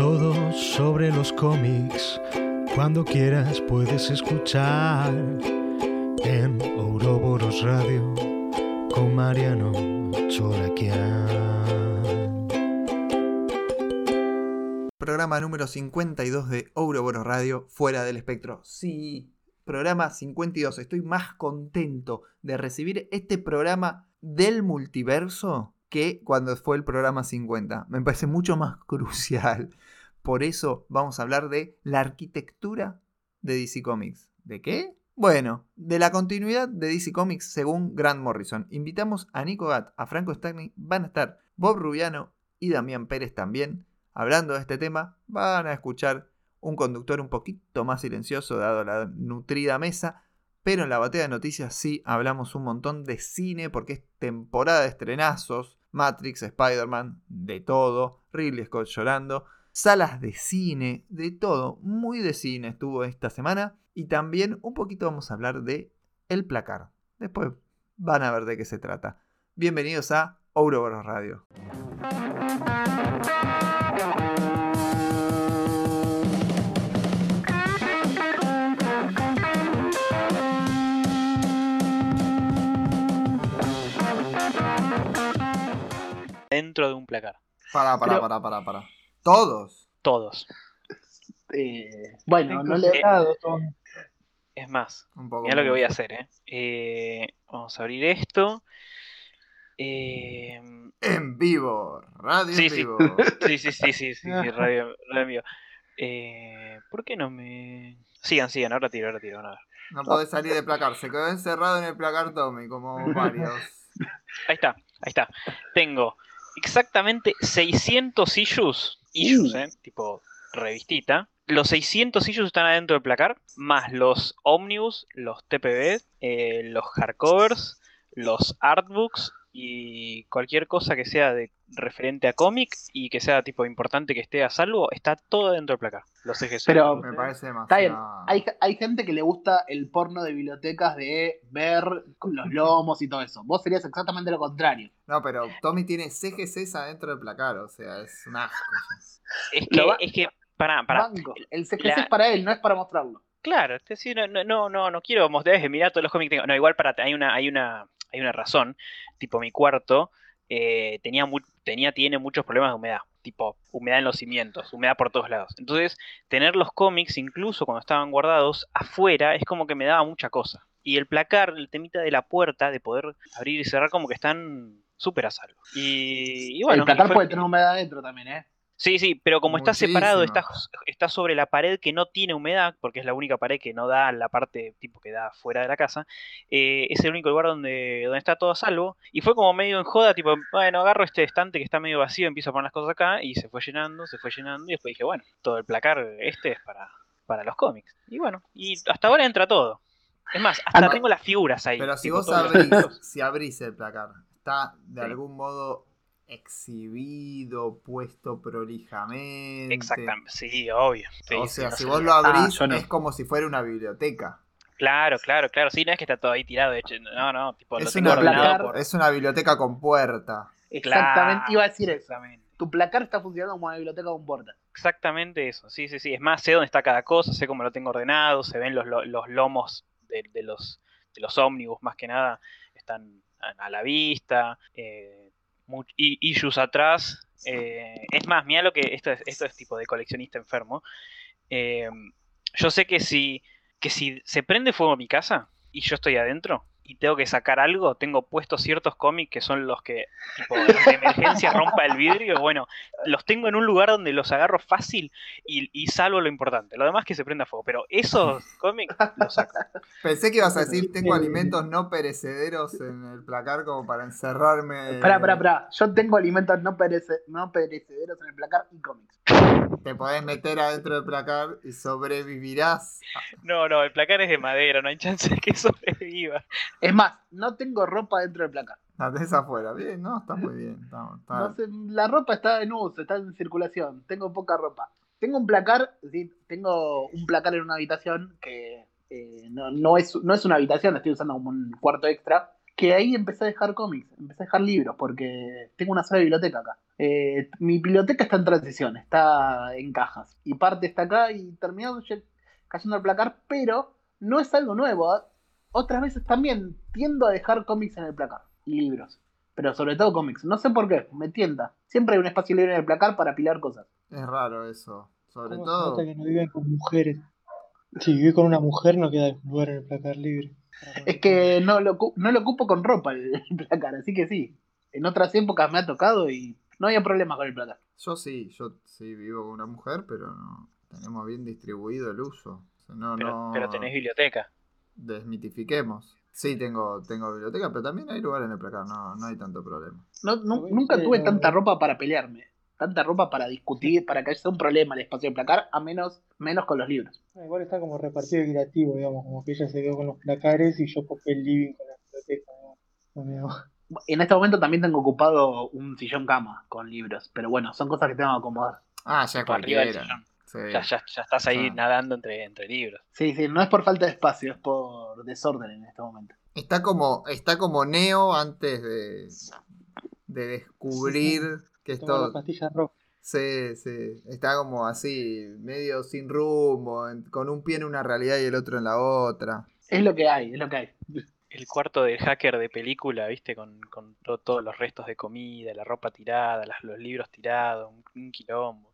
Todo sobre los cómics, cuando quieras puedes escuchar en Ouroboros Radio con Mariano Choraquian. Programa número 52 de Ouroboros Radio, fuera del espectro. Sí, programa 52. Estoy más contento de recibir este programa del multiverso que cuando fue el programa 50. Me parece mucho más crucial. Por eso vamos a hablar de la arquitectura de DC Comics. ¿De qué? Bueno, de la continuidad de DC Comics según Grant Morrison. Invitamos a Nico Gatt, a Franco Stagni, van a estar Bob Rubiano y Damián Pérez también hablando de este tema. Van a escuchar un conductor un poquito más silencioso dado la nutrida mesa. Pero en la batea de noticias sí hablamos un montón de cine porque es temporada de estrenazos. Matrix, Spider-Man, de todo. Ridley Scott llorando. Salas de cine, de todo. Muy de cine estuvo esta semana. Y también un poquito vamos a hablar de El Placar. Después van a ver de qué se trata. Bienvenidos a Ouroboros Radio. dentro de un placar. Para, para, Pero- para, para, para. Todos. Todos. Eh, bueno, no le he eh, dado. son- Es más, mira lo que voy a hacer, ¿eh? Eh, Vamos a abrir esto. Eh, En vivo. Radio Sí, en vivo. sí, sí, sí, sí, sí, sí, radio, radio en vivo. Eh, ¿Por qué no me...? Sigan, sigan, ahora tiro, ahora tiro, a ver. No podés salir de placar. Se quedó encerrado en el placar Tommy, como varios. Ahí está, ahí está. Tengo exactamente 600 issues, issues. ¿eh? Tipo revistita. Los 600 issues están adentro del placar, más los omnibus, los TPB, eh, los hardcovers, los artbooks y cualquier cosa que sea de referente a cómic y que sea tipo importante que esté a salvo, está todo dentro del placar. Los ejes. Pero Me parece demasiado. está bien. Hay, hay gente que le gusta el porno de bibliotecas de ver con los lomos y todo eso. Vos serías exactamente lo contrario. No, pero Tommy tiene CGCs adentro del placar, o sea, es un asco. Es que, va- es que, pará, pará. Banco. El CGC La- es para él, no es para mostrarlo. Claro, es decir, no, no, no, no, no quiero mostrar, mirá todos los cómics que tengo. No, igual para, hay una, hay una, hay una razón. Tipo, mi cuarto eh, tenía, mu- tenía, tiene muchos problemas de humedad. Tipo, humedad en los cimientos, humedad por todos lados. Entonces, tener los cómics, incluso cuando estaban guardados, afuera, es como que me daba mucha cosa. Y el placar, el temita de la puerta, de poder abrir y cerrar, como que están súper a salvo. Y, y bueno, el placar fue- puede tener humedad adentro también, ¿eh? Sí, sí, pero como está separado, está, está sobre la pared que no tiene humedad, porque es la única pared que no da la parte tipo que da fuera de la casa, eh, es el único lugar donde, donde está todo a salvo. Y fue como medio en joda, tipo, bueno, agarro este estante que está medio vacío, empiezo a poner las cosas acá, y se fue llenando, se fue llenando, y después dije, bueno, todo el placar este es para, para los cómics. Y bueno, y hasta ahora entra todo. Es más, hasta Ah, tengo las figuras ahí. Pero si vos abrís, si abrís el placar, está de Sí. algún modo exhibido, puesto prolijamente. Exactamente, sí, obvio. Sí, o sí, sea, no si vos lo abrís, Ah, no. es como si fuera una biblioteca. Claro, claro, claro. Sí, no es que está todo ahí tirado. De hecho, no, no, tipo, lo Es tengo una, ordenado placar- por. es una biblioteca con puerta. Exactamente, Claro, iba a decir eso. Exactamente. Tu placar está funcionando como una biblioteca con puertas. Exactamente eso. Sí, sí, sí. Es más, sé dónde está cada cosa, sé cómo lo tengo ordenado, se ven los, lo- los lomos de, de los, de los ómnibus, más que nada, están a, la vista. Eh, issues atrás. eh, es más, mira lo que. Esto es, esto es tipo de coleccionista enfermo. Eh, yo sé que si, que si se prende fuego mi casa y yo estoy adentro y tengo que sacar algo, tengo puestos ciertos cómics que son los que, tipo, de emergencia rompa el vidrio. Bueno, los tengo en un lugar donde los agarro fácil y, y salvo lo importante. Lo demás que se prenda fuego. Pero esos cómics los saco. Pensé que ibas a decir, tengo Eh, alimentos no perecederos en el placar como para encerrarme. Pará, pará, pará. Yo tengo alimentos no, perece- no perecederos en el placar y cómics. Te podés meter adentro del placar y sobrevivirás. No, no, el placar es de madera, no hay chance de que sobreviva. Es más, no tengo ropa dentro del placar. La tenés afuera. Bien, no, está muy bien. está- está- No sé, la ropa está en uso, está en circulación. Tengo poca ropa. Tengo un placar, sí, tengo un placar en una habitación que eh, no, no es, no es una habitación, la estoy usando como un cuarto extra. Que ahí empecé a dejar cómics, empecé a dejar libros, porque tengo una sola biblioteca acá. Eh, mi biblioteca está en transición, está en cajas. Y parte está acá y terminó lle- cayendo al placar, pero no es algo nuevo. ¿eh? Otras veces también tiendo a dejar cómics en el placar y libros. Pero sobre todo cómics. No sé por qué, me tienta. Siempre hay un espacio libre en el placar para apilar cosas. Es raro eso. Sobre ¿Cómo se todo. nota que no viven con mujeres? Si vivís con una mujer no queda lugar en el placar libre. Es que no lo, no lo ocupo con ropa el, placar, así que sí. En otras épocas me ha tocado y no había problema con el placar. Yo sí, yo sí vivo con una mujer, pero no tenemos bien distribuido el uso. O sea, no, Pero, no pero tenés biblioteca. desmitifiquemos. Sí, tengo, tengo biblioteca, pero también hay lugar en el placar, no, no hay tanto problema. No, nunca tuve eh, tanta ropa para pelearme, tanta ropa para discutir, para que sea un problema el espacio de placar, a menos, menos con los libros. Ah, Igual está como repartido equitativo, digamos, como que ella se quedó con los placares y yo copé el living con la biblioteca. ¿no? En este momento también tengo ocupado un sillón cama con libros, pero bueno, son cosas que tengo que acomodar. Ah, ya Para arriba del cualquiera. sillón. Sí. Ya, ya, ya estás ahí Ah. nadando entre, entre libros. Sí, sí, no es por falta de espacio, es por desorden en este momento. Está como, está como Neo antes de, de descubrir que la pastilla roja. sí, sí, está como así, medio sin rumbo, en- con un pie en una realidad y el otro en la otra. Es lo que hay, es lo que hay. El cuarto del hacker de película, ¿viste? Con, con to- todos los restos de comida, la ropa tirada, las- los libros tirados, un, un quilombo.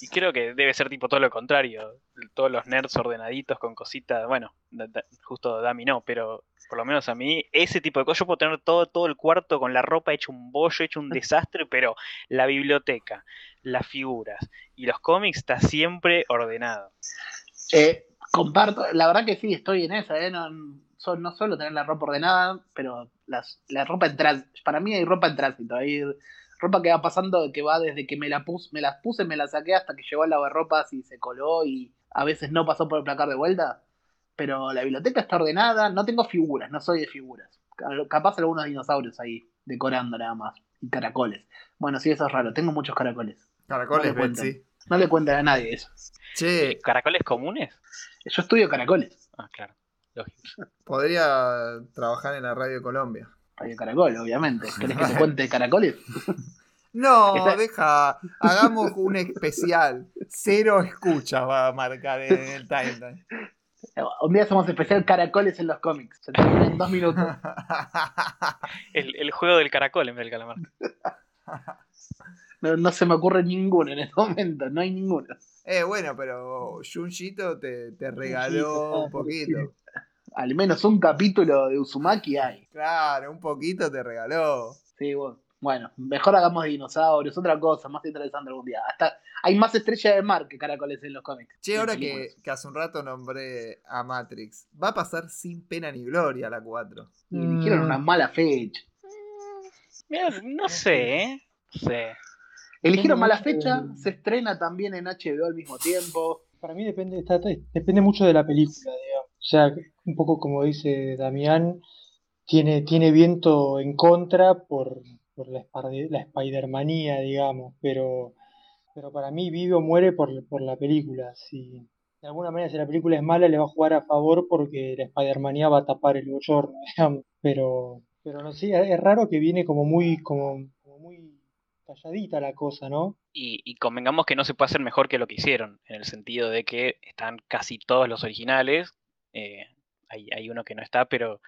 Y creo que debe ser tipo todo lo contrario. Todos los nerds ordenaditos con cositas. Bueno, da- da- justo Dami no, pero por lo menos a mí, ese tipo de cosas. Yo puedo tener todo, todo el cuarto con la ropa hecho un bollo, hecho un desastre, pero la biblioteca, las figuras y los cómics está siempre ordenado. Eh, comparto, la verdad que sí, estoy en esa, ¿eh? No, so- no suelo tener la ropa ordenada, pero las, la ropa en tránsito, para mí hay ropa en tránsito, hay ropa que va pasando, que va desde que me la puse, me las puse, me las saqué hasta que llegó al lavarropas y se coló y a veces no pasó por el placar de vuelta, pero la biblioteca está ordenada, no tengo figuras, no soy de figuras, Ca- capaz algunos dinosaurios ahí decorando nada más, y caracoles. Bueno, sí, eso es raro, tengo muchos caracoles, Caracoles, No. Betsy. no le cuentan a nadie eso. Che, ¿Caracoles comunes? Yo estudio caracoles. Ah, claro. Lógico. podría trabajar en la Radio Colombia. Radio Caracol, obviamente. ¿Querés que te cuente caracoles? No, Esa- deja, hagamos un especial. Cero escucha va a marcar en el timeline. Un día hacemos especial caracoles en los cómics. Se termina en dos minutos. El, el juego del caracol en vez del calamar. No, no se me ocurre ninguno en este momento. No hay ninguno. Eh, bueno, pero Junjito te, te regaló un poquito. Al menos un capítulo de Uzumaki hay. Claro, un poquito te regaló. Sí, bueno. Bueno, mejor hagamos de dinosaurios, otra cosa más interesante algún día. Hasta hay más estrellas de mar que caracoles en los cómics. Che, ahora que, que hace un rato nombré a Matrix, va a pasar sin pena ni gloria la 4. Y eligieron una mala fecha. Mira, no sé, ¿eh? No sé. Eligieron mala fecha, se estrena también en HBO al mismo tiempo. Para mí depende, está- depende mucho de la película, digamos. Sea, un poco como dice Damián, tiene, tiene viento en contra por, por la, la Spider-Manía, digamos, pero, pero para mí vive o muere por, por la película. Si, de alguna manera, si la película es mala, le va a jugar a favor porque la Spider-Manía va a tapar el bochorno, digamos. Pero, pero no sé, es raro que viene como muy, como, como muy calladita la cosa, ¿no? Y, y convengamos que no se puede hacer mejor que lo que hicieron, en el sentido de que están casi todos los originales. Eh, hay, uno que no está, pero,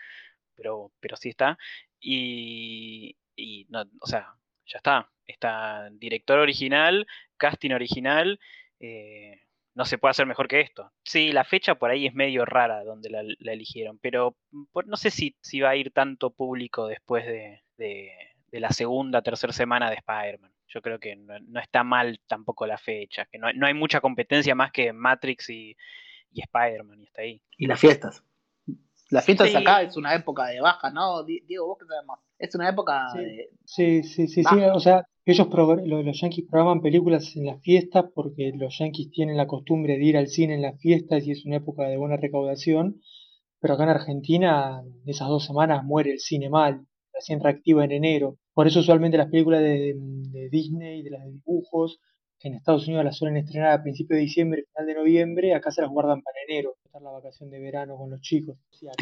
pero, pero sí está. Y, y no, o sea, ya está. Está director original, casting original. eh, no se puede hacer mejor que esto. Sí, la fecha por ahí es medio rara donde la, eligieron, pero por- no sé si, si va a ir tanto público después de, de- la segunda, tercera semana de Spider-Man. Yo creo que no, no está mal tampoco la fecha, que no, no hay mucha competencia más que Matrix y, y Spider-Man, y está ahí. Y las fiestas. Las fiestas Sí. acá es una época de baja, ¿no? Di- Diego, vos qué sabes más. Es una época Sí. de. Sí, sí, sí, sí. O sea, ellos progr- lo- los yankees programan películas en las fiestas porque los yankees tienen la costumbre de ir al cine en las fiestas y es una época de buena recaudación. Pero acá en Argentina, esas dos semanas muere el cine mal, recién reactiva en enero. Por eso usualmente las películas de, de Disney, de las de dibujos, que en Estados Unidos las suelen estrenar a principios de diciembre, final de noviembre, acá se las guardan para enero, estar la vacación de verano con los chicos.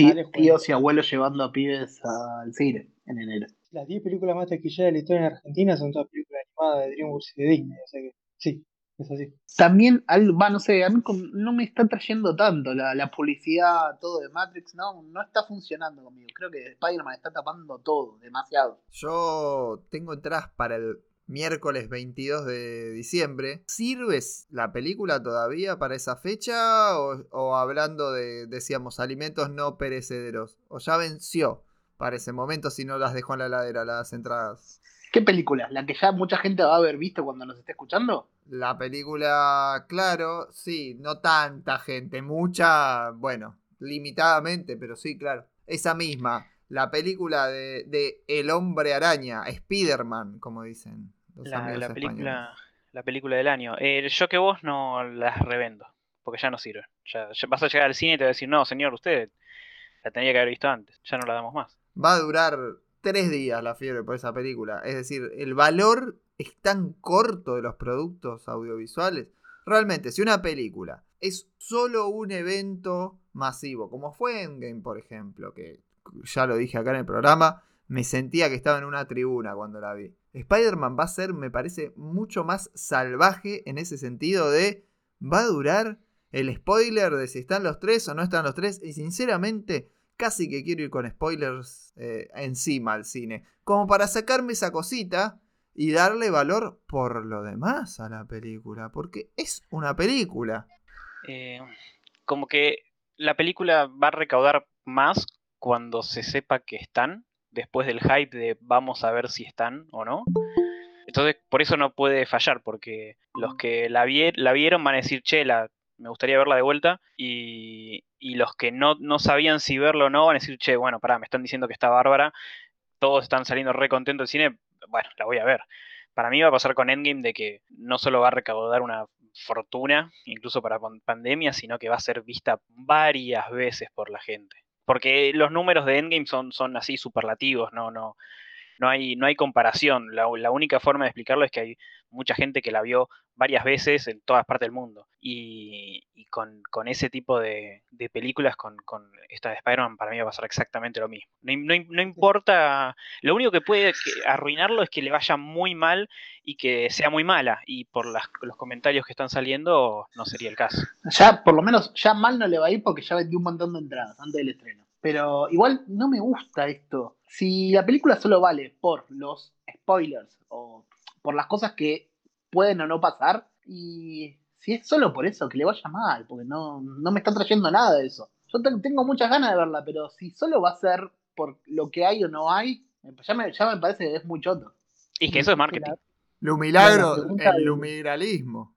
Juegan- Tíos y abuelos llevando a pibes al cine en enero. Las 10 películas más taquilleras de la historia en Argentina son todas películas animadas de DreamWorks y de Disney, o sea que sí, es así. También, al- va, no sé, a mí no me está trayendo tanto la, la publicidad, todo de Matrix, no, no está funcionando conmigo. Creo que Spider-Man está tapando todo, demasiado. Yo tengo entradas para el miércoles 22 de diciembre. ¿Sirves la película todavía para esa fecha? O, o hablando de, decíamos, alimentos no perecederos? ¿O ya venció para ese momento si no las dejó en la heladera las entradas? ¿Qué película? ¿La que ya mucha gente va a haber visto cuando nos esté escuchando? La película, claro, sí, no tanta gente, mucha, bueno, limitadamente, pero sí, claro. Esa misma, la película de, de El Hombre Araña, Spider-Man, como dicen los La, película, la película del año. Eh, yo que vos no las revendo, porque ya no sirven. Ya, ya vas a llegar al cine y te va a decir, no, señor, usted la tendría que haber visto antes, ya no la damos más. Va a durar tres días la fiebre por esa película. Es decir, el valor es tan corto de los productos audiovisuales. Realmente, si una película es solo un evento masivo, como fue Endgame, por ejemplo, que ya lo dije acá en el programa, me sentía que estaba en una tribuna cuando la vi. Spider-Man va a ser, me parece, mucho más salvaje en ese sentido de va a durar el spoiler de si están los tres o no están los tres. Y sinceramente, casi que quiero ir con spoilers eh, encima al cine. Como para sacarme esa cosita y darle valor por lo demás a la película. Porque es una película. Eh, como que la película va a recaudar más cuando se sepa que están, después del hype de vamos a ver si están o no. Entonces, por eso no puede fallar, porque los que la, vie- la vieron van a decir, che, la- me gustaría verla de vuelta, y, y los que no, no sabían si verlo o no van a decir, che, bueno, pará, me están diciendo que está bárbara, todos están saliendo re contentos del cine, bueno, la voy a ver. Para mí va a pasar con Endgame de que no solo va a recaudar una fortuna, incluso para pan- pandemia, sino que va a ser vista varias veces por la gente. Porque los números de Endgame son, son así superlativos, no, no, no hay, no hay comparación. La, la única forma de explicarlo es que hay mucha gente que la vio varias veces en todas partes del mundo. Y, y con, con ese tipo de, de películas, con, con esta de Spider-Man, para mí va a pasar exactamente lo mismo. No, no no importa, lo único que puede arruinarlo es que le vaya muy mal y que sea muy mala. Y por las- los comentarios que están saliendo, no sería el caso. Ya, por lo menos, ya mal no le va a ir porque ya vendió un montón de entradas antes del estreno. Pero igual no me gusta esto. Si la película solo vale por los spoilers o por las cosas que pueden o no pasar, y si es solo por eso, que le vaya mal, porque no, no me está trayendo nada de eso. Yo te- tengo muchas ganas de verla, pero si solo va a ser por lo que hay o no hay, ya me, ya me parece que es muy choto. Y que eso es marketing. Lo milagro, el de- lumigralismo.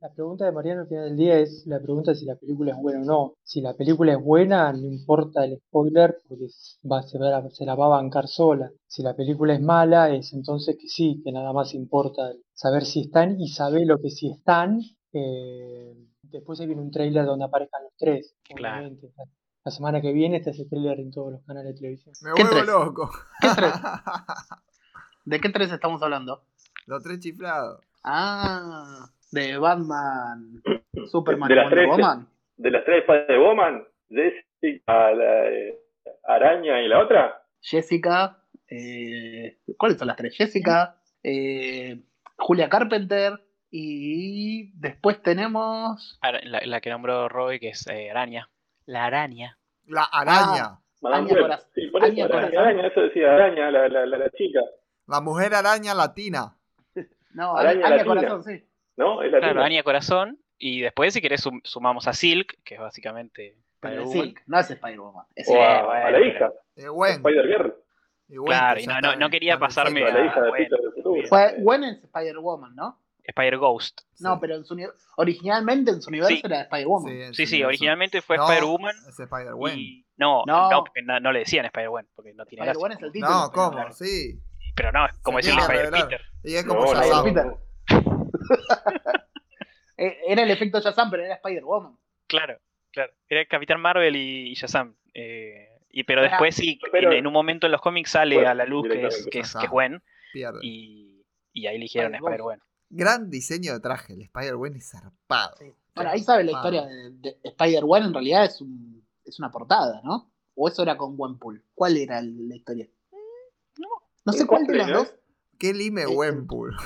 La, pregunta de Mariano al final del día es la pregunta de si la película es buena o no. Si la película es buena, no importa el spoiler porque va, se, va- se la va a bancar sola. Si la película es mala, es entonces que sí, que nada más importa el saber si están y saber lo que sí están. eh, después ahí viene un tráiler donde aparezcan los tres. Claro. obviamente. La, la semana que viene está ese tráiler en todos los canales de televisión. Me ¿Qué vuelvo tres? loco. ¿Qué tres? ¿De qué tres estamos hablando? Los tres chiflados. Ah, de Batman, Superman De y las Wonder tres, Woman. De las tres Spider-Woman, Jessica, la eh, araña y la otra. Jessica, eh, ¿cuáles son las tres? Jessica, eh, Julia Carpenter y después tenemos La, la que nombró Roy, que es eh, Araña. La araña. La araña. Madame Aña Web. Corazón. Sí, por eso, Aña araña, Corazón. araña, eso decía araña, la, la, la, la chica. La mujer araña latina. no, Araña Latina. Corazón, sí. ¿No? Es la Claro. Araña Corazón. Y después, si querés, sum- sumamos a Silk, que es básicamente Pero es Spider-Woman. Silk, no es Spider-Woman. es O Silk. a, bueno, a la hija, Eh. Spider-Girl. Claro, y no- quería pasarme a la hija de bueno, Peter. Fue, Gwen es Spider-Woman, ¿no? Spider-Ghost. No, Sí. pero en su originalmente en su universo Sí. era Spider-Woman. Sí, sí, originalmente fue No, Spider-Woman. Es Spider-Gwen. No, No. no, porque no, no le decían Spider-Woman, porque no tiene Spider-Woman gracia. es el título. No, ¿cómo? Sí. Pero no, es como decirle Spider-Peter. Y es como No, ya no, sabe. Peter. Eh, Era el efecto Shazam, pero era Spider-Woman. Claro, claro. Era Capitán Marvel y, y Shazam. Eh, y, pero después sí, pero- en, en un momento en los cómics sale Bueno, a la luz que es, que es, Ajá. que es Gwen y, y ahí eligieron. Spider-Gwen. Gran diseño de traje, el Spider-Man es zarpado. Bueno, ahí sabe la historia de, de Spider-Man, en realidad es, un, es una portada, ¿no? ¿O eso era con Gwenpool? ¿Cuál era la historia? no. No sé El cuál de las dos. Qué lime Eh, Wempool.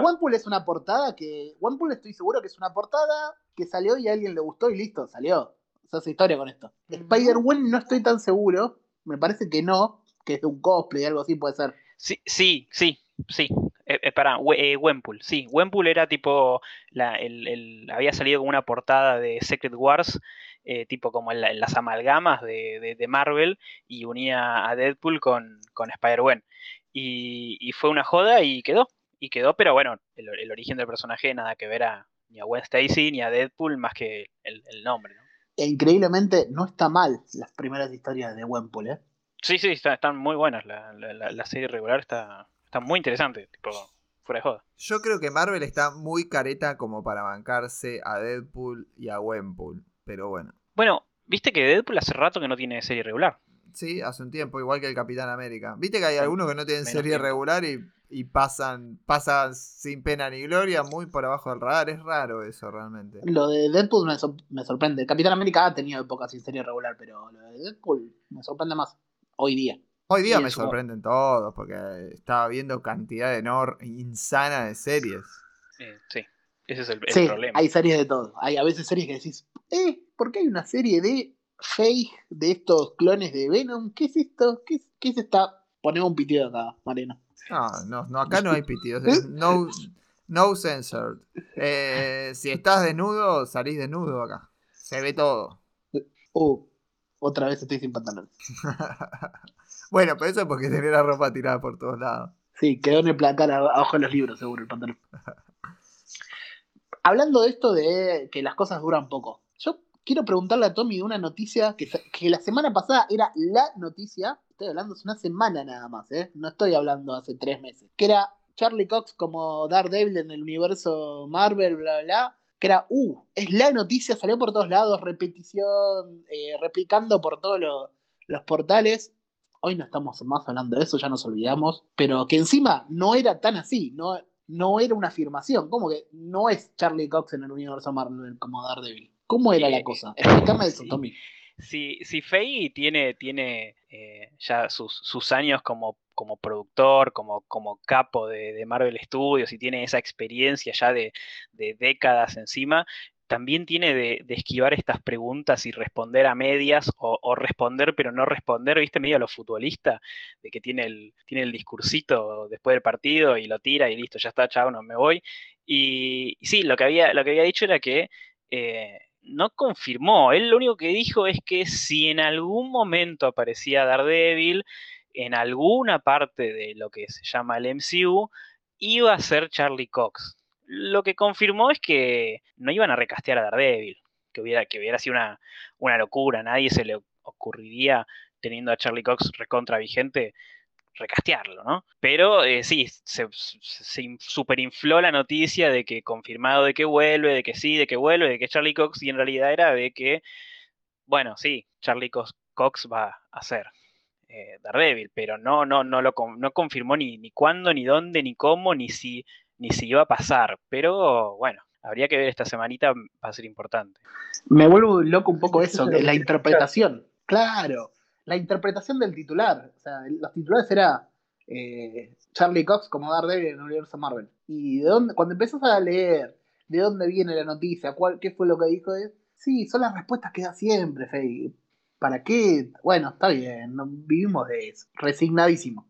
Gwenpool es una portada que. Gwenpool estoy seguro que es una portada que salió y a alguien le gustó y listo, salió. Se hace historia con esto. Spider-Man no estoy tan seguro. Me parece que no, que es de un cosplay, algo así puede ser. Sí, sí, sí, sí. Eh, eh, pará, eh, Gwenpool, sí. Gwenpool era tipo, la, el, el- había salido como una portada de Secret Wars, eh, tipo como en, la- en las amalgamas de, de- de Marvel, y unía a Deadpool con, con Spider-Gwen. Y, y fue una joda y quedó, y quedó, pero bueno, el, el origen del personaje nada que ver a, ni a Gwen Stacy ni a Deadpool más que el, el nombre, ¿no? E increíblemente no está mal las primeras historias de Gwenpool, ¿eh? Sí, sí, está- están muy buenas, la, la- serie regular está, está muy interesante, tipo, fuera de joda. Yo creo que Marvel está muy careta como para bancarse a Deadpool y a Wempool. Pero bueno. Bueno, viste que Deadpool hace rato que no tiene serie regular. Sí, hace un tiempo, igual que el Capitán América. Viste que hay algunos que no tienen Menos serie tiempo. regular y, y pasan, pasan sin pena ni gloria, muy por abajo del radar. Es raro eso realmente. Lo de Deadpool me, sor- me sorprende. Capitán América ha tenido épocas sin serie regular, pero lo de Deadpool me sorprende más hoy día. Hoy día me sorprenden todos, porque estaba viendo cantidad enor insana de series. Eh, sí, ese es el, el sí, problema. hay series de todo. Hay a veces series que decís, eh, ¿por qué hay una serie de fake de estos clones de Venom? ¿Qué es esto? ¿Qué es, qué es esta? Ponemos un pitido acá, Mariano. No, no, no, acá no hay pitidos. es No, no censored. Eh, si estás desnudo, salís desnudo acá. Se ve todo. Uh, otra vez estoy sin pantalón. bueno, pero eso es porque tenés la ropa tirada por todos lados. Sí, quedó en el placar abajo de los libros, seguro, el pantalón. Hablando de esto de que las cosas duran poco, yo quiero preguntarle a Tommy de una noticia que, que la semana pasada era la noticia, estoy hablando hace una semana nada más, ¿eh? no estoy hablando hace tres meses, que era Charlie Cox como Daredevil en el universo Marvel, bla, bla, bla, que era, uh, es la noticia, salió por todos lados, repetición, eh, replicando por todos los, los portales. Hoy no estamos más hablando de eso, ya nos olvidamos, pero que encima no era tan así, no, no era una afirmación, como que no es Charlie Cox en el universo Marvel como Daredevil. ¿Cómo era Eh, la cosa? Explícame eso. Tommy. Si, si Feige tiene, tiene eh, ya sus, sus años como, como productor, como, como capo de, de Marvel Studios y tiene esa experiencia ya de, de décadas encima, también tiene de, de esquivar estas preguntas y responder a medias o, o responder pero no responder, viste, medio a lo futbolista, de que tiene el, tiene el discursito después del partido y lo tira y listo, ya está, chao, no me voy. Y, y sí, lo que había, lo que había dicho era que eh, no confirmó. Él lo único que dijo es que si en algún momento aparecía Daredevil en alguna parte de lo que se llama el MCU, iba a ser Charlie Cox. Lo que confirmó es que no iban a recastear a Daredevil, que hubiera, que hubiera sido una, una locura, nadie se le ocurriría, teniendo a Charlie Cox recontra vigente, recastearlo, ¿no? Pero eh, sí, se, se in- superinfló la noticia de que confirmado de que vuelve, de que sí, de que vuelve, de que Charlie Cox, y en realidad era de que, bueno, sí, Charlie Cox, Cox va a ser eh, Daredevil, pero no, no, no lo no confirmó ni, ni cuándo, ni dónde, ni cómo, ni si, ni si iba a pasar. Pero bueno, habría que ver esta semanita, va a ser importante. Me vuelvo loco un poco eso, que es la interpretación. Claro, la interpretación del titular. O sea, los titulares era eh, Charlie Cox como Daredevil en el universo Marvel. Y de dónde, cuando empezás a leer de dónde viene la noticia, qué fue lo que dijo, es, sí, son las respuestas que da siempre. ¿Para qué? Bueno, está bien, vivimos de eso. Resignadísimo.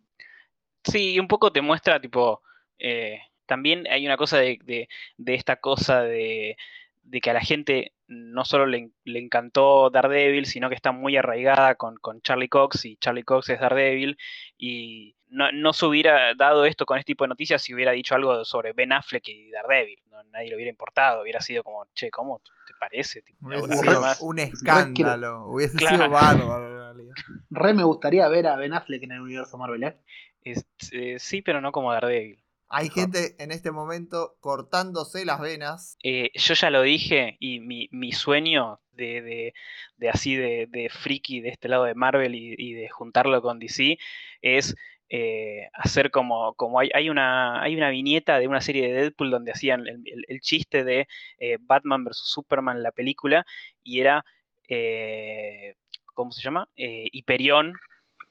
Sí, un poco te muestra, tipo, eh, también hay una cosa de, de- de esta cosa de, de que a la gente no solo le, le encantó Daredevil, sino que está muy arraigada con, con Charlie Cox y Charlie Cox es Daredevil y no, no se hubiera dado esto con este tipo de noticias si hubiera dicho algo sobre Ben Affleck y Daredevil, no, nadie lo hubiera importado, hubiera sido como, che, ¿cómo te parece? Tipo, Hubiese una sido más- un escándalo. Hubiese Claro. sido bárbaro. Re me gustaría ver a Ben Affleck en el universo Marvel, ¿eh? es- eh, sí, pero no como Daredevil. Hay gente en este momento cortándose las venas. Eh, yo ya lo dije y mi, mi sueño de, de- de así de, de friki de este lado de Marvel y, y de juntarlo con DC es eh, hacer como, como hay, hay, una, hay una viñeta de una serie de Deadpool donde hacían el, el- el chiste de eh, Batman versus Superman, la película, y era, eh, ¿cómo se llama? Eh, Hyperion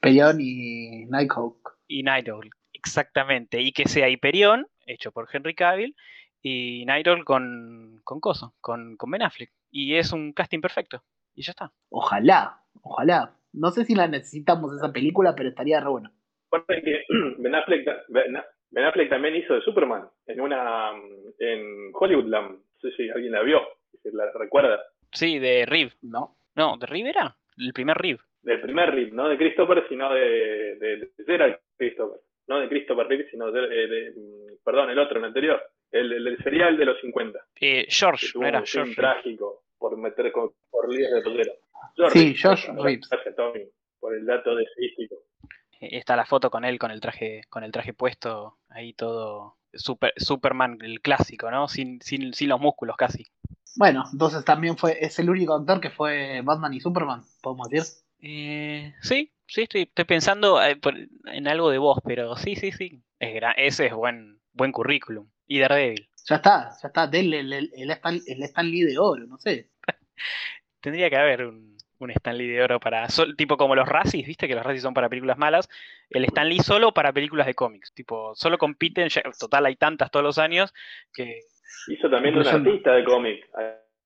Perión y Nighthawk. y Night Owl, exactamente, y que sea Hyperion, hecho por Henry Cavill, y Night Owl con, con Coso, con, con Ben Affleck, y es un casting perfecto, y ya está. Ojalá, ojalá. No sé si la necesitamos esa película, pero estaría re bueno. Aparte que Ben Affleck, Ben Ben Affleck también hizo de Superman en una en Hollywoodland. No sé si alguien la vio, si la recuerda. Sí, de Reeve, No. no, de Reeve era, el primer Reeve. Del primer Reeve, no de Christopher, sino de, de, de Gerald Christopher. No de Christopher Reeve, sino de, de- de- perdón, el otro, el anterior. El, el serial de los 50. Eh, Que George, no era un George. trágico por meter con, por líderes de poder. Sí, Josh Gracias, Reeves. Gracias, Tommy, por el dato de estadístico. Eh, Está la foto con él con el traje, con el traje puesto, ahí todo super, Superman, el clásico, ¿no? Sin, sin, sin los músculos casi. Bueno, entonces también fue, es el único actor que fue Batman y Superman, podemos decir. Eh, sí, sí, estoy, estoy pensando eh, en algo de vos, pero sí, sí, sí. Es gra- ese es buen, buen currículum. Y Daredevil. Ya está, ya está, denle el, el, el Stan, el Stan Lee de oro, no sé. Tendría que haber un, un Stan Lee de oro para. sol- tipo como los Razzies, viste que los Razzies son para películas malas. El Stan Lee solo para películas de cómics. Tipo, solo compiten. ya- total, hay tantas todos los años que. Hizo también un artista de cómic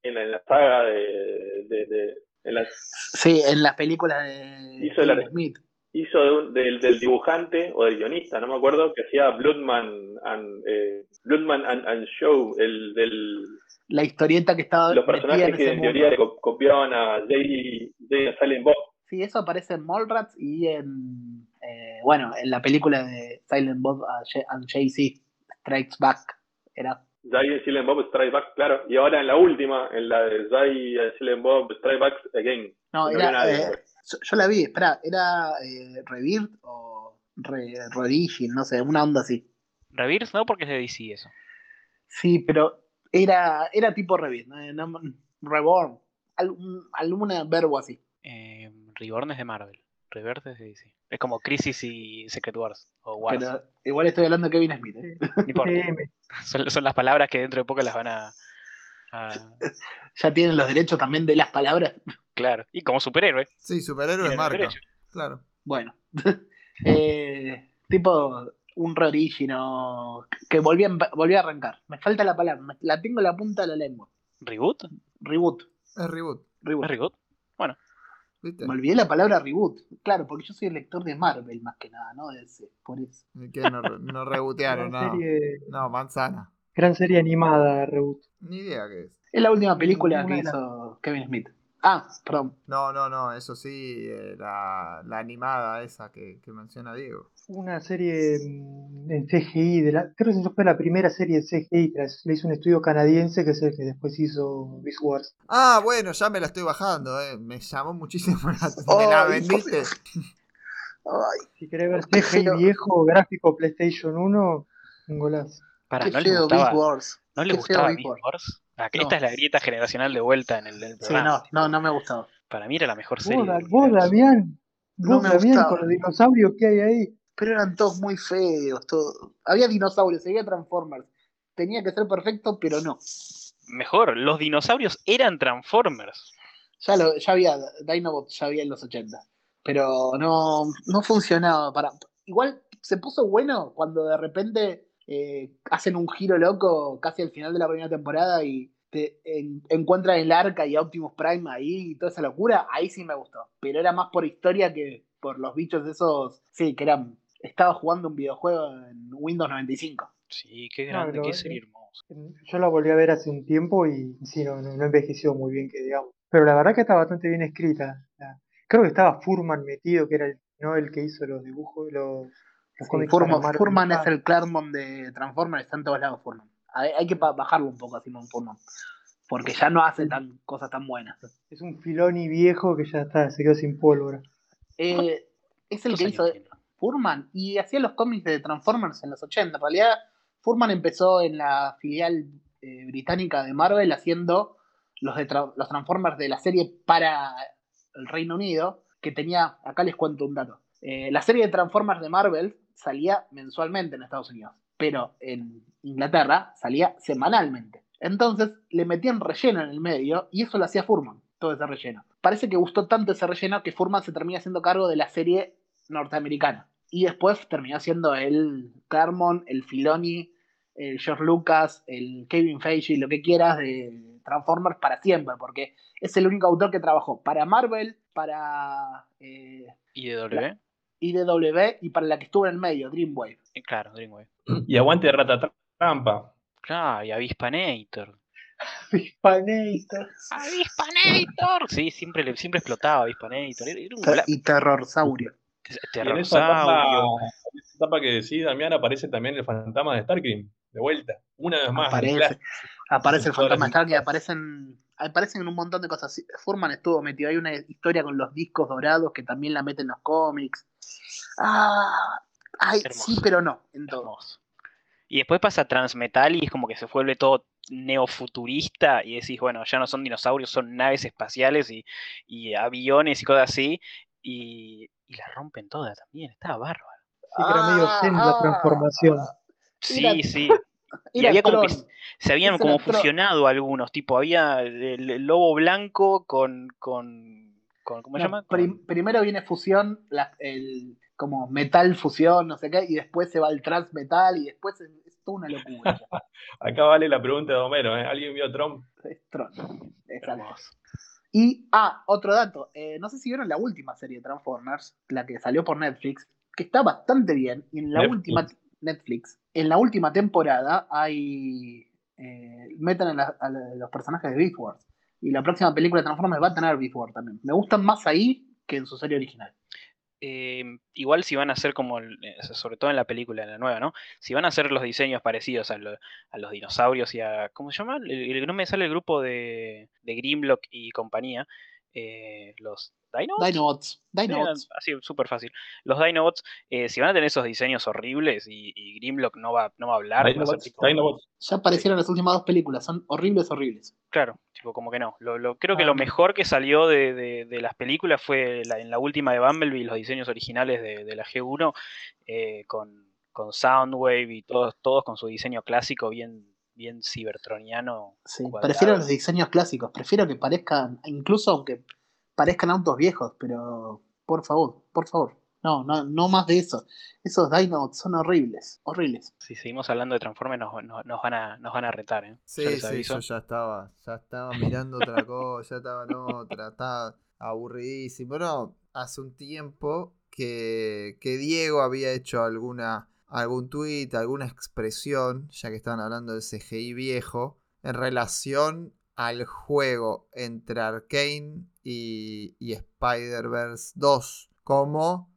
en la, en la saga de, de, de- en la- Sí, en las películas de Hizo la- Smith. hizo de un- del, del dibujante o del guionista, no me acuerdo, que hacía Bloodman and, eh, Bloodman and, and Show, el del La historieta que estaba los personajes en que en teoría le co- copiaban a Jay, Jay Silent Bob. Sí, eso aparece en Mallrats y en, eh, bueno, en la película de Silent Bob and Jay-Z, Strikes Back. Era, Jay and Silent Bob Strike Back, claro. Y ahora en la última, en la de Jay and Silent Bob Strike Back Again. no, No era, eh, yo, la vi, espera, era eh, Rebirth o Re, Reorigin, no sé, una onda así. Rebirth no, porque es de DC eso. Sí, pero era, era tipo Rebirth, ¿no? No- Reborn, algún, alguna verbo así. Eh, Reborn es de Marvel. Rebirth es de DC. Es como Crisis y Secret Wars. O Wars. Pero igual estoy hablando de Kevin Smith. ¿eh? No importa. Son, son las palabras que dentro de poco las van a. a- Ya tienen los derechos también de las palabras. claro. Y como superhéroe. Sí, superhéroe los marca. Claro. Bueno, eh, tipo un reorigin o que volví a, empa- volví a arrancar. Me falta la palabra, la tengo en la punta de la lengua. ¿Reboot? Reboot. Es reboot. reboot. ¿Es reboot? ¿Viste? Me olvidé la palabra reboot. Claro, porque yo soy el lector de Marvel más que nada, ¿no? De ese, por eso. Que no, no rebotearon, gran, no. serie, No, manzana. gran serie animada, Reboot. Ni idea qué es. Es la última película que hizo Kevin Smith. Ah, perdón. No, no, no, eso sí, eh, la, la animada esa que, que menciona Diego. Una serie mm, en CGI, de la, creo que esa fue la primera serie en CGI que la hizo un estudio canadiense que es el que después hizo Beast Wars. Ah, bueno, ya me la estoy bajando, eh. Me llamó muchísimo la atención. Me la vendiste. Ay, Si querés ver CGI feo. viejo, gráfico PlayStation 1, un golazo. Para, qué ¿no le gustaba, Beast Wars. ¿no le Qué gustaba Beast Beast Wars. Esta es la grieta generacional de vuelta en el, del Sí, programa. no, no, no me ha gustado. Para mí era la mejor serie. Vos, vos. Damián, No vos me Damián, gustaba. con los dinosaurios que hay ahí. Pero eran todos muy feos. Todo. Había dinosaurios, había Transformers. Tenía que ser perfecto, pero no. Mejor, los dinosaurios eran Transformers. Ya, lo, ya había Dinobots, ya había en los 80. Pero no, no funcionaba. Para... Igual se puso bueno cuando de repente eh, hacen un giro loco casi al final de la primera temporada y te en- encuentran el arca y Optimus Prime ahí y toda esa locura. Ahí sí me gustó. Pero era más por historia que por los bichos esos. Sí, que eran. Estaba jugando un videojuego en Windows 95. Sí, qué No, grande, lo- qué serie hermosa. Yo la volví a ver hace un tiempo y sí, no, no, no envejeció muy bien, que digamos. Pero la verdad que está bastante bien escrita. Creo que estaba Furman metido, que era el, ¿no? el que hizo los dibujos, los Sí, Furman, es el Claremont de Transformers, está en todos lados Furman. Hay, hay que bajarlo un poco a Simon Furman. Porque ya no hace tan, cosas tan buenas. Es un Filoni viejo que ya está, se quedó sin pólvora. Eh, es el ¿Cuántos que hizo tiene? Furman y hacía los cómics de Transformers en los 80. En realidad, Furman empezó en la filial eh, británica de Marvel haciendo los, de tra- los Transformers de la serie para el Reino Unido, que tenía, acá les cuento un dato. Eh, la serie de Transformers de Marvel salía mensualmente en Estados Unidos, pero en Inglaterra salía semanalmente. Entonces le metían relleno en el medio y eso lo hacía Furman, todo ese relleno. Parece que gustó tanto ese relleno que Furman se termina haciendo cargo de la serie norteamericana. Y después terminó siendo el Carmon, el Filoni, el George Lucas, el Kevin Feige, lo que quieras de Transformers para siempre, porque es el único autor que trabajó para Marvel, para eh, IDW. IDW y para la que estuvo en el medio, Dreamwave. Eh, Claro, Dreamwave. Y aguante Rata Trampa. Claro, y Avispanator. Hispanator. ¡Avispanator! Sí, siempre, le- siempre explotaba Avispanator. Era, un Y Terrorsaurio. Y en esa etapa, terrorsaurio. en esa etapa que decís, Damián, aparece también el fantasma de Starkrim, de vuelta. Una vez más. Aparece. Aparece el fantasma las Stark y aparecen, aparecen en un montón de cosas. Furman estuvo metido. Hay una historia con los discos dorados que también la meten en los cómics. Ah, ay, sí, pero no, en. Y después pasa Transmetal y es como que se vuelve todo neofuturista y decís, bueno, ya no son dinosaurios, son naves espaciales y, y aviones y cosas así. Y, y la rompen todas también, estaba bárbaro. Sí, que era medio zen la transformación. Sí, sí. Y había como que Tron. se habían Ese como Tron. fusionado algunos, tipo, había el, el lobo blanco con, con, con ¿cómo se No, llama? prim- primero viene fusión, la- el, como metal fusión, no sé qué, y después se va al trans metal y después es, es toda una locura. Acá vale la pregunta de Homero, ¿eh? ¿Alguien vio a Trump? es Tron. Hermoso. Y, ah, otro dato. eh, no sé si vieron la última serie de Transformers, la que salió por Netflix, que está bastante bien. Y en la Netflix. última Netflix, en la última temporada hay eh, meten a, los personajes de Beast. Y la próxima película de Transformers va a tener Beast Wars también. Me gustan más ahí que en su serie original. Eh, igual si van a hacer como, eh, sobre todo en la película, en la nueva, ¿no? Si van a hacer los diseños parecidos a, a los dinosaurios y a, ¿cómo se llama? El- el- no me sale el grupo de, de Grimlock y compañía, eh, los Dinobots. Dinobots. Dinobots. Eh, así, súper fácil. Los Dinobots, eh, si van a tener esos diseños horribles y, y Grimlock no va, no va a hablar, va a ser Dinobots, tipo- Dinobots. Ya aparecieron las últimas dos películas. Son horribles, horribles. Claro, tipo, como que no. Lo, lo- creo que Ah, lo mejor que salió de, de- de las películas fue la- en la última de Bumblebee, los diseños originales de, de la G1, eh, con, con Soundwave y todos, todos con su diseño clásico bien, bien cibertroniano. Sí, cuadrado. prefiero los diseños clásicos. Prefiero que parezcan, incluso aunque parezcan autos viejos, pero por favor, por favor. No, no, no más de eso. Esos Dinobots son horribles, horribles. Si seguimos hablando de Transformers nos, nos- nos van, a, nos van a retar, ¿eh? Sí, yo ya estaba, ya estaba mirando otra cosa, ya estaba en otra, estaba aburridísimo. No, hace un tiempo que, que Diego había hecho alguna, algún tuit, alguna expresión, ya que estaban hablando del CGI viejo, en relación al juego entre Arkane y, y Spider-Verse 2, como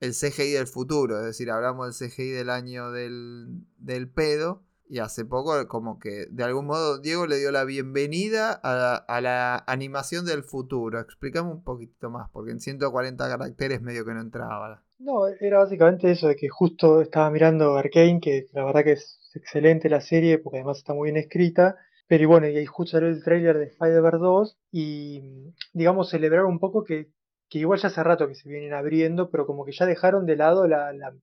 el CGI del futuro, es decir, hablamos del CGI del año del, del pedo. Y hace poco, como que de algún modo, Diego le dio la bienvenida a la, a la animación del futuro. Explícame un poquito más, porque en 140 caracteres medio que no entraba. No, era básicamente eso, de que justo estaba mirando Arcane, que la verdad que es excelente la serie, porque además está muy bien escrita. Pero y bueno, y ahí justo salió el tráiler de Spider-Verse 2 y digamos celebrar un poco que, que igual ya hace rato que se vienen abriendo, pero como que ya dejaron de lado la, la,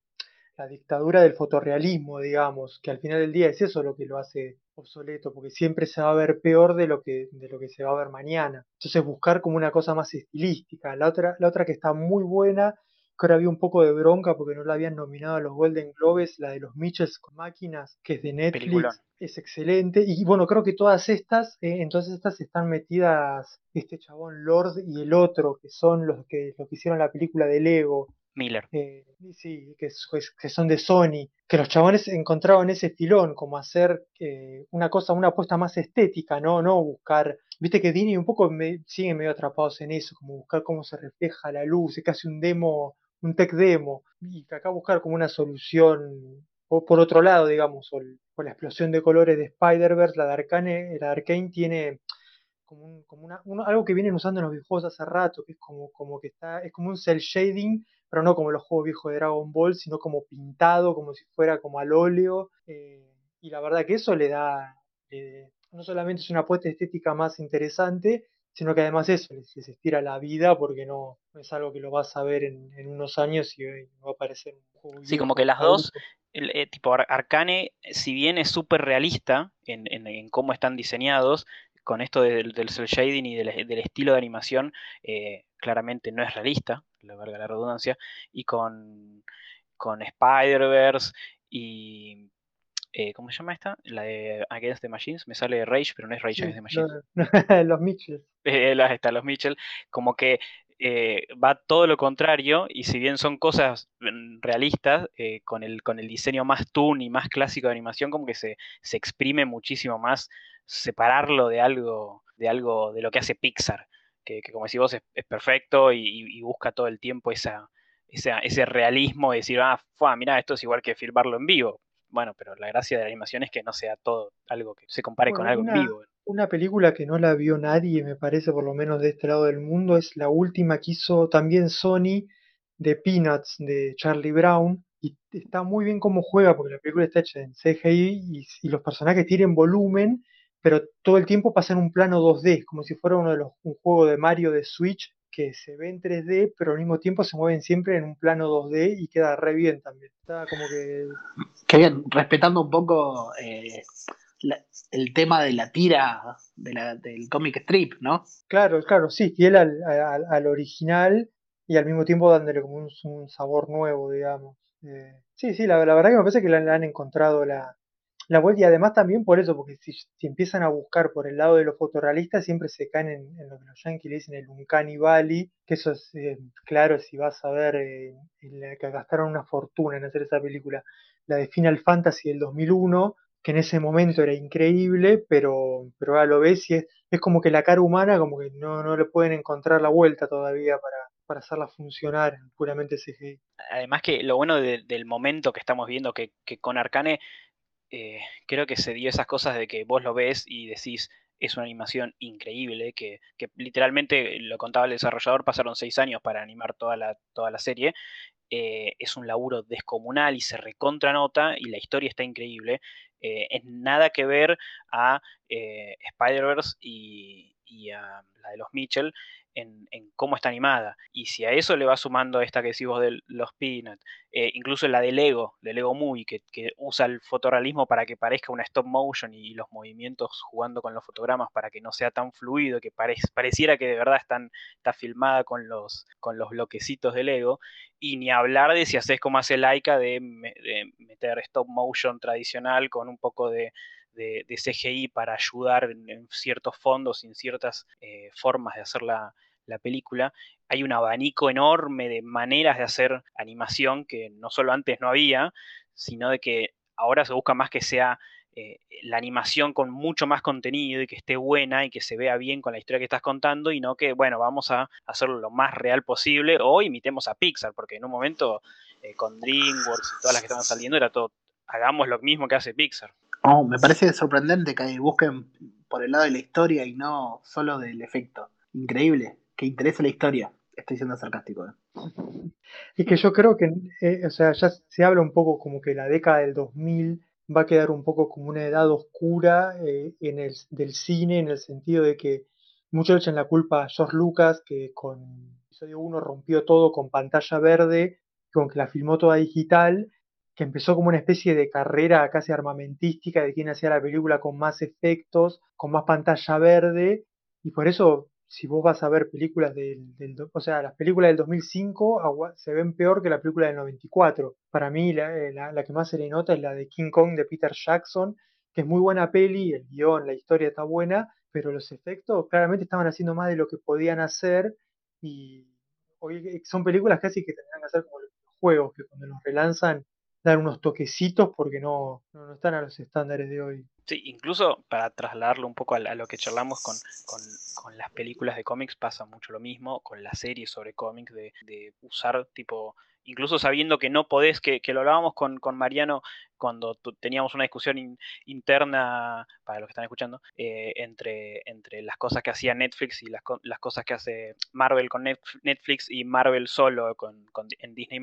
la dictadura del fotorrealismo, digamos, que al final del día es eso lo que lo hace obsoleto, porque siempre se va a ver peor de lo que, de lo que se va a ver mañana. Entonces buscar como una cosa más estilística. La otra, la otra que está muy buena que ahora había un poco de bronca porque no la habían nominado a los Golden Globes, la de los Mitchells con máquinas, que es de Netflix, Peliculón. es excelente. Y bueno, creo que todas estas, eh, entonces estas están metidas este chabón Lord y el otro, que son los que, los que hicieron la película de Lego. Miller. Eh, sí, que, es- que son de Sony, que los chabones encontraban ese filón, como hacer eh, una cosa, una apuesta más estética, ¿no? No buscar, viste que Disney un poco me, siguen medio atrapados en eso, como buscar cómo se refleja la luz, es casi un demo, un tech demo, y acá buscar como una solución, o por otro lado, digamos, o, el- la explosión de colores de Spider-Verse, la de Arcane, la de Arcane tiene como, algo que vienen usando en los videojuegos hace rato, que es como, como que está, es como un cel shading, pero no como los juegos viejos de Dragon Ball, sino como pintado, como si fuera como al óleo. eh, y la verdad que eso le da, le- no solamente es una apuesta estética más interesante, sino que además eso les, estira la vida porque no, es algo que lo vas a ver en, en unos años y, y va a parecer juego Sí, como que las dos, el, eh, tipo Ar- Arcane, si bien es súper realista en, en- en cómo están diseñados, con esto del, del cel shading y del, del estilo de animación, eh, claramente no es realista, la verga la redundancia, y con, con Spider-Verse y... eh, ¿Cómo se llama esta? La de Against the Machines, me sale Rage, pero no es Rage Sí, Against the Machines. los, los Mitchell. eh, las está los Mitchell, como que eh, va todo lo contrario, y si bien son cosas mm, realistas, eh, con, el, con el diseño más toon y más clásico de animación, como que se, se exprime muchísimo más separarlo de algo, de algo, de lo que hace Pixar, que, que como decís vos es, es perfecto y, y- y busca todo el tiempo esa, esa- ese realismo de decir, ah, mirá, esto es igual que filmarlo en vivo. Bueno, pero la gracia de la animación es que no sea todo algo que se compare con algo en vivo. una película que no la vio nadie, me parece, por lo menos de este lado del mundo, es la última que hizo también Sony de Peanuts, de Charlie Brown. Y está muy bien cómo juega, porque la película está hecha en CGI y, y los personajes tienen volumen, pero todo el tiempo pasa en un plano 2D, como si fuera uno de los, un juego de Mario de Switch que se ve en 3D, pero al mismo tiempo se mueven siempre en un plano 2D y queda re bien también. Está como que Qué bien, respetando un poco eh, la- el tema de la tira de la- del comic strip, ¿no? Claro, claro, sí, fiel al, al, al original y al mismo tiempo dándole como un, un sabor nuevo, digamos. Eh, sí, sí, la, la verdad que me parece que le han encontrado la, la vuelta y además también por eso, porque si, empiezan a buscar por el lado de lo fotorrealista, siempre se caen en, lo que los yankees le dicen el Uncanny Valley, que eso es eh, claro si vas a ver eh, la que gastaron una fortuna en hacer esa película, la de Final Fantasy del 2001, que en ese momento era increíble, pero, pero ahora lo ves y es, es como que la cara humana como que no, no le pueden encontrar la vuelta todavía para, para hacerla funcionar en puramente CGI. Además que lo bueno de- del momento que estamos viendo, que con Arcane eh, creo que se dio esas cosas de que vos lo ves y decís, es una animación increíble, que, que literalmente, lo contaba el desarrollador, pasaron seis años para animar toda la, toda la serie. eh, es un laburo descomunal y se recontra nota y la historia está increíble. Eh, es nada que ver a Spider-Verse y, y a la de los Mitchell en, cómo está animada. Y si a eso le va sumando esta que decís vos de los Peanuts, eh, incluso la de Lego, de Lego Movie, que, que usa el fotorrealismo para que parezca una stop motion y, los movimientos jugando con los fotogramas para que no sea tan fluido, que parec- pareciera que de verdad están, está filmada con los, con los bloquecitos de Lego. Y ni hablar de si haces como hace Laika de, de meter stop motion tradicional con un poco de, de- CGI para ayudar en, ciertos fondos y en ciertas eh, formas de hacer la, la película. Hay un abanico enorme de maneras de hacer animación que no solo antes no había, sino de que ahora se busca más que sea eh, la animación con mucho más contenido y que esté buena y que se vea bien con la historia que estás contando y no que, bueno, vamos a hacerlo lo más real posible o imitemos a Pixar, porque en un momento eh, con DreamWorks y todas las que estaban saliendo era todo, hagamos lo mismo que hace Pixar. Oh, me parece sorprendente que busquen por el lado de la historia y no solo del efecto. Increíble, que interese la historia. Estoy siendo sarcástico. ¿eh? Y que yo creo que, eh, o sea, ya se habla un poco como que la década del 2000 va a quedar un poco como una edad oscura eh, en el, del cine, en el sentido de que muchos echan la culpa a George Lucas, que con episodio 1 rompió todo con pantalla verde, con que la filmó toda digital, que empezó como una especie de carrera casi armamentística de quién hacía la película con más efectos, con más pantalla verde, y por eso si vos vas a ver películas del, o sea, las películas del 2005 agua- se ven peor que la película del 94. Para mí la, eh, la- la que más se le nota es la de King Kong de Peter Jackson, que es muy buena peli, el guion, la historia está buena, pero los efectos claramente estaban haciendo más de lo que podían hacer y hoy eh, son películas casi que tendrán que hacer como los juegos, que cuando los relanzan dan unos toquecitos porque no, no, no están a los estándares de hoy. Sí, incluso para trasladarlo un poco a, a lo que charlamos con, con, con las películas de cómics pasa mucho lo mismo, con las series sobre cómics, de, de usar tipo, incluso sabiendo que no podés, que, lo hablábamos con, con Mariano cuando teníamos una discusión in- interna, para los que están escuchando, eh, entre, entre las cosas que hacía Netflix y las, las cosas que hace Marvel con Netf- Netflix y Marvel solo con, con- en Disney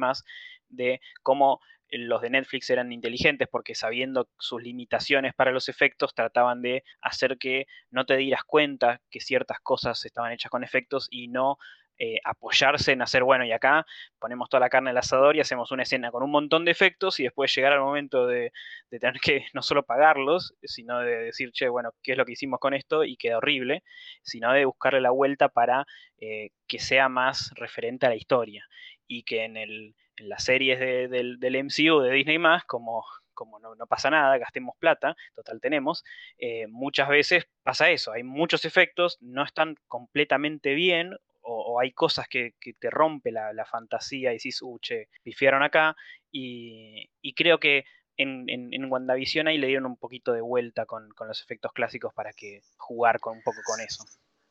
de cómo los de Netflix eran inteligentes porque sabiendo sus limitaciones para los efectos trataban de hacer que no te dieras cuenta que ciertas cosas estaban hechas con efectos y no eh, apoyarse en hacer, bueno, y acá ponemos toda la carne al asador y hacemos una escena con un montón de efectos y después llegar al momento de, tener que no solo pagarlos, sino de decir, che, bueno, ¿qué es lo que hicimos con esto? Y queda horrible, sino de buscarle la vuelta para eh, que sea más referente a la historia y que en, el, en las series del, MCU de Disney más, como como no, pasa nada, gastemos plata, total tenemos, eh, muchas veces pasa eso, hay muchos efectos, no están completamente bien o, hay cosas que, te rompe la, fantasía y dices, uh, che, pifiaron acá, y, creo que en, en, WandaVision ahí le dieron un poquito de vuelta con, los efectos clásicos para que jugar con, un poco con eso.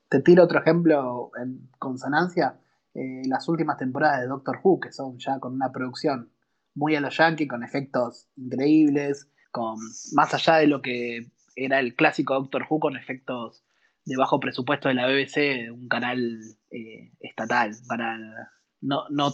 Te tiro otro ejemplo en consonancia. Eh, las últimas temporadas de Doctor Who, que son ya con una producción muy a los Yankees, con efectos increíbles, con más allá de lo que era el clásico Doctor Who, con efectos de bajo presupuesto de la BBC, un canal eh, estatal, para no, no,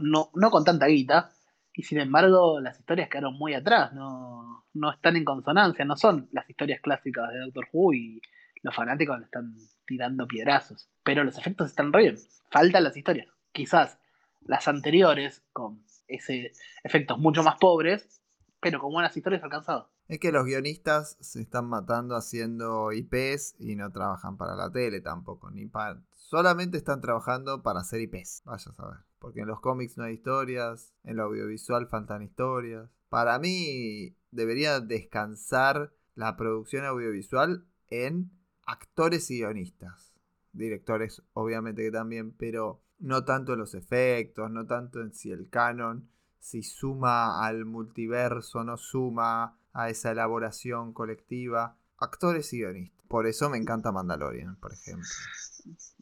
no, no, con tanta guita, y sin embargo las historias quedaron muy atrás, no, no están en consonancia, no son las historias clásicas de Doctor Who y los fanáticos le están tirando piedrazos. Pero los efectos están re bien, faltan las historias. Quizás las anteriores, con ese efectos mucho más pobres, pero con buenas historias alcanzadas. Es que los guionistas se están matando haciendo IPs y no trabajan para la tele tampoco, ni para... Solamente están trabajando para hacer IPs, vaya a saber. Porque en los cómics no hay historias, en lo audiovisual faltan historias. Para mí debería descansar la producción audiovisual en actores y guionistas. Directores obviamente que también, pero no tanto en los efectos, no tanto en si el canon, si suma al multiverso, no suma a esa elaboración colectiva. Actores y guionistas. Por eso me encanta Mandalorian, por ejemplo.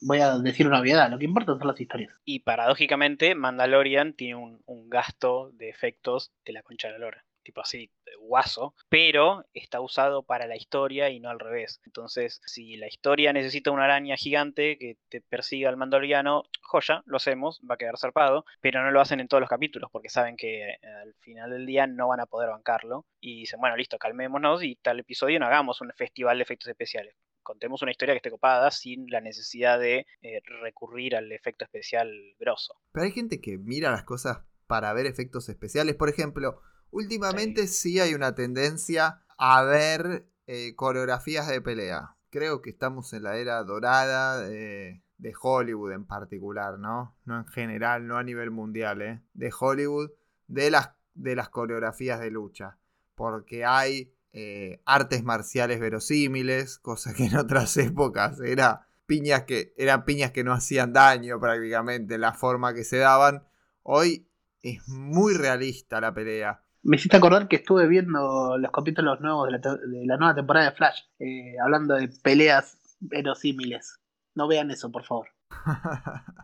Voy a decir una obviedad, lo que importa son las historias. Y paradójicamente, Mandalorian tiene un, un gasto de efectos de la concha de la lora tipo así, guaso, pero está usado para la historia y no al revés. Entonces, si la historia necesita una araña gigante que te persiga al mandaloriano, joya, lo hacemos, va a quedar zarpado, pero no lo hacen en todos los capítulos porque saben que eh, al final del día no van a poder bancarlo y dicen, bueno, listo, calmémonos y tal episodio no hagamos un festival de efectos especiales contemos una historia que esté copada sin la necesidad de eh, recurrir al efecto especial grosso. Pero hay gente que mira las cosas para ver efectos especiales. Por ejemplo, Últimamente sí. hay una tendencia a ver eh, coreografías de pelea. Creo que estamos en la era dorada de, Hollywood en particular, ¿no? No en general, no a nivel mundial, ¿eh? De Hollywood, de las, de las coreografías de lucha. Porque hay eh, artes marciales verosímiles, cosa que en otras épocas era piñas que, eran piñas que no hacían daño prácticamente en la forma que se daban. Hoy es muy realista la pelea. Me hiciste acordar que estuve viendo los capítulos nuevos de la, nueva temporada de Flash, eh, hablando de peleas verosímiles. No vean eso, por favor.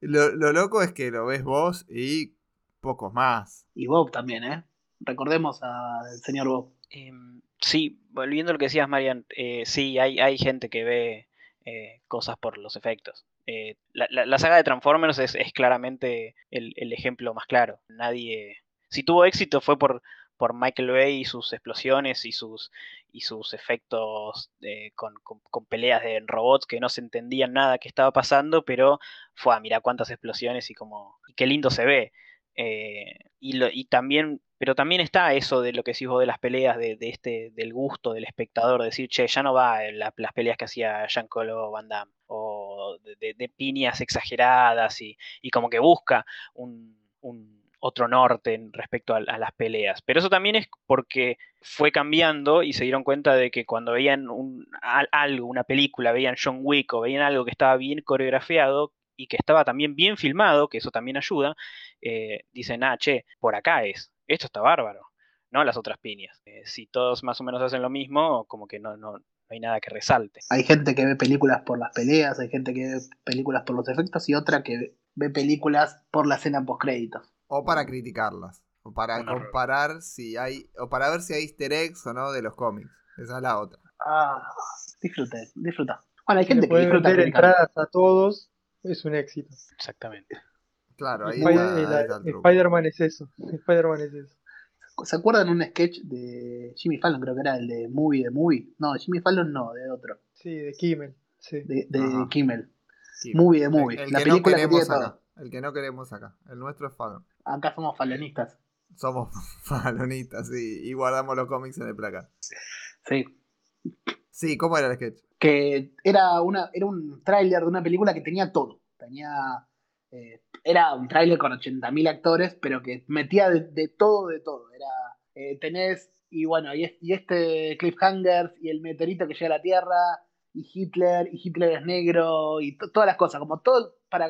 lo, loco es que lo ves vos y pocos más. Y Bob también, ¿eh? Recordemos al señor Bob. Em, sí, volviendo a lo que decías, Marian, eh, sí, hay, hay gente que ve eh, cosas por los efectos. la, saga de Transformers es, claramente el, el, ejemplo más claro. Nadie, si tuvo éxito fue por, por Michael Bay y sus explosiones y sus, y sus efectos con, peleas de robots que no se entendían nada que estaba pasando, pero fue a mirar cuántas explosiones y como qué lindo se ve. Eh, y, también, pero también está eso de lo que decís vos de las peleas, de, este, del gusto del espectador, decir, che, ya no va las peleas que hacía Jean-Claude Van Damme, o de, piñas exageradas y, como que busca un otro norte respecto a, las peleas. Pero eso también es porque fue cambiando y se dieron cuenta de que cuando veían un, algo, una película, veían John Wick o veían algo que estaba bien coreografiado y que estaba también bien filmado, que eso también ayuda, eh, dicen, ah, che, por acá es, esto está bárbaro, no las otras piñas. Eh, si todos más o menos hacen lo mismo, como que no, no, hay nada que resalte. Hay gente que ve películas por las peleas, hay gente que ve películas por los efectos y otra que ve películas por la escena post créditos. O para criticarlas. O para comparar si hay. O para ver si hay easter eggs o no de los cómics. Esa es la otra. Ah, disfrute, disfruta. Bueno, hay gente que disfruta. Meter entradas a todos es un éxito. Exactamente. Claro, ahí está, Spider-Man es eso. Spider-Man es eso. ¿Se acuerdan un sketch de Jimmy Fallon? Creo que era el de Movie de Movie. No, Jimmy Fallon no, de otro. Sí, de Kimmel. Sí. De, de Kimmel. Movie de movie. El, el la que no película que queremos tiene acá. todo. El que no queremos acá. El nuestro es Fallon. Acá somos falonistas. Somos falonistas, sí. Y guardamos los cómics en el placar. Sí. Sí, ¿cómo era el sketch? Que era, una, era un tráiler de una película que tenía todo. Tenía. eh, era un tráiler con 80.000 actores, pero que metía de, de todo, de todo. Era. eh, tenés. Y bueno, y, es- y este Cliffhanger y el meteorito que llega a la Tierra, y Hitler, y Hitler es negro, y to- todas las cosas, como todo para,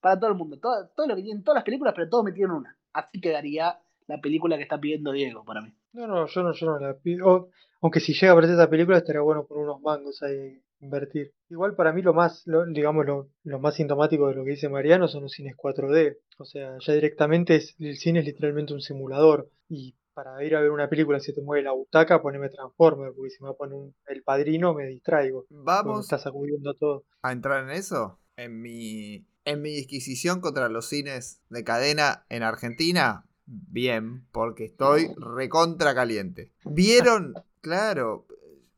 para todo el mundo. Todo, todo lo que tienen todas las películas, pero todo metido en una. Así quedaría la película que está pidiendo Diego para mí. No, no, yo no, yo no la pido. O- aunque si llega a aparecer esta película estaría bueno por unos mangos ahí invertir. Igual para mí lo más, lo- digamos, lo, lo más sintomático de lo que dice Mariano son los cines 4D. O sea, ya directamente es, el cine es literalmente un simulador. Y para ir a ver una película si te mueve la butaca, poneme Transformer, porque si me va a poner un- el padrino me distraigo. Vamos está sacudiendo todo. a entrar en eso. En mi, en mi disquisición contra los cines de cadena en Argentina, bien, porque estoy recontra caliente. ¿Vieron? Claro,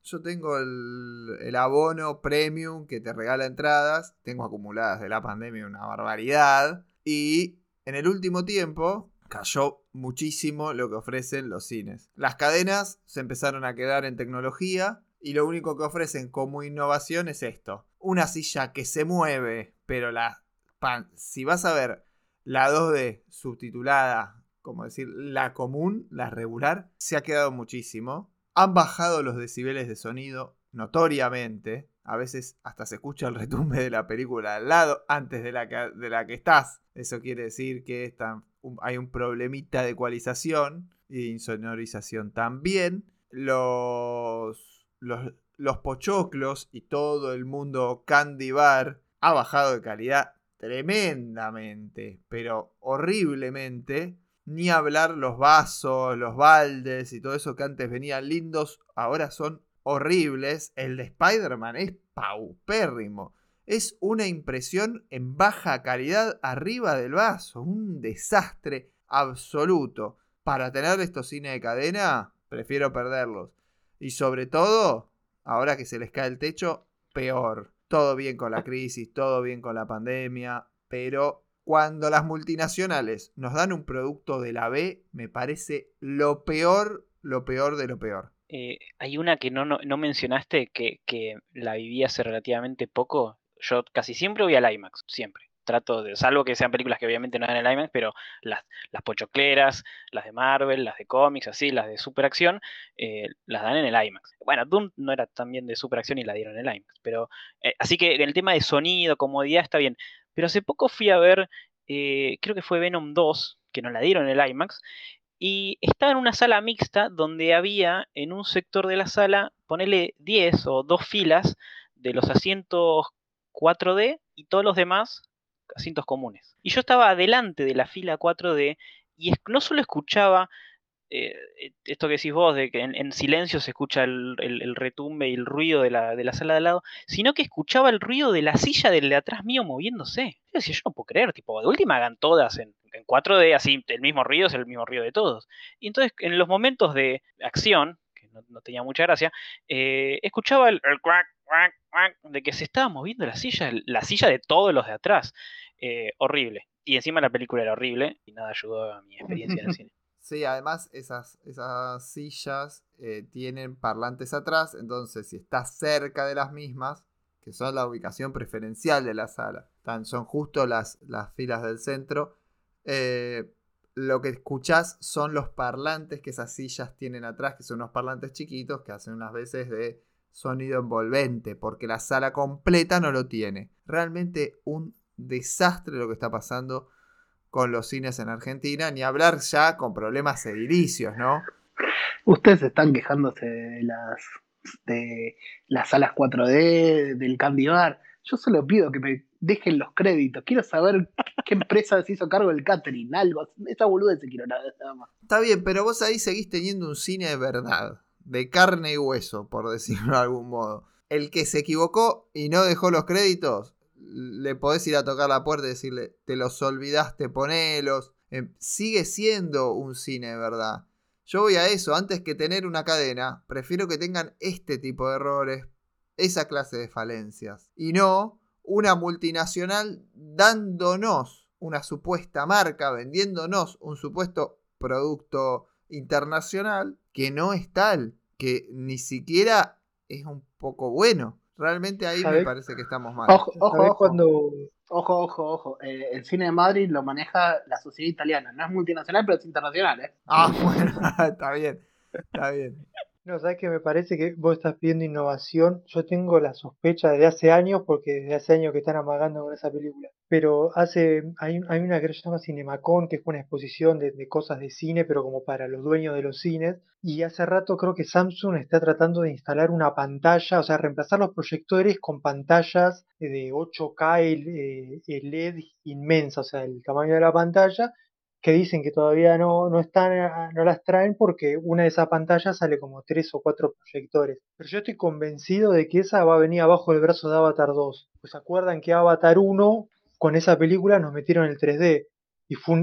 yo tengo el, el abono premium que te regala entradas. Tengo acumuladas de la pandemia una barbaridad. Y en el último tiempo cayó muchísimo lo que ofrecen los cines. Las cadenas se empezaron a quedar en tecnología y lo único que ofrecen como innovación es esto. Una silla que se mueve, pero la si vas a ver la 2D subtitulada, como decir, la común, la regular, se ha quedado muchísimo. Han bajado los decibeles de sonido notoriamente. A veces hasta se escucha el retumbe de la película al lado antes de la que, de la que estás. Eso quiere decir que hay un problemita de ecualización y insonorización también. Los, los, los pochoclos y todo el mundo candy bar ha bajado de calidad tremendamente, pero horriblemente. Ni hablar los vasos, los baldes y todo eso que antes venían lindos, ahora son horribles. El de Spider-Man es paupérrimo. Es una impresión en baja calidad arriba del vaso. Un desastre absoluto. Para tener estos cines de cadena, prefiero perderlos. Y sobre todo, ahora que se les cae el techo, peor. Todo bien con la crisis, todo bien con la pandemia, pero cuando las multinacionales nos dan un producto de la B, me parece lo peor, lo peor de lo peor. Eh, hay una que no, no, no mencionaste que, que la viví hace relativamente poco. Yo casi siempre voy al IMAX, siempre. Trato de, salvo que sean películas que obviamente no dan el IMAX, pero las, las pochocleras, las de Marvel, las de cómics, así, las de superacción, eh, las dan en el IMAX. Bueno, Doom no era también de superacción y la dieron en el IMAX, pero eh, así que el tema de sonido, comodidad está bien. Pero hace poco fui a ver, eh, creo que fue Venom 2, que nos la dieron en el IMAX, y estaba en una sala mixta donde había en un sector de la sala, ponele 10 o dos filas de los asientos 4D y todos los demás asientos comunes. Y yo estaba adelante de la fila 4D y no solo escuchaba eh, esto que decís vos, de que en, en silencio se escucha el, el- retumbe y el ruido de la, de la sala de al lado, sino que escuchaba el ruido de la silla del de atrás mío moviéndose. Yo decía, yo no puedo creer, tipo, de última hagan todas en, en 4D, así, el mismo ruido es el mismo ruido de todos. Y entonces, en los momentos de acción, que no, tenía mucha gracia, eh, escuchaba el, el crack, de que se estaba moviendo la silla, la silla de todos los de atrás. Eh, horrible. Y encima la película era horrible y nada ayudó a mi experiencia en el cine. Sí, además esas, esas sillas eh, tienen parlantes atrás, entonces si estás cerca de las mismas, que son la ubicación preferencial de la sala, tan, son justo las, las filas del centro, eh, lo que escuchás son los parlantes que esas sillas tienen atrás, que son unos parlantes chiquitos que hacen unas veces de sonido envolvente, porque la sala completa no lo tiene. Realmente un desastre lo que está pasando con los cines en Argentina, ni hablar ya con problemas edilicios, ¿no? Ustedes están quejándose de las de las salas 4D, del Candy Bar. Yo solo pido que me dejen los créditos. Quiero saber qué empresa se hizo cargo del catering, algo. Esa boludez se quiero nada más. Está bien, pero vos ahí seguís teniendo un cine de verdad, de carne y hueso, por decirlo de algún modo. El que se equivocó y no dejó los créditos, le podés ir a tocar la puerta y decirle, te los olvidaste, ponelos. Eh, sigue siendo un cine verdad. Yo voy a eso, antes que tener una cadena, prefiero que tengan este tipo de errores, esa clase de falencias, y no una multinacional dándonos una supuesta marca, vendiéndonos un supuesto producto internacional que no es tal, que ni siquiera es un poco bueno. Realmente ahí me parece que estamos mal. Ojo, ojo, ¿Sabés ojo. cuando Ojo, ojo, ojo. Eh, el cine de Madrid lo maneja la sociedad italiana. No es multinacional, pero es internacional, ¿eh? Ah, bueno, está bien, está bien. No, sabes que me parece que vos estás pidiendo innovación. Yo tengo la sospecha desde hace años, porque desde hace años que están amagando con esa película. Pero hace, hay, hay una que se llama Cinemacon, que es una exposición de, cosas de cine, pero como para los dueños de los cines. Y hace rato creo que Samsung está tratando de instalar una pantalla, o sea, reemplazar los proyectores con pantallas de 8K eh, LED inmensa, o sea, el tamaño de la pantalla, que dicen que todavía no, no están, ah, no las traen porque una de esas pantallas sale como tres o cuatro proyectores. Pero yo estoy convencido de que esa va a venir abajo del brazo de Avatar 2. Pues acuerdan que Avatar 1 con esa película nos metieron el 3D.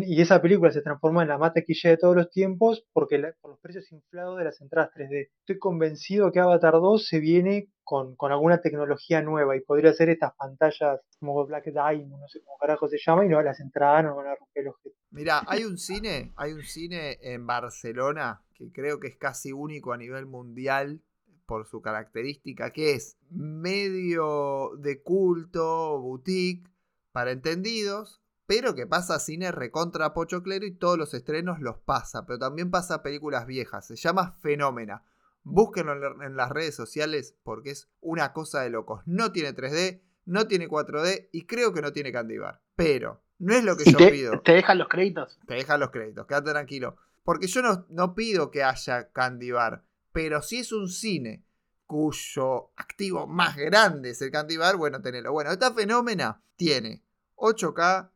Y, esa película se transformó en la más taquillera de todos los tiempos porque la- por los precios inflados de las entradas 3D. Estoy convencido que Avatar 2 se viene con, con alguna tecnología nueva y podría ser estas pantallas como Black Diamond, no sé cómo carajo se llama, y no, las entradas no van a romper objeto. Mira, hay un cine, hay un cine en Barcelona que creo que es casi único a nivel mundial por su característica, que es medio de culto, boutique, para entendidos, pero que pasa cine recontra pochoclero y todos los estrenos los pasa, pero también pasa películas viejas. Se llama Fenómena. Búsquenlo en la- en las redes sociales porque es una cosa de locos. No tiene 3D, no tiene 4D y creo que no tiene Candy Bar. Pero no es lo que yo te, pido te dejan los créditos. te dejan los créditos, quédate tranquilo. Porque yo no, no pido que haya Candy Bar, pero si es un cine cuyo activo más grande es el Candy Bar, bueno, tenelo. Bueno, esta fenómena tiene 8K,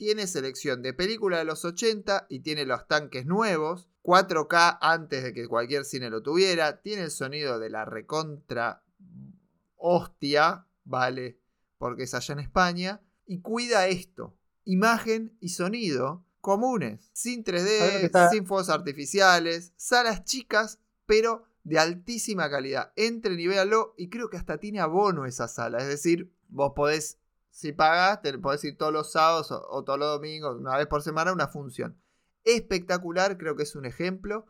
tiene selección de película de los 80 y tiene los tanques nuevos, 4K antes de que cualquier cine lo tuviera, tiene el sonido de la recontra hostia, ¿vale? Porque es allá en España, y cuida esto, imagen y sonido comunes, sin ¿Sabés lo 3D, que está- sin fuegos artificiales, salas chicas, pero de altísima calidad. Entren y véanlo, y creo que hasta tiene abono esa sala, es decir, vos podés, si pagás, te podés ir todos los sábados o, o todos los domingos, una vez por semana, una función. Espectacular, creo que es un ejemplo.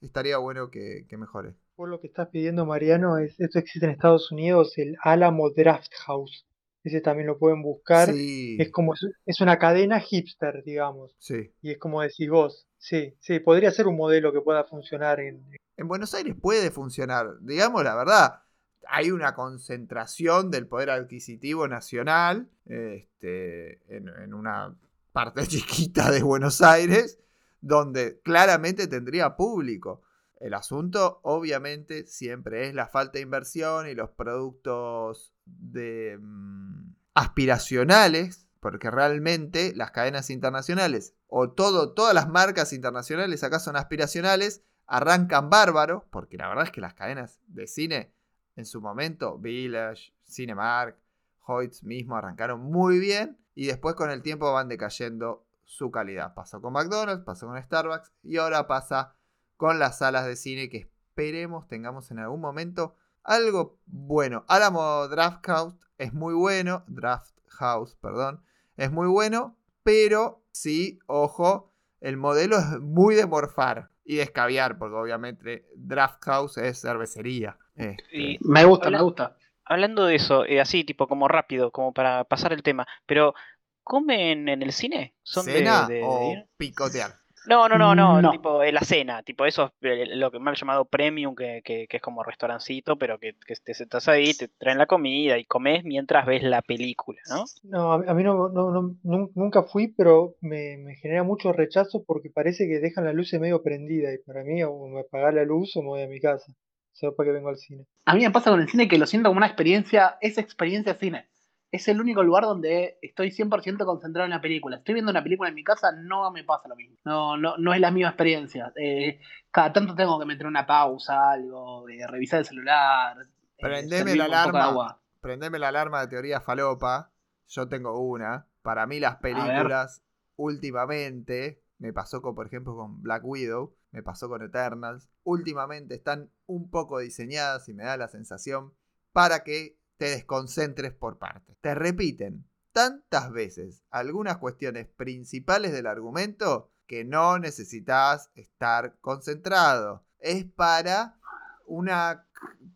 Estaría bueno que, que mejore. Vos lo que estás pidiendo, Mariano, es esto existe en Estados Unidos, el Alamo Draft House. Ese también lo pueden buscar. Sí, Es como, es una cadena hipster, digamos. sí. Y es como decís vos. Sí, sí, podría ser un modelo que pueda funcionar en, En Buenos Aires puede funcionar. Digamos la verdad, hay una concentración del poder adquisitivo nacional este, en, una parte chiquita de Buenos Aires, donde claramente tendría público. El asunto, obviamente, siempre es la falta de inversión y los productos de, mm, aspiracionales, porque realmente las cadenas internacionales o todo, todas las marcas internacionales acá son aspiracionales, arrancan bárbaros, porque la verdad es que las cadenas de cine en su momento, Village, Cinemark, Hoyts mismo arrancaron muy bien y después con el tiempo van decayendo su calidad. Pasó con McDonald's, pasó con Starbucks y ahora pasa con las salas de cine que esperemos tengamos en algún momento algo bueno. Alamo Draft House es muy bueno, Draft House, perdón, es muy bueno, pero sí, ojo, el modelo es muy de morfar y de escabiar, porque obviamente Draft House es cervecería. Este, Y Me gusta, me gusta. hablando de eso, eh, así, tipo como rápido, como para pasar el tema, pero ¿comen en el cine? ¿Son de- ¿Cena de- de o picotear? No, no, no, no, No. tipo eh, la cena, tipo eso es eh, lo que mal llamado premium, que, que, que es como restaurancito, pero que, que te sentás ahí, te traen la comida y comes mientras ves la película, ¿no? No, a mí, no, no- no- nun- nunca fui, pero me, me genera mucho rechazo porque parece que dejan la luz medio prendida y para mí o me apagar la luz o me voy a mi casa. Sea, para que vengo al cine. A mí me pasa con el cine que lo siento como una experiencia, es experiencia cine. Es el único lugar donde estoy 100% concentrado en la película. Estoy viendo una película en mi casa, no me pasa lo mismo. No, no, no es la misma experiencia. Eh, cada tanto tengo que meter una pausa, algo, eh, revisar el celular. eh, Prendeme la alarma. agua. Prendeme la alarma de teoría falopa. Yo tengo una. Para mí las películas últimamente, me pasó con, por ejemplo, con Black Widow, me pasó con Eternals, últimamente están un poco diseñadas y me da la sensación para que te desconcentres por partes. Te repiten tantas veces algunas cuestiones principales del argumento que no necesitas estar concentrado. Es para una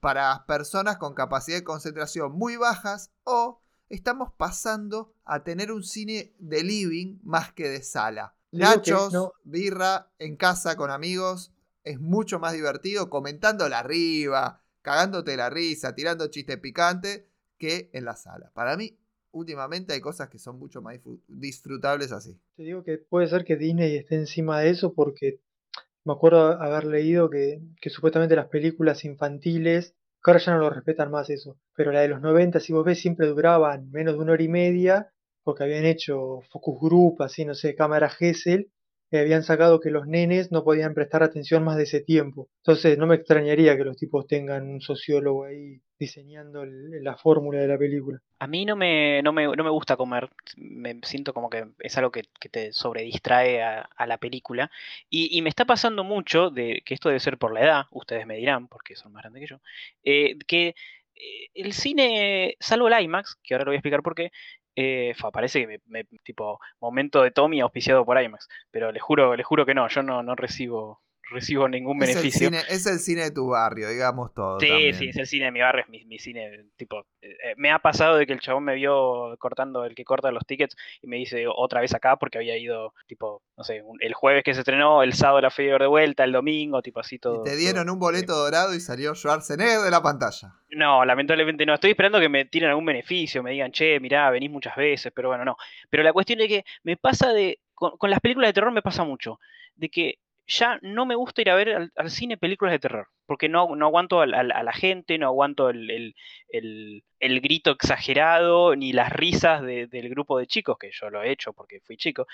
para personas con capacidad de concentración muy bajas o estamos pasando a tener un cine de living más que de sala. Nachos, birra en casa con amigos es mucho más divertido comentándola arriba, cagándote la risa, tirando chistes picantes que en la sala. Para mí, últimamente hay cosas que son mucho más disfrutables así. Te digo que puede ser que Disney esté encima de eso porque me acuerdo haber leído que, que supuestamente las películas infantiles, que ahora ya no lo respetan más eso, pero la de los 90, si vos ves, siempre duraban menos de una hora y media porque habían hecho focus group, así, no sé, cámara Gesell, y habían sacado que los nenes no podían prestar atención más de ese tiempo. Entonces no me extrañaría que los tipos tengan un sociólogo ahí diseñando la fórmula de la película. A mí no me, no me, no me gusta comer, me siento como que es algo que, te sobredistrae a, a la película. Y, me está pasando mucho, de que esto debe ser por la edad, ustedes me dirán, porque son más grandes que yo, eh, que eh, el cine, salvo el IMAX, que ahora lo voy a explicar por qué, eh, parece que me, tipo momento de Tommy auspiciado por IMAX, pero les juro, les juro que no, yo no, no recibo recibo ningún beneficio. Es el, cine, de tu barrio, digamos todo. Sí, sí, es el cine de mi barrio, es mi, cine. Tipo, eh, me ha pasado de que el chabón me vio cortando, el que corta los tickets, y me dice otra vez acá porque había ido, tipo, no sé, el jueves que se estrenó, el sábado la fui de vuelta, el domingo, tipo así todo. Y te dieron un boleto dorado y salió Schwarzenegger de la pantalla. No, lamentablemente no. Estoy esperando que me tiren algún beneficio, me digan, che, mirá, venís muchas veces, pero bueno, no. Pero la cuestión es que me pasa de. con las películas de terror me pasa mucho. De que ya no me gusta ir a ver al, cine películas de terror, porque no, no aguanto a, la gente, no aguanto el, grito exagerado, ni las risas del grupo de chicos, que yo lo he hecho porque fui chico,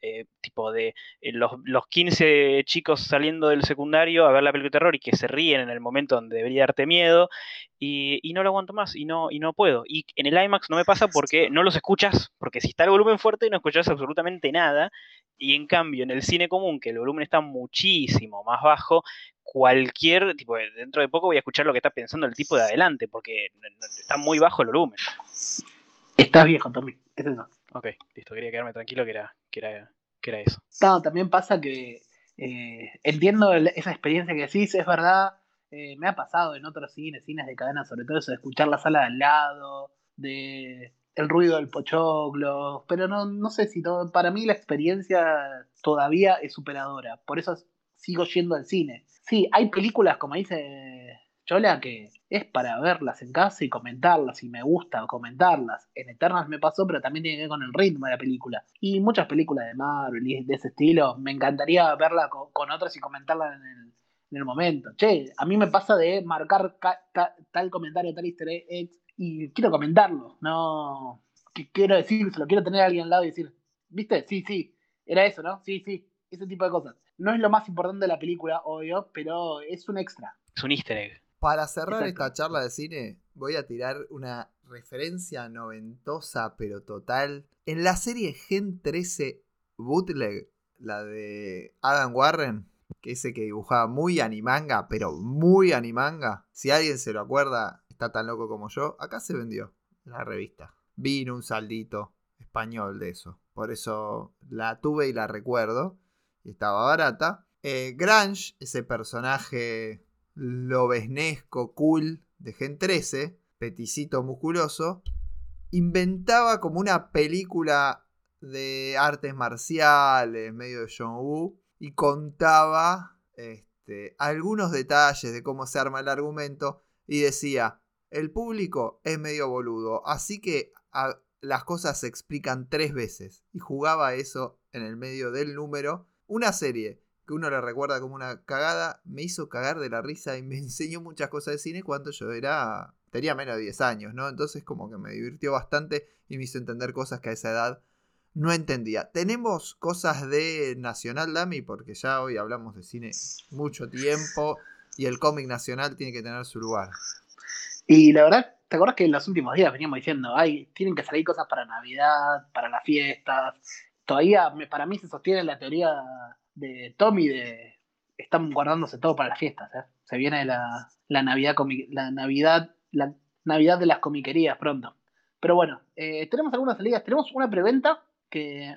eh, tipo de eh, los, los 15 chicos saliendo del secundario a ver la película de terror y que se ríen en el momento donde debería darte miedo, y, y, no lo aguanto más, y no, y no puedo. Y en el IMAX no me pasa porque no los escuchas, porque si está el volumen fuerte no escuchas absolutamente nada, y en cambio, en el cine común, que el volumen está muchísimo más bajo, cualquier tipo, dentro de poco voy a escuchar lo que está pensando el tipo de adelante, porque está muy bajo el volumen. Estás viejo, Tommy. Es eso. Ok, listo, quería quedarme tranquilo que era, que era, que era eso. No, también pasa que eh, entiendo esa experiencia que decís, es verdad, eh, me ha pasado en otros cines, cines de cadena, sobre todo eso de escuchar la sala de al lado, de el ruido del pochoclo, pero no, no sé si para mí la experiencia todavía es superadora, por eso sigo yendo al cine. Sí, hay películas, como dice Chola, que es para verlas en casa y comentarlas, y me gusta comentarlas. En Eternals me pasó, pero también tiene que ver con el ritmo de la película. Y muchas películas de Marvel y de ese estilo, me encantaría verla con, otras y comentarla en el, en el momento. Che, a mí me pasa de marcar tal comentario, tal easter egg, y quiero comentarlo, no quiero decírselo, quiero tener a alguien al lado y decir, ¿viste? Sí, sí, era eso, ¿no? Sí, sí, ese tipo de cosas. No es lo más importante de la película, obvio, pero es un extra. Es un easter egg. Para cerrar esta charla de cine, voy a tirar una referencia noventosa, pero total. En la serie Gen 13 Bootleg, la de Adam Warren, que ese que dibujaba muy animanga, pero muy animanga. Si alguien se lo acuerda, está tan loco como yo, acá se vendió la revista. Vino un saldito español de eso. Por eso la tuve y la recuerdo. Y estaba barata. Eh, Grange, ese personaje lobesnesco, cool de Gen 13, peticito musculoso, inventaba como una película de artes marciales, medio de John Woo, y contaba este, algunos detalles de cómo se arma el argumento y decía, el público es medio boludo, así que las cosas se explican tres veces. Y jugaba eso en el medio del número. Una serie que uno le recuerda como una cagada, me hizo cagar de la risa y me enseñó muchas cosas de cine cuando yo era... tenía menos de 10 años, ¿no? Entonces como que me divirtió bastante y me hizo entender cosas que a esa edad no entendía. Tenemos cosas de Nacional Dami, porque ya hoy hablamos de cine mucho tiempo y el cómic nacional tiene que tener su lugar. Y la verdad, ¿te acuerdas que en los últimos días veníamos diciendo, ay, tienen que salir cosas para Navidad, para las fiestas? Todavía para mí se sostiene la teoría de Tommy de están guardándose todo para las fiestas. ¿eh? Se viene la, la Navidad, la Navidad, la, Navidad de las comiquerías pronto. Pero bueno, eh, tenemos algunas salidas. Tenemos una preventa que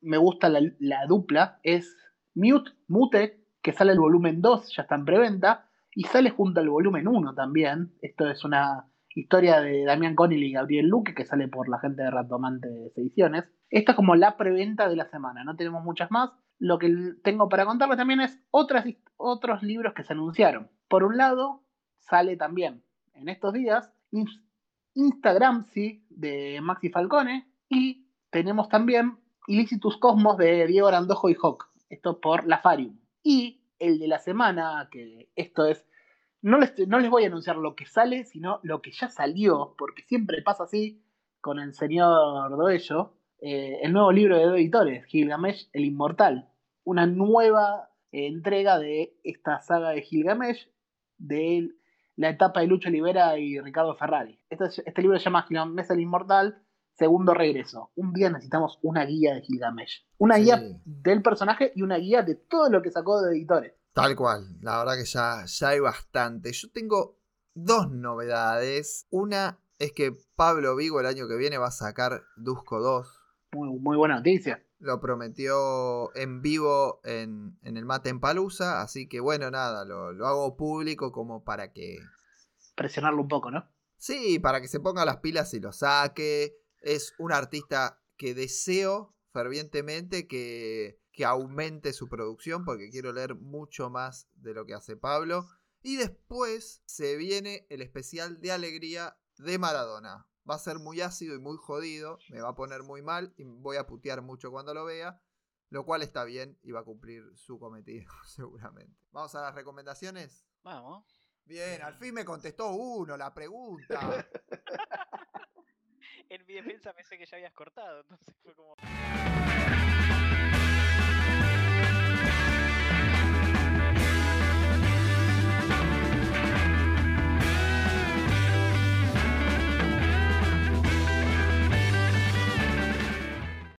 me gusta la, la dupla. Es Mute, Mute, que sale el volumen 2, ya está en preventa. Y sale junto al volumen 1 también. Esto es una historia de Damián Connelly y Gabriel Luque, que sale por la gente de Ratomante Ediciones. Esta es como la preventa de la semana, no tenemos muchas más. Lo que tengo para contarles también es otras, otros libros que se anunciaron. Por un lado, sale también en estos días Instagram, sí, de Maxi Falcone, y tenemos también Ilicitus Cosmos de Diego Arandojo y Hawk, esto por la Farium. Y el de la semana, que esto es no les, no les voy a anunciar lo que sale, sino lo que ya salió, porque siempre pasa así con el señor Doello. Eh, el nuevo libro de dos editores, Gilgamesh, el Inmortal. Una nueva entrega de esta saga de Gilgamesh, de la etapa de Lucho Olivera y Ricardo Ferrari. Este, este libro se llama Gilgamesh el Inmortal, segundo regreso. Un día necesitamos una guía de Gilgamesh. Una guía del personaje y una guía de todo lo que sacó de editores. Tal cual, la verdad que ya, ya hay bastante. Yo tengo dos novedades. Una es que Pablo Vigo el año que viene va a sacar Dusko 2. Muy, muy buena noticia. Lo prometió en vivo en, el Mate en Palusa, así que bueno, nada, lo, lo, hago público como para que... Presionarlo un poco, ¿no? Sí, para que se ponga las pilas y lo saque. Es un artista que deseo fervientemente que, que aumente su producción porque quiero leer mucho más de lo que hace Pablo. Y después se viene el especial de alegría de Maradona. Va a ser muy ácido y muy jodido, me va a poner muy mal y voy a putear mucho cuando lo vea, lo cual está bien y va a cumplir su cometido seguramente. Vamos a las recomendaciones. Vamos. Bien, al fin me contestó uno la pregunta. en mi defensa pensé que ya habías cortado, entonces fue como...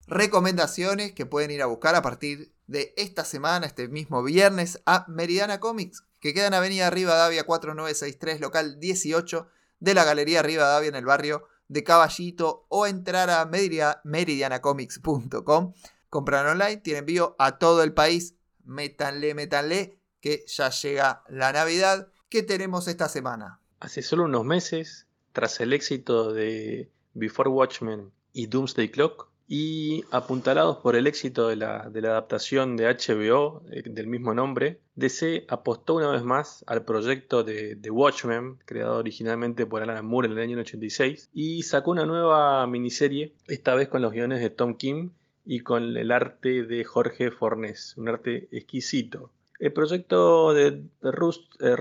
recomendaciones que pueden ir a buscar a partir de esta semana, este mismo viernes, a Meridiana Comics, que queda en Avenida Rivadavia 4963, local 18 de la Galería Rivadavia en el barrio de Caballito, o entrar a meridianacomics.com. Comprar online, tiene envío a todo el país. Métanle, métanle, que ya llega la Navidad. ¿Qué tenemos esta semana? Hace solo unos meses, tras el éxito de Before Watchmen y Doomsday Clock, y apuntalados por el éxito de la, adaptación de HBO eh, del mismo nombre, DC apostó una vez más al proyecto de, The Watchmen, creado originalmente por Alan Moore en el año 86, y sacó una nueva miniserie, esta vez con los guiones de Tom Kim y con el arte de Jorge Fornés, un arte exquisito. El proyecto de eh,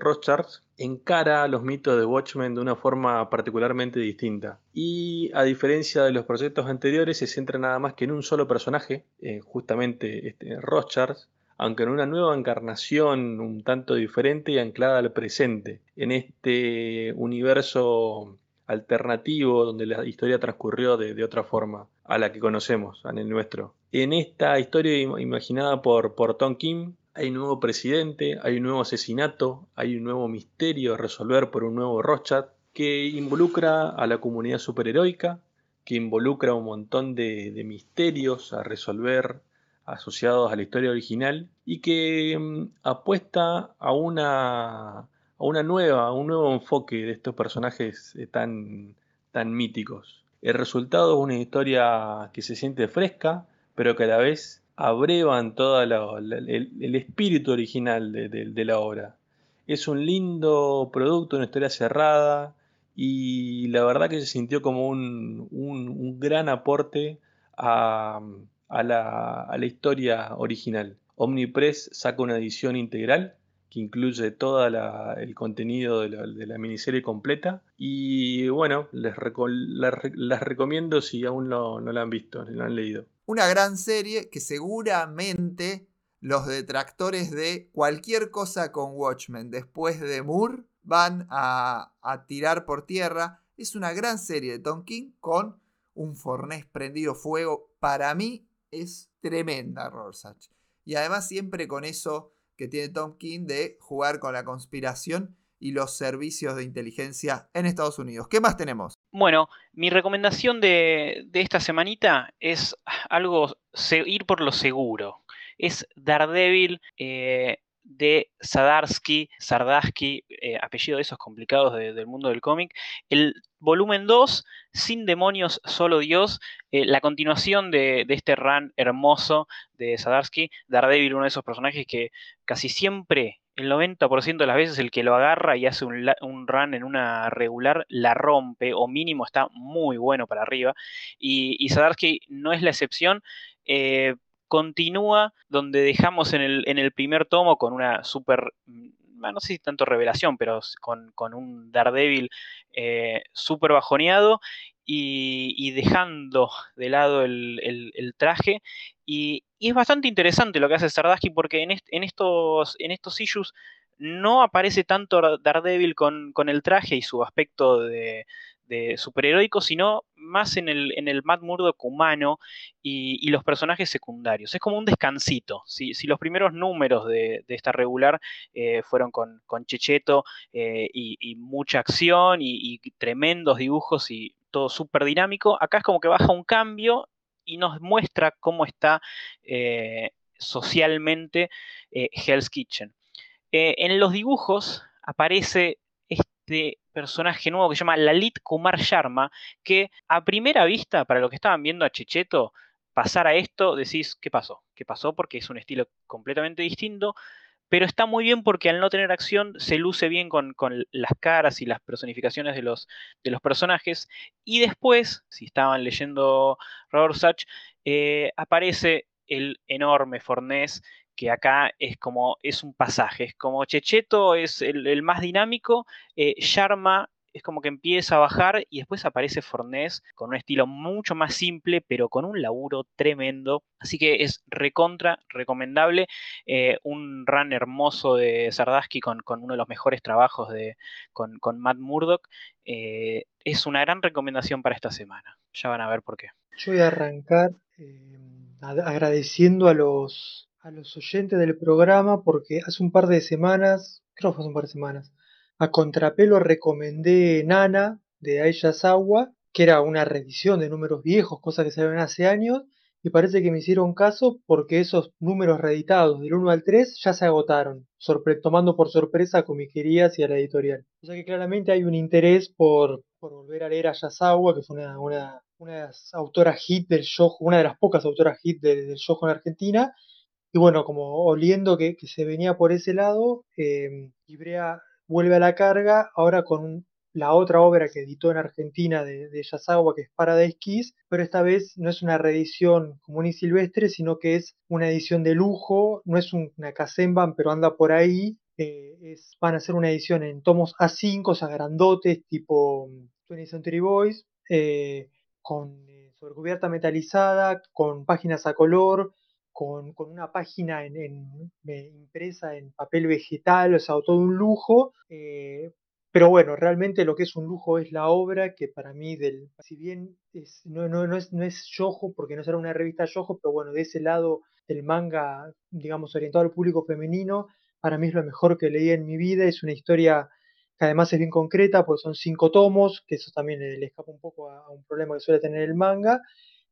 encara los mitos de Watchmen de una forma particularmente distinta. Y a diferencia de los proyectos anteriores, se centra nada más que en un solo personaje, eh, justamente este, Rothschild, aunque en una nueva encarnación un tanto diferente y anclada al presente, en este universo alternativo donde la historia transcurrió de, de, otra forma a la que conocemos, en el nuestro. En esta historia imaginada por, por Tom Kim, hay un nuevo presidente, hay un nuevo asesinato, hay un nuevo misterio a resolver por un nuevo Rorschach que involucra a la comunidad superheroica, que involucra un montón de, misterios a resolver asociados a la historia original y que mm, apuesta a una, a una nueva, a un nuevo enfoque de estos personajes eh, tan, tan míticos. El resultado es una historia que se siente fresca, pero que a la vez abrevan todo el, espíritu original de, la obra. Es un lindo producto, una historia cerrada y la verdad que se sintió como un, gran aporte a, la, historia original. Omnipress saca una edición integral que incluye todo el contenido de la, miniserie completa. Y bueno, les, recomiendo si aún no, no la han visto, no la han leído. Una gran serie que seguramente los detractores de cualquier cosa con Watchmen después de Moore van a, tirar por tierra. Es una gran serie de Tom King con un fornés prendido fuego. Para mí es tremenda Rorschach. Y además siempre con eso que tiene Tom King de jugar con la conspiración y los servicios de inteligencia en Estados Unidos. ¿Qué más tenemos? Bueno, mi recomendación de, esta semanita es algo, ir por lo seguro. Es Daredevil eh, de Sadarsky, Sardarsky, eh, apellido de esos complicados del mundo del cómic. El volumen 2, Sin demonios, solo Dios, eh, la continuación de, este run hermoso de Sadarsky, Daredevil, uno de esos personajes que casi siempre, el 90% de las veces, el que lo agarra y hace un, run en una regular, la rompe, o mínimo está muy bueno para arriba. Y, y Sadarsky no es la excepción. Eh, continúa donde dejamos en el, en el primer tomo con una super, mm, no sé si tanto revelación, pero con, un Daredevil eh, súper bajoneado y, dejando de lado el, traje. Y, es bastante interesante lo que hace Sardaski porque en, estos, issues no aparece tanto Daredevil con, el traje y su aspecto de, de superheroico, sino más en el, en el Matt Murdock humano y, los personajes secundarios. Es como un descansito. Si, los primeros números de, esta regular eh, fueron con, con Checheto eh, y, mucha acción y, tremendos dibujos y todo súper dinámico, acá es como que baja un cambio y nos muestra cómo está eh, socialmente Hell's Kitchen. en los dibujos aparece este personaje nuevo que se llama Lalit Kumar Sharma, que a primera vista, para los que estaban viendo a Checheto pasar a esto, decís, ¿qué pasó? ¿Qué pasó? Porque es un estilo completamente distinto, pero está muy bien porque al no tener acción se luce bien con, las caras y las personificaciones de los, de los, personajes. Y después, si estaban leyendo Robert eh, aparece el enorme Fornés que acá es como, es un pasaje, es como Checheto es el, más dinámico, eh, Sharma es como que empieza a bajar y después aparece Fornés con un estilo mucho más simple, pero con un laburo tremendo. Así que es recontra, recomendable. Eh, un run hermoso de Sardaski con, uno de los mejores trabajos de, con, Matt Murdock. Eh, es una gran recomendación para esta semana. Ya van a ver por qué. Yo voy a arrancar agradeciendo a los a los oyentes del programa porque hace un par de semanas, creo que fue hace un par de semanas, a contrapelo recomendé Nana de Aisha que era una reedición de números viejos, cosas que se ven hace años, y parece que me hicieron caso porque esos números reeditados del 1 al 3 ya se agotaron, tomando por sorpresa a comiquerías y a la editorial. O sea que claramente hay un interés por, volver a leer a que fue una, una, una, de las autoras hit del show, una de las pocas autoras hit del, del show en Argentina, y bueno, como oliendo que, se venía por ese lado, eh, vuelve a la carga, ahora con la otra obra que editó en Argentina de, de Yasawa, que es Paradise Kiss, pero esta vez no es una reedición común y silvestre, sino que es una edición de lujo, no es una Kazenban, pero anda por ahí. Eh, es, van a ser una edición en tomos A5, o sea, grandotes, tipo 20th Century Boys, eh, con sobrecubierta metalizada, con páginas a color, con, una página en, impresa en papel vegetal, o sea, todo un lujo. Eh, pero bueno, realmente lo que es un lujo es la obra, que para mí, del, si bien es, no, no, no, es, no es yojo, porque no será una revista yojo, pero bueno, de ese lado del manga, digamos, orientado al público femenino, para mí es lo mejor que leí en mi vida. Es una historia que además es bien concreta, porque son cinco tomos, que eso también le escapa un poco a, un problema que suele tener el manga.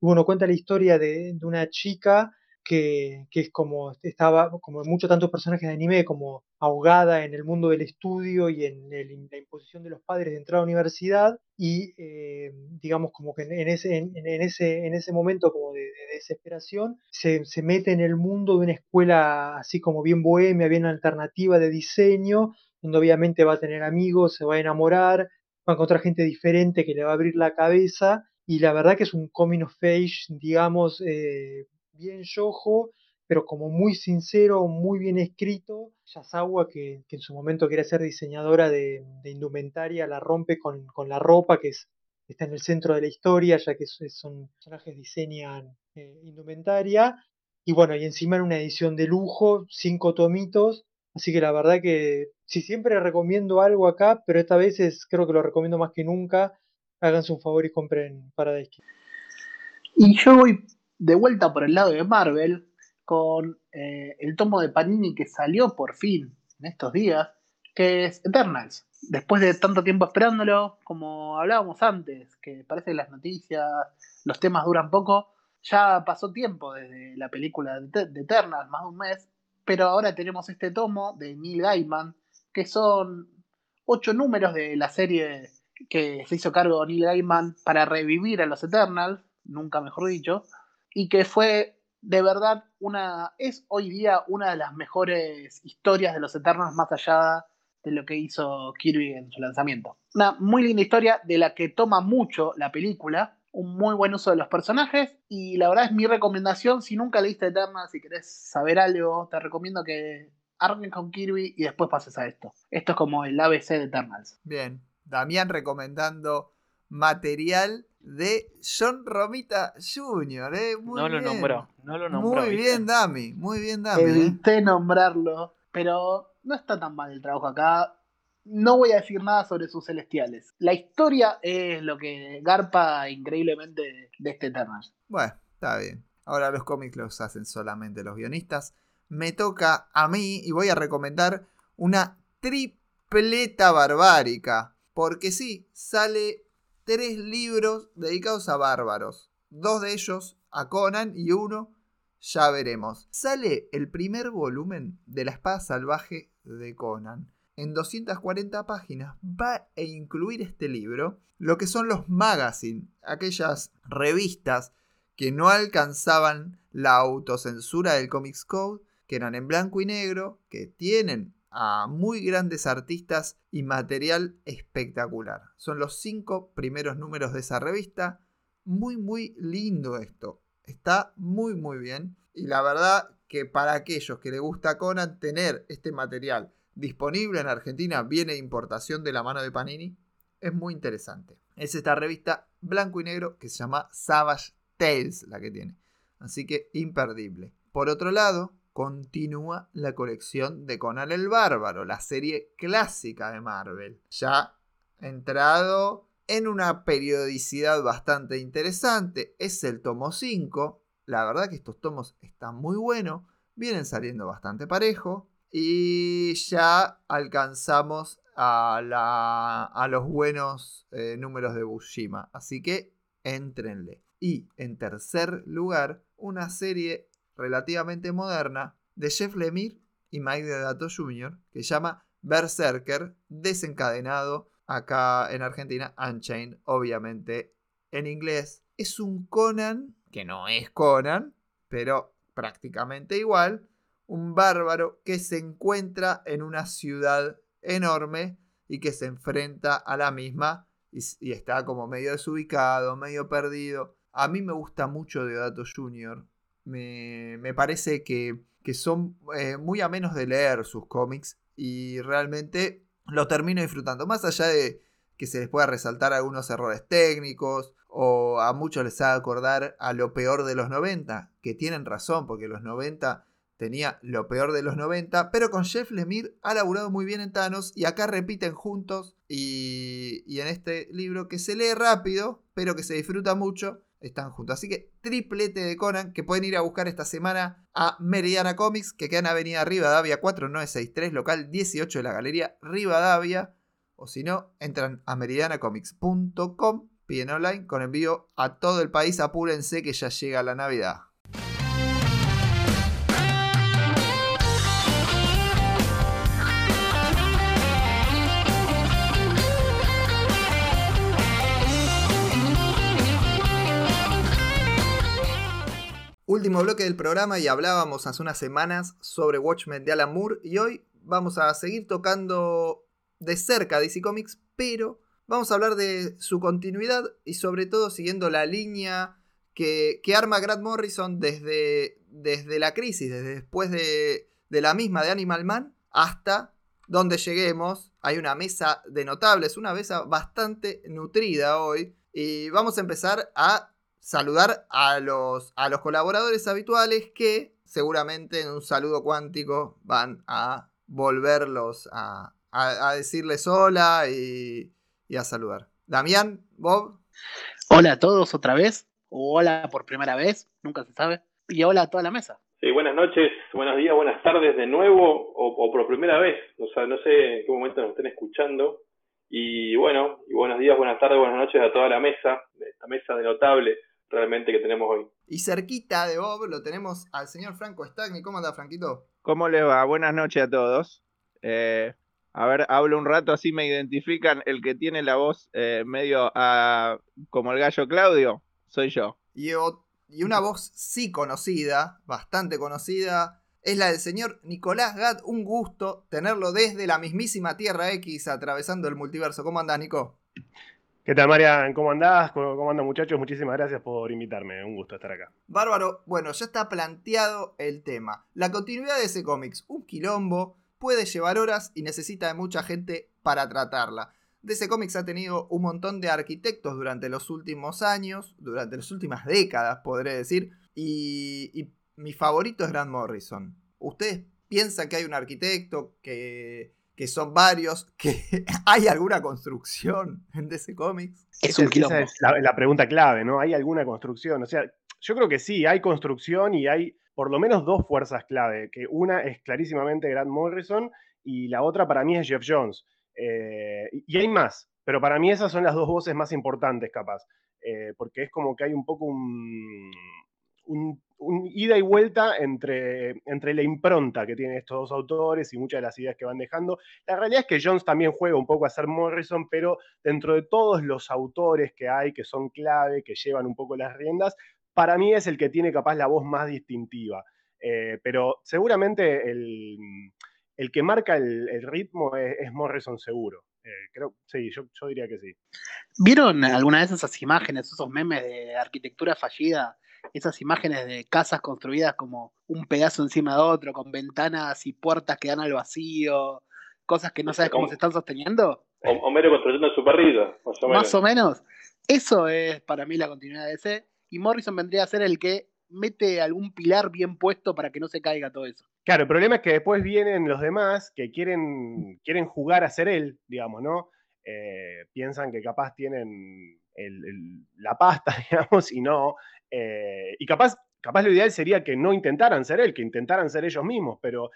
Y bueno, cuenta la historia de, de una chica que, es como estaba, como muchos tantos personajes de anime, como ahogada en el mundo del estudio y en, la imposición de los padres de entrar a la universidad y eh, digamos como que en ese, en, ese, en ese momento como de, desesperación se, se, mete en el mundo de una escuela así como bien bohemia, bien alternativa de diseño, donde obviamente va a tener amigos, se va a enamorar, va a encontrar gente diferente que le va a abrir la cabeza y la verdad que es un coming of age, digamos, eh, bien yojo, pero como muy sincero, muy bien escrito. Yasawa, que, que en su momento quería ser diseñadora de, indumentaria, la rompe con, la ropa, que es, está en el centro de la historia, ya que son personajes diseñan eh, indumentaria. Y bueno, y encima en una edición de lujo, cinco tomitos. Así que la verdad que si siempre recomiendo algo acá, pero esta vez es, creo que lo recomiendo más que nunca. Háganse un favor y compren Paradise Y yo voy de vuelta por el lado de Marvel con eh, el tomo de Panini que salió por fin en estos días, que es Eternals. Después de tanto tiempo esperándolo, como hablábamos antes, que parece que las noticias, los temas duran poco, ya pasó tiempo desde la película de, Eternals, más de un mes, pero ahora tenemos este tomo de Neil Gaiman, que son ocho números de la serie que se hizo cargo Neil Gaiman para revivir a los Eternals, nunca mejor dicho, y que fue de verdad una es hoy día una de las mejores historias de los Eternals más allá de lo que hizo Kirby en su lanzamiento. Una muy linda historia de la que toma mucho la película, un muy buen uso de los personajes y la verdad es mi recomendación, si nunca leíste Eternals, si querés saber algo, te recomiendo que armen con Kirby y después pases a esto. Esto es como el ABC de Eternals. Bien, Damián recomendando material de John Romita Jr. ¿eh? Muy no lo bien. nombró, no lo nombró. Muy ¿viste? bien, Dami, muy bien, Dami. ¿eh? Evité nombrarlo, pero no está tan mal el trabajo acá. No voy a decir nada sobre sus celestiales. La historia es lo que garpa increíblemente de este Eternals. Bueno, está bien. Ahora los cómics los hacen solamente los guionistas. Me toca a mí y voy a recomendar una tripleta barbárica. Porque sí, sale tres libros dedicados a bárbaros. Dos de ellos a Conan y uno ya veremos. Sale el primer volumen de La Espada Salvaje de Conan. En 240 páginas va a incluir este libro lo que son los magazine, aquellas revistas que no alcanzaban la autocensura del Comics Code, que eran en blanco y negro, que tienen a muy grandes artistas y material espectacular. Son los cinco primeros números de esa revista. Muy, muy lindo esto. Está muy, muy bien. Y la verdad que para aquellos que les gusta Conan, tener este material disponible en Argentina, viene de importación de la mano de Panini, es muy interesante. Es esta revista blanco y negro que se llama Savage Tales, la que tiene. Así que imperdible. Por otro lado, continúa la colección de Conan el Bárbaro, la serie clásica de Marvel. Ya entrado en una periodicidad bastante interesante. Es el tomo 5. La verdad que estos tomos están muy buenos. Vienen saliendo bastante parejo. Y ya alcanzamos a, los buenos eh, números de Bushima. Así que entrenle. Y en tercer lugar, una serie relativamente moderna de Jeff Lemire y Mike Deodato Jr. que llama Berserker, desencadenado acá en Argentina, Unchained, obviamente en inglés. Es un Conan, que no es Conan, pero prácticamente igual, un bárbaro que se encuentra en una ciudad enorme y que se enfrenta a la misma y, y está como medio desubicado, medio perdido. A mí me gusta mucho Deodato Jr., me, me parece que, que son eh, muy amenos de leer sus cómics y realmente lo termino disfrutando. Más allá de que se les pueda resaltar algunos errores técnicos o a muchos les haga acordar a lo peor de los 90, que tienen razón porque los 90 tenía lo peor de los 90, pero con Jeff Lemire ha laburado muy bien en Thanos y acá repiten juntos y, y en este libro que se lee rápido, pero que se disfruta mucho están juntos. Así que triplete de Conan que pueden ir a buscar esta semana a Meridiana Comics, que queda en Avenida Rivadavia 4963, local 18 de la Galería Rivadavia. O si no, entran a meridianacomics.com, piden online con envío a todo el país. Apúrense que ya llega la Navidad. Último bloque del programa y hablábamos hace unas semanas sobre Watchmen de Alan Moore y hoy vamos a seguir tocando de cerca DC Comics, pero vamos a hablar de su continuidad y sobre todo siguiendo la línea que, arma Grant Morrison desde, desde la crisis, desde después de, de la misma de Animal Man hasta donde lleguemos. Hay una mesa de notables, una mesa bastante nutrida hoy y vamos a empezar a saludar a los, a los colaboradores habituales que seguramente en un saludo cuántico van a volverlos a, a, a decirles hola y, y, a saludar. Damián, Bob. Hola a todos otra vez, o hola por primera vez, nunca se sabe. Y hola a toda la mesa. Sí, buenas noches, buenos días, buenas tardes de nuevo, o, o por primera vez, no sea, no sé en qué momento nos estén escuchando. Y bueno, y buenos días, buenas tardes, buenas noches a toda la mesa, esta mesa de notable realmente que tenemos hoy. Y cerquita de Bob lo tenemos al señor Franco Stagni. ¿Cómo anda, Franquito? ¿Cómo le va? Buenas noches a todos. Eh, a ver, hablo un rato así me identifican. El que tiene la voz eh, medio como el gallo Claudio, soy yo. Y, y una voz sí conocida, bastante conocida, es la del señor Nicolás Gad. Un gusto tenerlo desde la mismísima Tierra X atravesando el multiverso. ¿Cómo andás, Nico? ¿Qué tal, Marian? ¿Cómo andás? ¿Cómo andan, muchachos? Muchísimas gracias por invitarme. Un gusto estar acá. Bárbaro. Bueno, ya está planteado el tema. La continuidad de ese cómics, un quilombo, puede llevar horas y necesita de mucha gente para tratarla. DC Comics ha tenido un montón de arquitectos durante los últimos años, durante las últimas décadas, podré decir, y, y mi favorito es Grant Morrison. ¿Ustedes piensan que hay un arquitecto, que, que son varios, que hay alguna construcción en DC Comics? Es un esa es la, la, pregunta clave, ¿no? ¿Hay alguna construcción? O sea, yo creo que sí, hay construcción y hay por lo menos dos fuerzas clave, que una es clarísimamente Grant Morrison y la otra para mí es Jeff Jones. Eh, y hay más, pero para mí esas son las dos voces más importantes, capaz, eh, porque es como que hay un poco un, un, ida y vuelta entre, entre la impronta que tienen estos dos autores y muchas de las ideas que van dejando. La realidad es que Jones también juega un poco a ser Morrison, pero dentro de todos los autores que hay, que son clave, que llevan un poco las riendas, para mí es el que tiene capaz la voz más distintiva. Eh, pero seguramente el, que marca el, ritmo es, Morrison seguro. Eh, creo, sí, yo, yo, diría que sí. ¿Vieron alguna de esas imágenes, esos memes de arquitectura fallida? Esas imágenes de casas construidas como un pedazo encima de otro, con ventanas y puertas que dan al vacío, cosas que no sabes cómo se están sosteniendo. Homero construyendo su perrito, más o menos. Más o menos. Eso es para mí la continuidad de ese y Morrison vendría a ser el que mete algún pilar bien puesto para que no se caiga todo eso. Claro, el problema es que después vienen los demás que quieren, quieren jugar a ser él, digamos, ¿no? Eh, piensan que capaz tienen la pasta, digamos, y no. Eh, y capaz, capaz lo ideal sería que no intentaran ser él, que intentaran ser ellos mismos, pero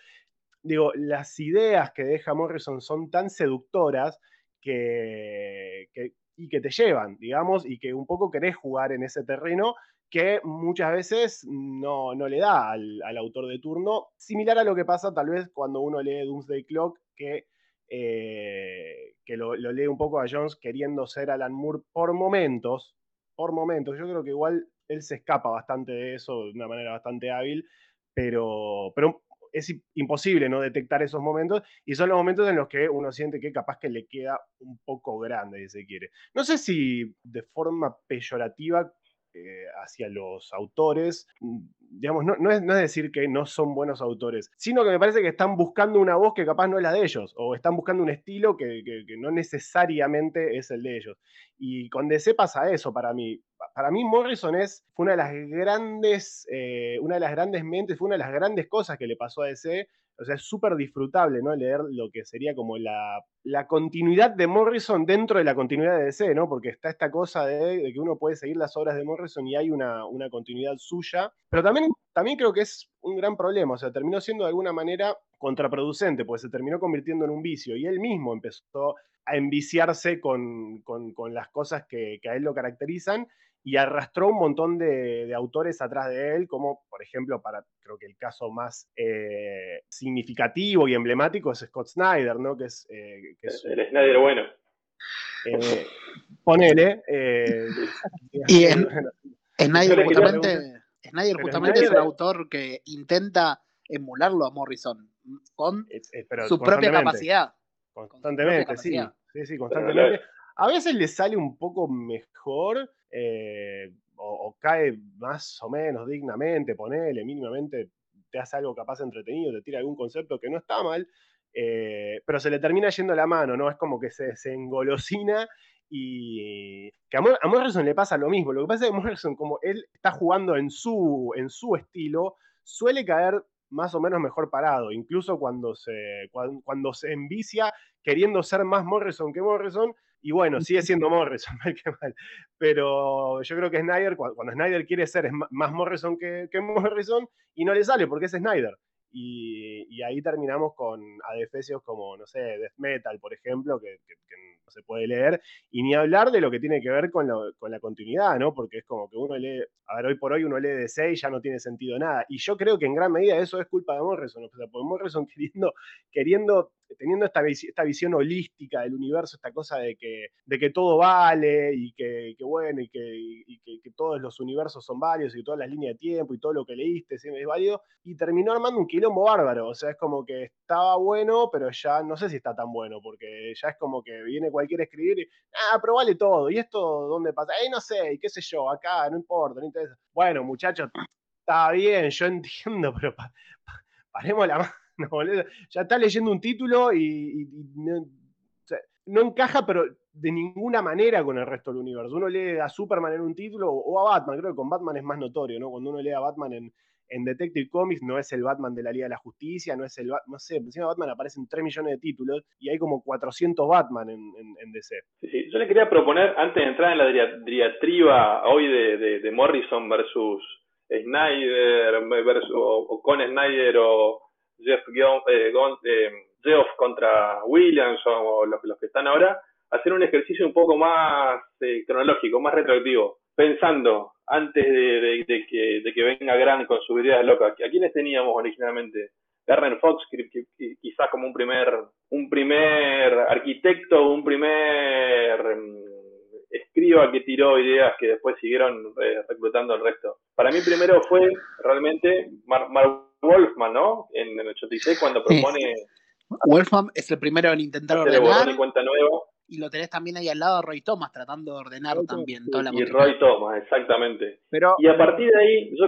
digo, las ideas que deja Morrison son tan seductoras que, que, y que te llevan, digamos, y que un poco querés jugar en ese terreno que muchas veces no, le da al, autor de turno, similar a lo que pasa tal vez cuando uno lee Doomsday Clock, que, eh, que lo, lee un poco a Jones queriendo ser Alan Moore por momentos, por momentos, yo creo que igual él se escapa bastante de eso de una manera bastante hábil, pero, pero es imposible no detectar esos momentos y son los momentos en los que uno siente que capaz que le queda un poco grande, si se quiere. No sé si de forma peyorativa eh, hacia los autores, mm, digamos, no, es, decir que no son buenos autores, sino que me parece que están buscando una voz que capaz no es la de ellos, o están buscando un estilo que, no necesariamente es el de ellos. Y con DC pasa eso para mí. Para mí Morrison es, fue una de las grandes, eh, una de las grandes mentes, fue una de las grandes cosas que le pasó a DC o sea, es súper disfrutable, ¿no? Leer lo que sería como la, continuidad de Morrison dentro de la continuidad de DC, ¿no? Porque está esta cosa de, que uno puede seguir las obras de Morrison y hay una, continuidad suya. Pero también, también creo que es un gran problema, o sea, terminó siendo de alguna manera contraproducente, porque se terminó convirtiendo en un vicio y él mismo empezó a enviciarse con, las cosas que, que a él lo caracterizan y arrastró un montón de, autores atrás de él, como por ejemplo, para creo que el caso más eh, significativo y emblemático es Scott Snyder, ¿no? Que es, eh, el, Snyder bueno. Eh, ponele. y Snyder justamente, Snyder justamente es un autor que intenta emularlo a Morrison con su propia capacidad. Constantemente, sí. Sí, sí, constantemente. A veces le sale un poco mejor eh, o, cae más o menos dignamente, ponele mínimamente, te hace algo capaz entretenido, te tira algún concepto que no está mal, eh, pero se le termina yendo la mano, ¿no? Es como que se, engolosina y que a, Morrison le pasa lo mismo. Lo que pasa es que Morrison, como él está jugando en su, en su estilo, suele caer más o menos mejor parado, incluso cuando se, cuando se envicia queriendo ser más Morrison que Morrison, y bueno, sigue siendo Morrison, mal que mal. Pero yo creo que Snyder, cuando, Snyder quiere ser más Morrison que, Morrison, y no le sale porque es Snyder. Y, y ahí terminamos con adefesios como, no sé, Death Metal, por ejemplo, que, que- que no se puede leer, y ni hablar de lo que tiene que ver con, lo- con la continuidad, ¿no? Porque es como que uno lee, a ver, hoy por hoy uno lee 6 y ya no tiene sentido nada. Y yo creo que en gran medida eso es culpa de Morrison, o sea, porque Morrison queriendo, queriendo teniendo esta, esta visión holística del universo, esta cosa de que, de que todo vale y que, que bueno, y, que, que- todos los universos son válidos y todas las líneas de tiempo y todo lo que leíste es válido, y terminó armando un quilombo bárbaro, o sea, es como que estaba bueno, pero ya no sé si está tan bueno, porque ya es como que viene cualquier escribir y, ah, pero vale todo, ¿y esto dónde pasa? Eh, no sé, y qué sé yo, acá, no importa, no interesa. Bueno, muchachos, está bien, yo entiendo, pero pa- pa- paremos la mano, boludo. Ya está leyendo un título y, no, no encaja, pero de ninguna manera con el resto del universo. Uno lee a Superman en un título o a Batman, creo que con Batman es más notorio, ¿no? Cuando uno lee a Batman en, en Detective Comics, no es el Batman de la Liga de la Justicia, no es el, no sé, encima Batman aparecen 3 millones de títulos y hay como 400 Batman en, en- DC. Sí. Yo le quería proponer, antes de entrar en la dia- diatriba hoy de, de- de Morrison versus Snyder, versus, o, o con Snyder o Jeff, Gon- eh, Gon- eh, Geoff contra Williams o los, los que están ahora, hacer un ejercicio un poco más eh, cronológico, más retroactivo, pensando antes de, que, de que venga Grant con sus ideas locas, ¿a quiénes teníamos originalmente? Garner Fox, quizás como un primer, un primer arquitecto, un primer mm, escriba que tiró ideas que después siguieron eh, reclutando el resto. Para mí primero fue realmente Mark Wolfman, ¿no? En, el 86 cuando Sí. propone Wolfram es el primero en intentar ordenar y cuenta nueva y lo tenés también ahí al lado a Roy Thomas tratando de ordenar también toda la y. Roy Thomas, exactamente. Pero Y a partir de ahí, yo,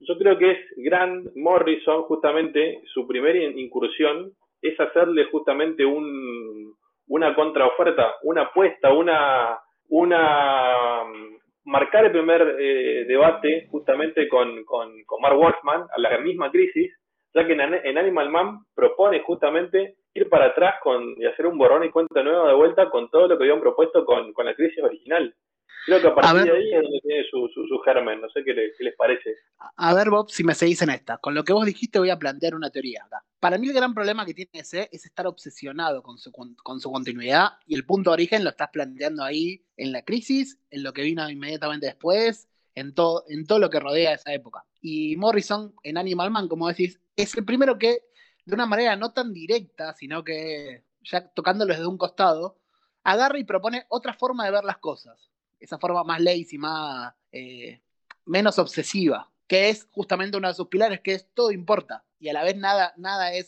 yo creo que es Grant Morrison, justamente, su primera in- incursión es hacerle justamente un, una contraoferta, una apuesta, una, una marcar el primer eh, debate justamente con, con, con Mark Wolfman a la misma crisis, ya que en, An- en Animal Man propone justamente ir para atrás con, y hacer un borrón y cuenta nueva de vuelta con todo lo que habían propuesto con, con la crisis original. Creo que a partir ver. de ahí es donde tiene su, su, su germen, no sé qué, le- qué les parece. A ver, Bob, si me seguís en esta. Con lo que vos dijiste voy a plantear una teoría acá. Para mí el gran problema que tiene ese es estar obsesionado con su, con, con su continuidad y el punto de origen lo estás planteando ahí en la crisis, en lo que vino inmediatamente después, en todo, en todo lo que rodea esa época. Y Morrison en Animal Man, como decís, es el primero que, de una manera no tan directa, sino que ya tocándolo desde un costado, agarra y propone otra forma de ver las cosas. Esa forma más lazy, más eh, menos obsesiva, que es justamente uno de sus pilares, que es todo importa. Y a la vez nada, nada es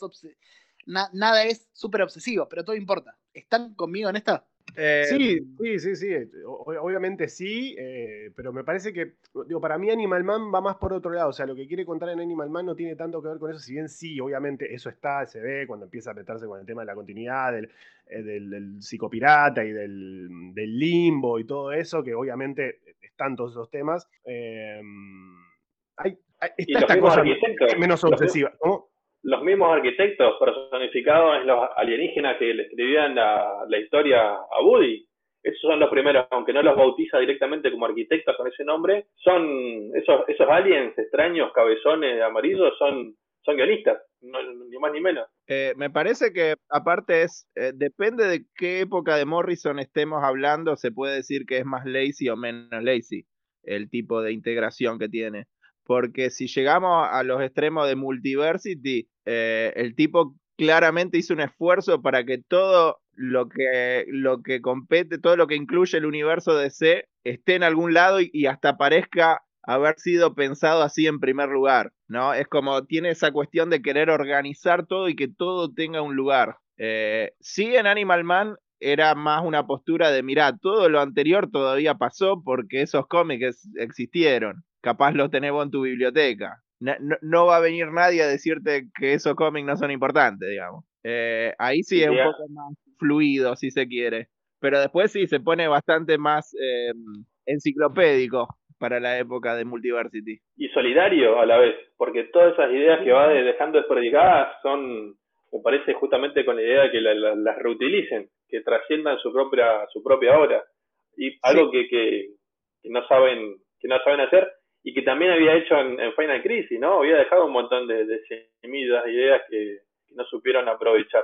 nada es súper obsesivo, pero todo importa. ¿Están conmigo en esta? Eh, Sí, sí, sí, sí. o- Obviamente sí, eh, pero me parece que, digo, para mí Animal Man va más por otro lado. O sea, lo que quiere contar en Animal Man no tiene tanto que ver con eso, si bien sí, obviamente eso está, se ve cuando empieza a meterse con el tema de la continuidad, del, eh, del, del psicopirata y del, del limbo y todo eso, que obviamente están todos esos temas. Eh, hay, está esta cosa menos obsesiva. ¿Cómo? Los mismos arquitectos personificados en los alienígenas que le escribían la, la historia a Woody. Esos son los primeros, aunque no los bautiza directamente como arquitectos con ese nombre, son esos, esos aliens extraños, cabezones amarillos, son, son guionistas, no- ni más ni menos. Eh, me parece que aparte es, eh, depende de qué época de Morrison estemos hablando, se puede decir que es más lazy o menos lazy el tipo de integración que tiene. Porque si llegamos a los extremos de Multiversity, eh, el tipo claramente hizo un esfuerzo para que todo lo que, lo que compete, todo lo que incluye el universo DC esté en algún lado y, hasta parezca haber sido pensado así en primer lugar, ¿no? Es como tiene esa cuestión de querer organizar todo y que todo tenga un lugar. Eh, sí, en Animal Man era más una postura de, mirá, todo lo anterior todavía pasó porque esos cómics existieron. Capaz los tenés vos en tu biblioteca. No, no- no va a venir nadie a decirte que esos cómics no son importantes, digamos. Eh, ahí sí es un poco más fluido, si se quiere. Pero después sí se pone bastante más eh, enciclopédico para la época de Multiversity. Y solidario a la vez, porque todas esas ideas que va de- dejando desperdigadas son, me parece justamente con la idea de que la- la- las reutilicen, que trasciendan su propia, su propia obra. Y algo que, que, que no saben, que no saben hacer. Y que también había hecho en, en Final Crisis, ¿no? Había dejado un montón de, de semillas, de ideas que, que no supieron aprovechar.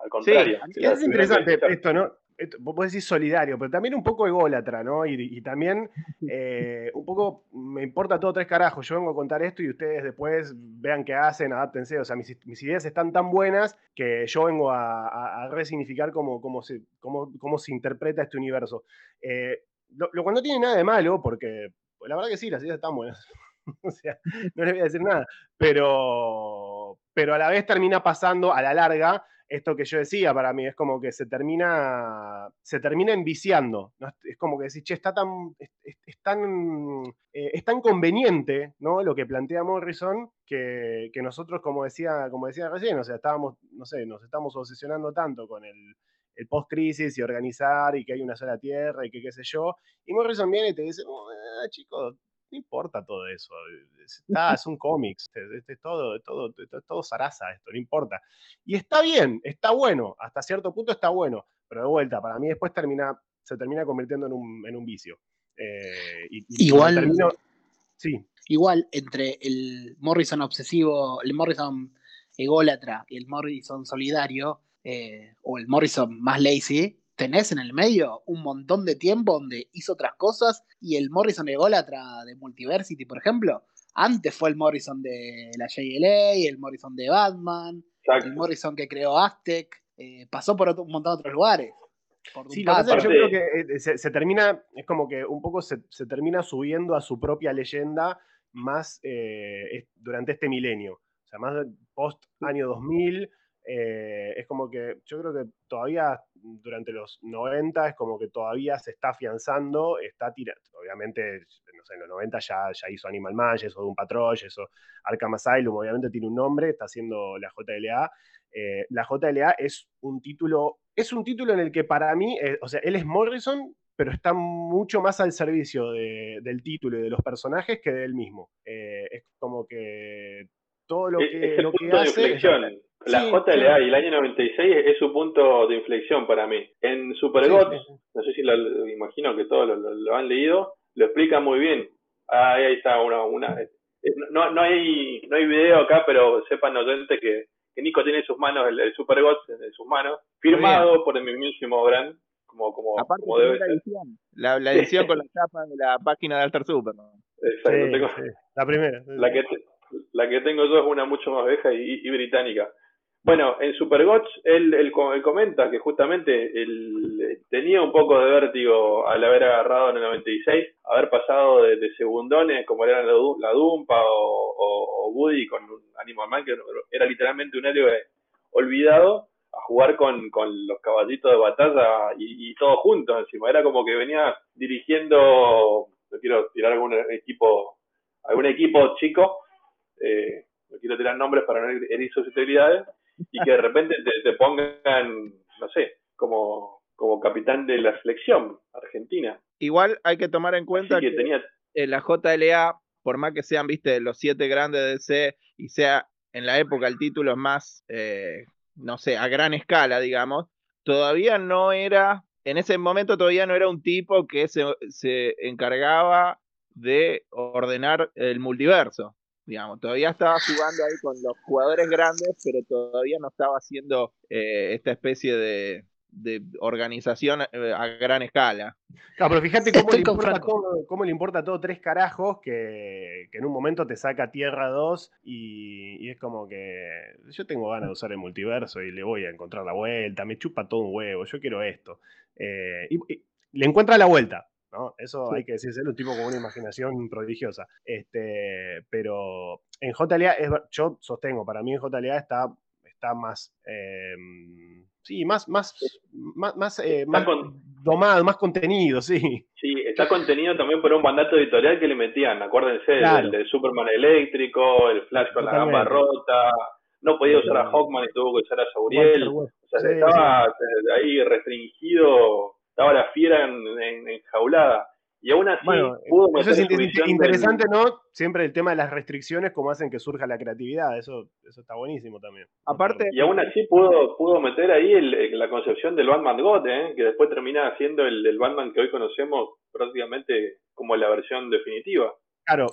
Al contrario. Sí, es interesante esto, ¿no? Esto, vos decir solidario, pero también un poco ególatra, ¿no? Y, y también eh, un poco me importa todo tres carajos. Yo vengo a contar esto y ustedes después vean qué hacen, adáptense. O sea, mis, mis ideas están tan buenas que yo vengo a, a- a resignificar cómo, cómo, se, cómo, cómo se interpreta este universo. Eh, lo, lo cual no tiene nada de malo, porque la verdad que sí, las ideas están buenas. o sea, no les voy a decir nada. Pero, pero a la vez termina pasando a la larga esto que yo decía para mí, es como que se termina, se termina enviciando, ¿no? Es como que decís, che, está tan, es, tan, eh, es tan conveniente, ¿no? Lo que plantea Morrison, que, que nosotros, como decía, como decía recién, o sea, estábamos, no sé, nos estamos obsesionando tanto con el, el post-crisis y organizar y que hay una sola tierra y que qué sé yo, y Morrison viene y te dice, "Oh, eh, chicos, no importa todo eso, es, está- es un cómics, es, todo, es todo, es todo, zaraza esto, no importa. Y está bien, está bueno, hasta cierto punto está bueno, pero de vuelta, para mí después termina, se termina convirtiendo en un, en un vicio. Eh, y, y Igual- termino- sí, Igual entre el Morrison obsesivo, el Morrison ególatra y el Morrison solidario, eh, o el Morrison más lazy, tenés en el medio un montón de tiempo donde hizo otras cosas y el Morrison ególatra de Multiversity, por ejemplo, antes fue el Morrison de la JLA, el Morrison de Batman, Exacto. el Morrison que creó Aztec, eh, pasó por otro- un montón de otros lugares. Por Sí, lo que pasa es que yo creo que eh, se, se termina, es como que un poco se, se termina subiendo a su propia leyenda más eh, es- durante este milenio. O sea, más post año 2000, eh, es como que yo creo que todavía durante los 90 es como que todavía se está afianzando, está tirando. Obviamente, no sé, en los 90 ya, ya hizo Animal Man, ya hizo Doom Patrol, ya hizo Arkham Asylum, obviamente tiene un nombre, está haciendo la JLA. Eh, la JLA es un título, es un título en el que para mí, eh, o sea, él es Morrison, pero está mucho más al servicio de- del título y de los personajes que de él mismo. Es como que todo lo Es- que, lo que punto hace... La Sí, JLA claro. y el año 96 es, es su punto de inflexión para mí. En Super Sí, Gods, sí, sí. no sé si lo, lo- imagino que todos lo, lo- lo han leído, lo explica muy bien. Ah, ahí está una, una eh, no, no hay no hay video acá, pero sepan oyentes que, que Nico tiene en sus manos el, el Super Gods en, sus manos, firmado por el mismísimo Brand, como, como, Aparte, como debe primera ser. edición. La, la edición con la tapa de la página de Alter Superman. Exacto, Sí, tengo- sí, La primera. La que, te- la que tengo yo es una mucho más vieja y, y británica. Bueno, en Supergots él, él, él comenta que justamente él tenía un poco de vértigo al haber agarrado en el 96, haber pasado de, segundones como eran la, Du- la Dumpa o, o- o Woody con un Animal Man, que era literalmente un héroe olvidado, a jugar con, con los caballitos de batalla y, y todos juntos encima. Era como que venía dirigiendo, no quiero tirar algún equipo, algún equipo chico, eh, no quiero tirar nombres para no herir susceptibilidades, y que de repente te, te pongan, no sé, como, como capitán de la selección argentina. Igual hay que tomar en cuenta que que tenía en la JLA, por más que sean, viste, los siete grandes de DC y sea en la época el título más, eh, no sé, a gran escala, digamos, todavía no era, en ese momento todavía no era un tipo que se, se encargaba de ordenar el multiverso, digamos, todavía estaba jugando ahí con los jugadores grandes, pero todavía no estaba haciendo eh, esta especie de, de organización eh, a gran escala. Claro, pero fíjate cómo le, importa todo, cómo le importa todo tres carajos que, que en un momento te saca Tierra 2 y, y es como que yo tengo ganas de usar el multiverso y le voy a encontrar la vuelta, me chupa todo un huevo, yo quiero esto. Eh, y, y le encuentra la vuelta, ¿no? Eso hay que decírselo, un tipo con una imaginación prodigiosa. Este, pero en JLA, es yo sostengo, para mí en JLA está, está más... eh, sí, más, más, más, más, eh, más con- domado, más contenido, sí. Sí, está contenido también por un mandato editorial que le metían, acuérdense, del- Claro. del, Superman eléctrico, el Flash con la gamba rota, no podía usar a Hawkman y tuvo que usar a Sauriel, o sea, Sí, estaba eh, ahí restringido, estaba la fiera en, en- enjaulada, y aún así Bueno, pudo eso meter es inter- visión interesante, del- ¿no? Siempre el tema de las restricciones, como hacen que surja la creatividad, eso, eso está buenísimo también. Aparte- y aún así pudo, pudo meter ahí el- el- la concepción del Batman God, ¿eh? que después termina siendo el, el Batman que hoy conocemos prácticamente como la versión definitiva. Claro,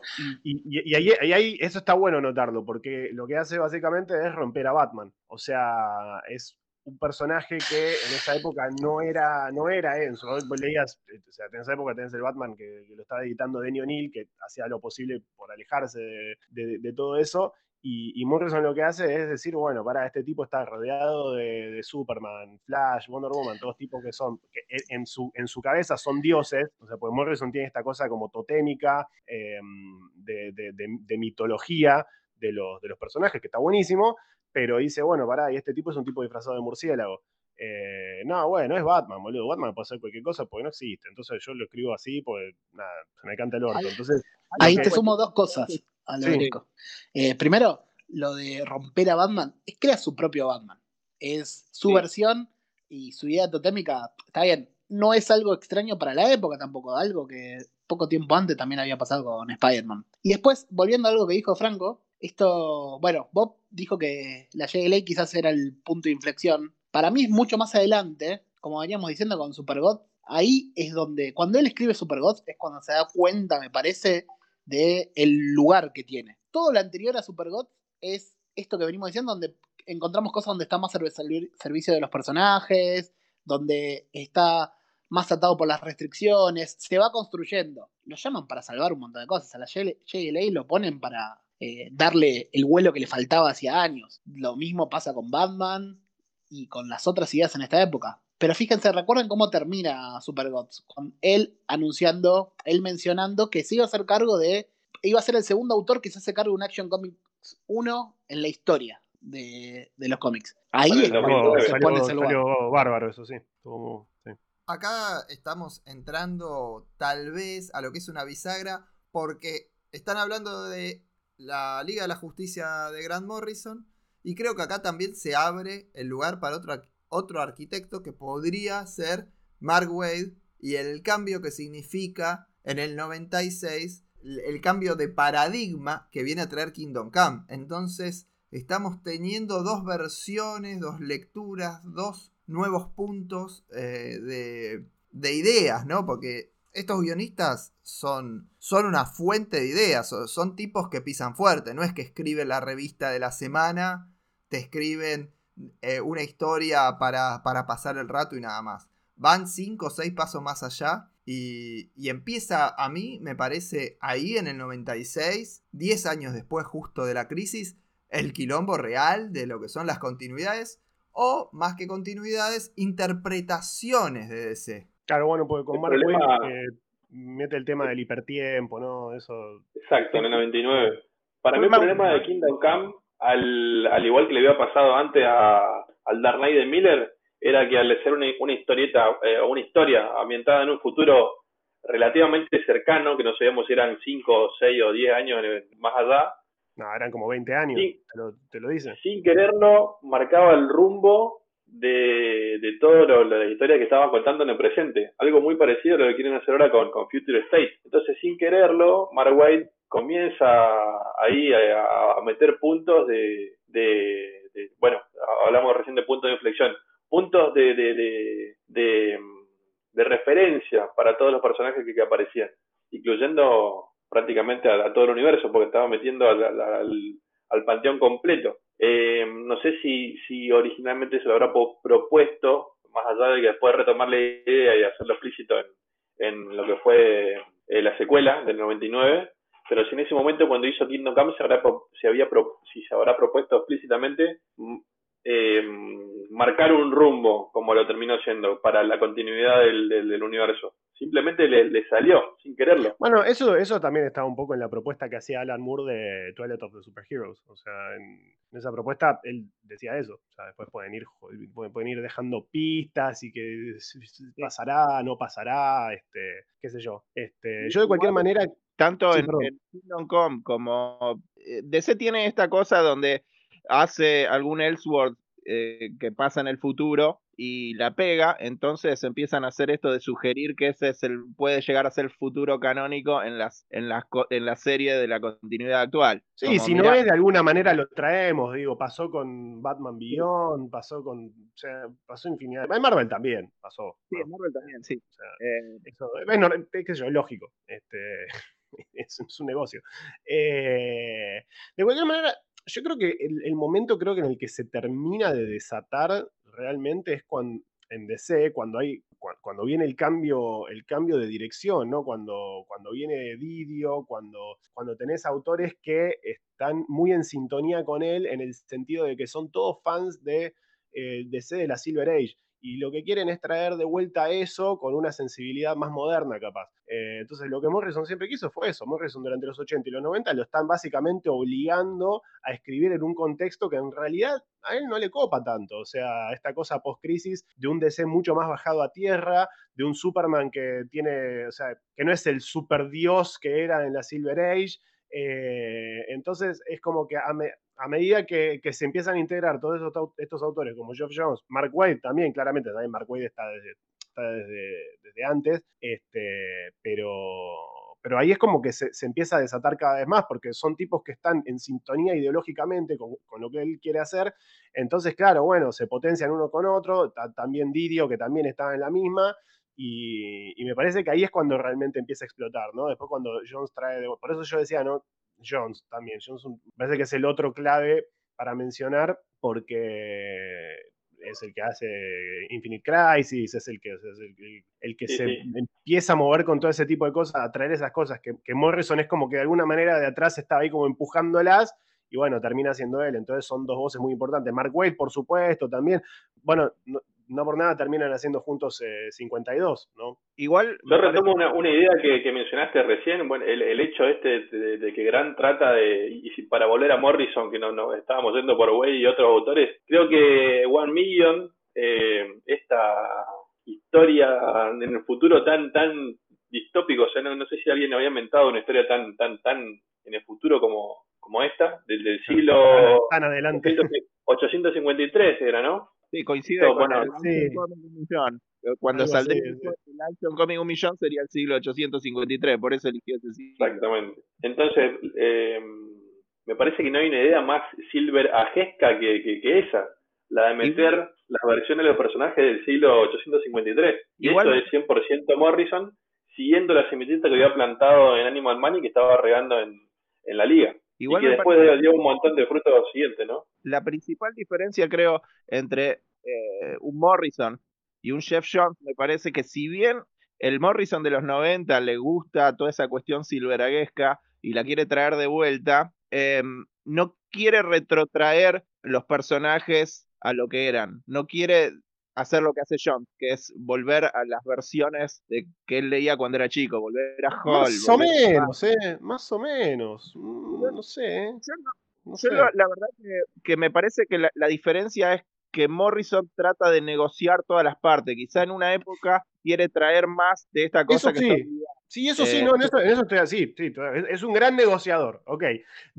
y, y- y ahí, y ahí eso está bueno notarlo, porque lo que hace básicamente es romper a Batman. O sea, es un personaje que en esa época no era, no era Enzo. Vos leías, o sea, en esa época tenés el Batman que, lo estaba editando Denny O'Neill, que hacía lo posible por alejarse de, todo eso. Y, y Morrison lo que hace es decir, bueno, para este tipo está rodeado de, Superman, Flash, Wonder Woman, todos tipos que son, que en- su, en su cabeza son dioses, o sea, porque Morrison tiene esta cosa como totémica, eh, de- de- de mitología de los, de los personajes, que está buenísimo, pero dice, bueno, pará, y este tipo es un tipo disfrazado de murciélago. Eh, no, bueno, es Batman, boludo. Batman puede hacer cualquier cosa porque no existe. Entonces yo lo escribo así, pues nada, se me canta el orto. Ahí- Entonces, Ahí te sumo dos cosas a lo Sí. Eh, primero, lo de romper a Batman, es crea su propio Batman. Es su Sí. versión y su idea totémica, está bien, no es algo extraño para la época tampoco, algo que poco tiempo antes también había pasado con Spider-Man. Y después, volviendo a algo que dijo Franco, esto, bueno, Bob dijo que la JLA quizás era el punto de inflexión. Para mí es mucho más adelante, como veníamos diciendo con Supergod, ahí es donde, cuando él escribe Supergod, es cuando se da cuenta, me parece, de el lugar que tiene. Todo lo anterior a Supergod es esto que venimos diciendo, donde encontramos cosas donde está más servi- servi- servicio de los personajes, donde está más atado por las restricciones, se va construyendo. Lo llaman para salvar un montón de cosas. A la JLA lo ponen para eh, darle el vuelo que le faltaba hacía años. Lo mismo pasa con Batman y con las otras ideas en esta época. Pero fíjense, recuerden cómo termina Supergods, con él anunciando, él mencionando que se iba a hacer cargo de, iba a ser el segundo autor que se hace cargo de un Action Comics 1 en la historia de, de los cómics. Ahí es el cuando 2009 se salió, pone ese lugar. salió bárbaro, eso sí. Acá estamos entrando tal vez a lo que es una bisagra porque están hablando de la Liga de la Justicia de Grant Morrison y creo que acá también se abre el lugar para otro, otro arquitecto que podría ser Mark Wade y el cambio que significa en el 96 el el cambio de paradigma que viene a traer Kingdom Come. Entonces estamos teniendo dos versiones, dos lecturas, dos nuevos puntos eh, de, de ideas, ¿no? Porque estos guionistas son, son una fuente de ideas, son, tipos que pisan fuerte, no es que escriben la revista de la semana, te escriben eh, una historia para, para pasar el rato y nada más. Van cinco o seis pasos más allá y, y empieza a mí, me parece, ahí en el 96, 10 años después justo de la crisis, el quilombo real de lo que son las continuidades o, más que continuidades, interpretaciones de DC. Claro, bueno, porque con El Mark problema- Waid, eh, mete el tema del hipertiempo, ¿no? Eso. Exacto, en el 99. Para mí el Problema- de Kingdom Come, al, al igual que le había pasado antes a, al Dark Knight de Miller, era que al ser una, una historieta, eh, una historia ambientada en un futuro relativamente cercano, que no sabíamos si eran 5, 6 o 10 años más allá, No, eran como 20 años, Sí. te, lo, te lo dice. sin quererlo, marcaba el rumbo de, de todo lo, historia que estaban contando en el presente. Algo muy parecido a lo que quieren hacer ahora con, con Future State. Entonces, sin quererlo, Mark White comienza ahí a, meter puntos de, de- Bueno, hablamos recién de puntos de inflexión. Puntos de, de, referencia para todos los personajes que, que aparecían, incluyendo prácticamente a, a todo el universo, porque estaba metiendo al- al- al panteón completo. Eh, no sé si, si originalmente se lo habrá propuesto, más allá de que después retomar la idea y hacerlo explícito en, en lo que fue eh, la secuela del 99, pero si en ese momento cuando hizo Kingdom Come se, habrá, se había pro- si se habrá propuesto explícitamente mm, eh, marcar un rumbo, como lo terminó siendo, para la continuidad del- del universo. Simplemente le, le salió, sin quererlo. Bueno, eso, eso también estaba un poco en la propuesta que hacía Alan Moore de Twilight of the Superheroes. O sea, en, en esa propuesta él decía eso. O sea, después pueden ir, pueden, ir dejando pistas y que pasará, no pasará, este, qué sé yo. Este, yo de cualquier manera, Tanto Sí, en, en Kingdom Come como eh, DC tiene esta cosa donde hace algún Elseworld eh, que pasa en el futuro y la pega, entonces empiezan a hacer esto de sugerir que ese es el puede llegar a ser el futuro canónico en las en las en la serie de la continuidad actual. sí, Como, si mirá, no es de alguna manera lo traemos, digo, pasó con Batman Beyond, pasó con, o sea, pasó infinidad. En Marvel también pasó. sí, en Marvel también, sí. O sea, Eh, eso, es, nor- qué sé yo, es lógico. Este, es, es un negocio. Eh, de cualquier manera, yo creo que el, el momento creo que en el que se termina de desatar realmente es cuando en DC, cuando hay cua- cuando viene el cambio, el cambio de dirección, ¿no? Cuando, cuando viene Didio, cuando, cuando tenés autores que están muy en sintonía con él, en el sentido de que son todos fans de eh, DC de la Silver Age. Y lo que quieren es traer de vuelta eso con una sensibilidad más moderna, capaz. Eh, entonces, lo que Morrison siempre quiso fue eso. Morrison durante los 80 y los 90 lo están básicamente obligando a escribir en un contexto que en realidad a él no le copa tanto. O sea, esta cosa post-crisis de un DC mucho más bajado a tierra, de un Superman que tiene, o sea, que no es el super dios que era en la Silver Age. Eh, entonces, es como que a, a medida que, se empiezan a integrar todos esos estos autores, como Geoff Jones, Mark Waid también, claramente, también Mark Waid está desde, desde, antes, este, pero, pero ahí es como que se, se empieza a desatar cada vez más, porque son tipos que están en sintonía ideológicamente con, con lo que él quiere hacer, entonces, claro, bueno, se potencian uno con otro, ta- también Didio, que también estaba en la misma, y, y me parece que ahí es cuando realmente empieza a explotar, ¿no? Después cuando Jones trae, de- por eso yo decía, ¿no? Jones también, Jones un- parece que es el otro clave para mencionar, porque es el que hace Infinite Crisis, es el que, es el, el- el que Sí, se sí. empieza a mover con todo ese tipo de cosas, a traer esas cosas que, que Morrison es como que de alguna manera de atrás estaba ahí como empujándolas, y bueno, termina siendo él. Entonces son dos voces muy importantes. Mark Waid, por supuesto, también. Bueno, no, no por nada terminan haciendo juntos eh, 52, ¿no? Igual, Yo retomo una, una idea que, que mencionaste recién, bueno, el, el hecho este de, de que Grant trata de, y para volver a Morrison, que no, no estábamos yendo por Way y otros autores, creo que One Million, eh, esta historia en el futuro tan tan distópico, o sea, no, no sé si alguien había inventado una historia tan tan tan en el futuro como, como esta, del, del siglo Tan adelante. 853 era, ¿no? Sí, coincide Esto, con bueno, el sí. Un millón. Cuando saldría el sí. el Action Comic un millón sería el siglo 853, por eso eligió ese siglo. Exactamente. Entonces, eh, me parece que no hay una idea más silver ajesca que, que, que esa, la de meter las versiones de los personajes del siglo 853. Y Igual- eso es 100% Morrison, siguiendo la semillita que había plantado en Animal Man y que estaba regando en, en la liga. Igual y que después parece- dio un montón de frutos siguientes, ¿no? la principal diferencia, creo, entre eh, un Morrison y un Jeff Jones, me parece que si bien el Morrison de los 90 le gusta toda esa cuestión silveraguesca y la quiere traer de vuelta, eh, no quiere retrotraer los personajes a lo que eran. No quiere hacer lo que hace Jones, que es volver a las versiones de que él leía cuando era chico, volver a Hall. Más o a- menos, ¿eh? Más o menos. Mm, No sé, ¿eh? Yo no- sé. la, la verdad que, que me parece que la, la diferencia es que Morrison trata de negociar todas las partes. Quizá en una época quiere traer más de esta cosa Eso que sí. está. Sí, eso sí, Eh, no, en eso, en eso estoy así. Sí, es, es un gran negociador, ok.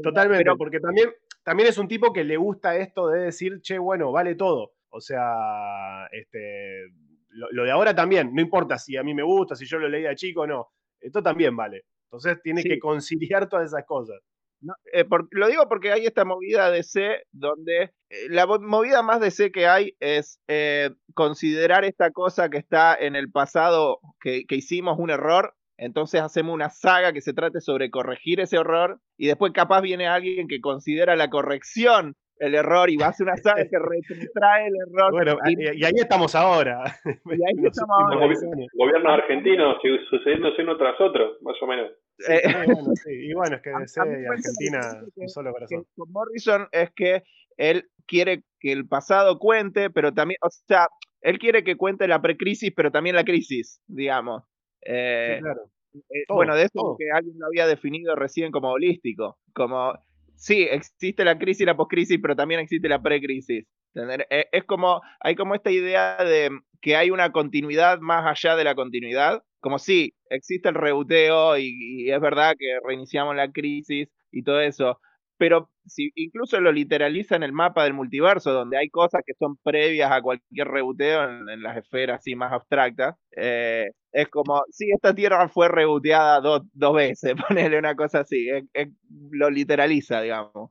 Totalmente, pero- porque también, también es un tipo que le gusta esto de decir, che, bueno, vale todo. O sea, este, lo, lo de ahora también, no importa si a mí me gusta, si yo lo leía chico o no. Esto también vale. Entonces tiene Sí. que conciliar todas esas cosas. No, eh, por- lo digo porque hay esta movida de C donde eh, la mo- movida más de C que hay es eh, considerar esta cosa que está en el pasado, que, que hicimos un error, entonces hacemos una saga que se trate sobre corregir ese error y después capaz viene alguien que considera la corrección el error y va a hacer una saga que retrae el error. Bueno, y, ahí estamos ahora. y ahí Los estamos ahora. Gobiernos argentinos su- sucediéndose uno tras otro, más o menos. Eh, Sí, bueno, sí, Y bueno, es que DC y Argentina, que- un solo que corazón. con Morrison es que él quiere que el pasado cuente, pero también, o sea, él quiere que cuente la precrisis, pero también la crisis, digamos. Eh, Sí, claro. eh, todo, bueno, de eso todo. que alguien lo había definido recién como holístico, como sí, existe la crisis y la poscrisis, pero también existe la precrisis. Eh, Es como, hay como esta idea de que hay una continuidad más allá de la continuidad, como sí, existe el reboteo y, es verdad que reiniciamos la crisis y todo eso, pero si incluso lo literaliza en el mapa del multiverso, donde hay cosas que son previas a cualquier reboteo en, en las esferas así más abstractas, eh, es como, sí, esta tierra fue reboteada dos, dos veces, ponerle una cosa así, es- es- lo literaliza, digamos.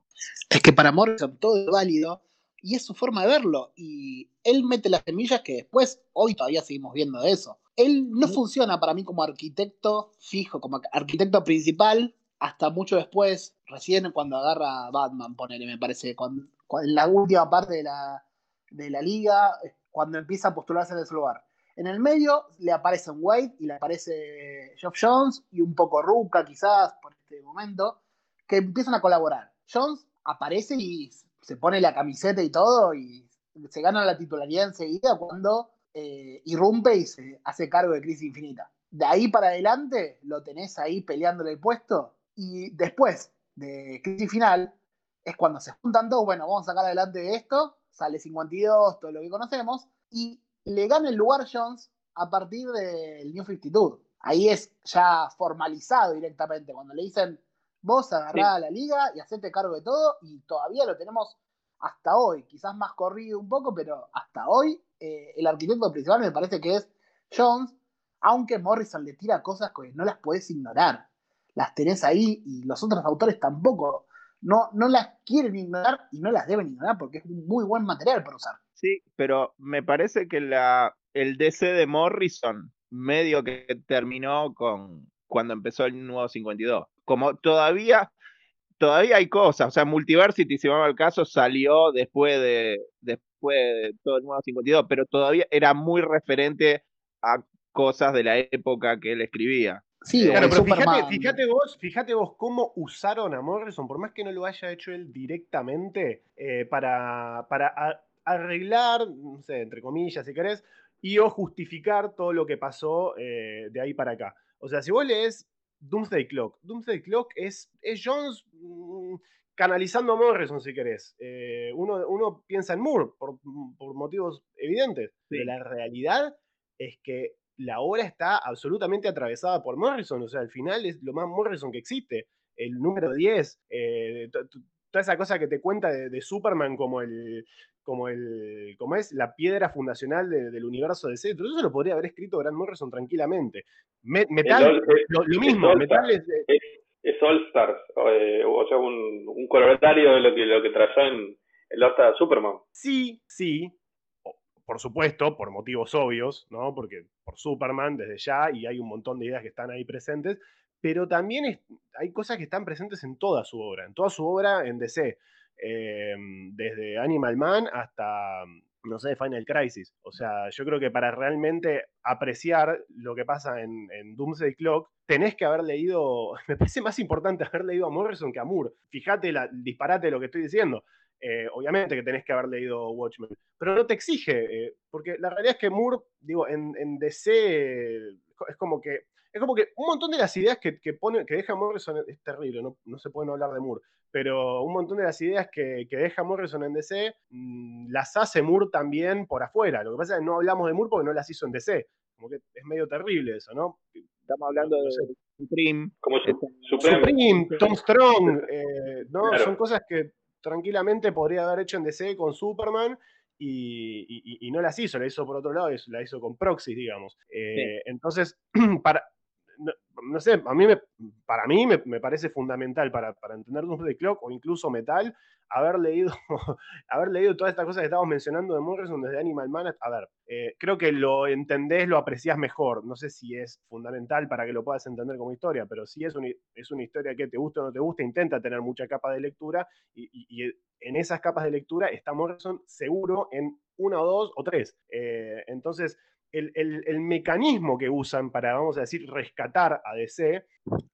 Es que para Morrison todo es válido y es su forma de verlo. Y él mete las semillas que después, hoy todavía seguimos viendo eso. él no funciona para mí como arquitecto fijo, como arquitecto principal, hasta mucho después, recién cuando agarra a Batman, ponele, me parece, cuando, cuando- en la última parte de la, de la liga, cuando empieza a postularse en ese lugar. En el medio le aparecen Wade y le aparece Geoff Jones y un poco Ruka quizás por este momento, que empiezan a colaborar. Jones aparece y se pone la camiseta y todo y se gana la titularidad enseguida cuando eh, irrumpe y se hace cargo de Crisis Infinita. De ahí para adelante lo tenés ahí peleándole el puesto y después de Crisis Final es cuando se juntan todos, bueno, vamos a sacar adelante esto, sale 52, todo lo que conocemos, y le gana el lugar Jones a partir del New 52. Ahí es ya formalizado directamente, cuando le dicen, vos agarrá a la liga y hacete cargo de todo, y todavía lo tenemos hasta hoy, quizás más corrido un poco, pero hasta hoy eh, el arquitecto principal me parece que es Jones, aunque Morrison le tira cosas que no las puedes ignorar. Las tenés ahí y los otros autores tampoco. No, no las quieren ignorar y no las deben ignorar porque es un muy buen material para usar. Sí, pero me parece que la, el DC de Morrison medio que terminó con cuando empezó el nuevo 52. Como todavía, todavía hay cosas, o sea, Multiversity, si vamos al caso, salió después de, después de todo el nuevo 52, pero todavía era muy referente a cosas de la época que él escribía. Sí, Claro, o pero fíjate, fíjate vos, fíjate vos cómo usaron a Morrison, por más que no lo haya hecho él directamente, eh, para, para a- arreglar, no sé, entre comillas, si querés, y o justificar todo lo que pasó eh, de ahí para acá. O sea, si vos lees Doomsday Clock, Doomsday Clock es, es Jones mm, canalizando a Morrison, si querés. Eh, uno, uno piensa en Moore por, por motivos evidentes, pero la realidad es que la obra está absolutamente atravesada por Morrison, o sea, al final es lo más Morrison que existe. El número 10, eh, toda esa cosa que te cuenta de, de Superman como el, como el, como es la piedra fundacional de- del universo de C, eso lo podría haber escrito Grant Morrison tranquilamente. Me- metal, All- lo, lo es mismo, All Metal es, Es, es All Stars, eh, o sea, un, un de lo que, lo que trazó en el All Superman. Sí, sí, por supuesto, por motivos obvios, ¿no? Porque por Superman desde ya y hay un montón de ideas que están ahí presentes, pero también hay cosas que están presentes en toda su obra, en toda su obra en DC, eh, desde Animal Man hasta, no sé, Final Crisis. O sea, yo creo que para realmente apreciar lo que pasa en, en Doomsday Clock, tenés que haber leído, me parece más importante haber leído a Morrison que a Moore. Fíjate disparate de lo que estoy diciendo. Eh, obviamente que tenés que haber leído Watchmen, pero no te exige, eh, porque la realidad es que Moore, digo, en, DC es como que es como que un montón de las ideas que, que pone, que deja Morrison es terrible, no, no se puede no hablar de Moore, pero un montón de las ideas que, que deja Morrison en DC mm, las hace Moore también por afuera. Lo que pasa es que no hablamos de Moore porque no las hizo en DC. Como que es medio terrible eso, ¿no? Estamos hablando No de sé. Supreme. Como su- Este, Supreme. Supreme, Tom Strong, eh, ¿no? Claro. Son cosas que tranquilamente podría haber hecho en DC con Superman y, y- y no las hizo, la hizo por otro lado, y la hizo con Proxy, digamos. Eh, Entonces, para, no, sé, a mí para mí me, parece fundamental para, para entender Doomsday Clock o incluso Metal, haber leído, haber leído todas estas cosas que estamos mencionando de Morrison desde Animal Man. A ver, eh, creo que lo entendés, lo apreciás mejor. No sé si es fundamental para que lo puedas entender como historia, pero sí es una, es una historia que te gusta o no te gusta, intenta tener mucha capa de lectura y en esas capas de lectura está Morrison seguro en una o dos o tres. Eh, entonces, el, el- el mecanismo que usan para, vamos a decir, rescatar a DC,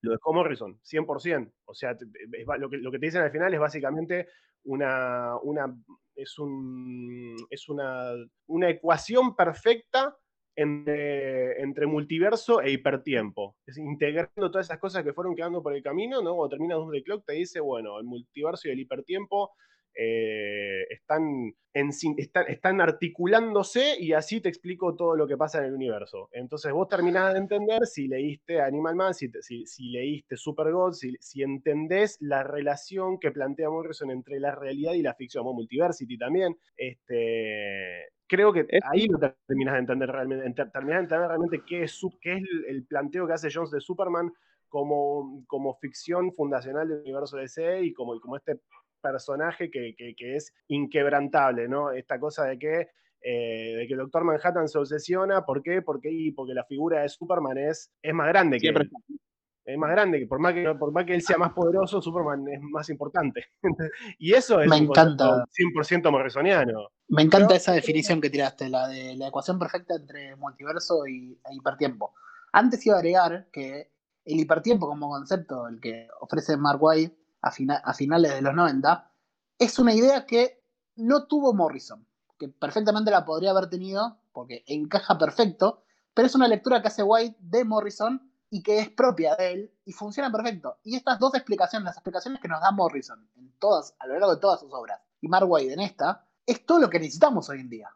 lo dejó Morrison, 100%. O sea, es lo, que, lo que te dicen al final es básicamente una, una, es un, es una, una ecuación perfecta entre, entre multiverso e hipertiempo. Es integrando todas esas cosas que fueron quedando por el camino, ¿no? Cuando termina Doomsday Clock te dice, bueno, el multiverso y el hipertiempo eh, están, en están, están articulándose y así te explico todo lo que pasa en el universo. Entonces vos terminás de entender si leíste Animal Man, si, si, si leíste Supergod, si, si entendés la relación que plantea Morrison entre la realidad y la ficción, o Multiversity también. Este, creo que ahí lo terminás de entender realmente, terminás de entender realmente qué es, qué es el, el planteo que hace Jones de Superman como, como ficción fundacional del universo DC y como, y como este personaje que, que- que es inquebrantable, ¿no? Esta cosa de que eh, de que el Doctor Manhattan se obsesiona. ¿Por qué? Porque, y porque la figura de Superman es, es más grande que Siempre él. Es más grande, que por más que, por más que él sea más poderoso, Superman es más importante. y eso es Me encanta. 100% morrisoniano. Me encanta esa definición que tiraste, la de la ecuación perfecta entre multiverso y e hipertiempo. Antes iba a agregar que el hipertiempo como concepto, el que ofrece Mark White a, a finales de los 90, es una idea que no tuvo Morrison, que perfectamente la podría haber tenido porque encaja perfecto, pero es una lectura que hace White de Morrison y que es propia de él y funciona perfecto. Y estas dos explicaciones, las explicaciones que nos da Morrison en todas, a lo largo de todas sus obras, y Mark White en esta, es todo lo que necesitamos hoy en día,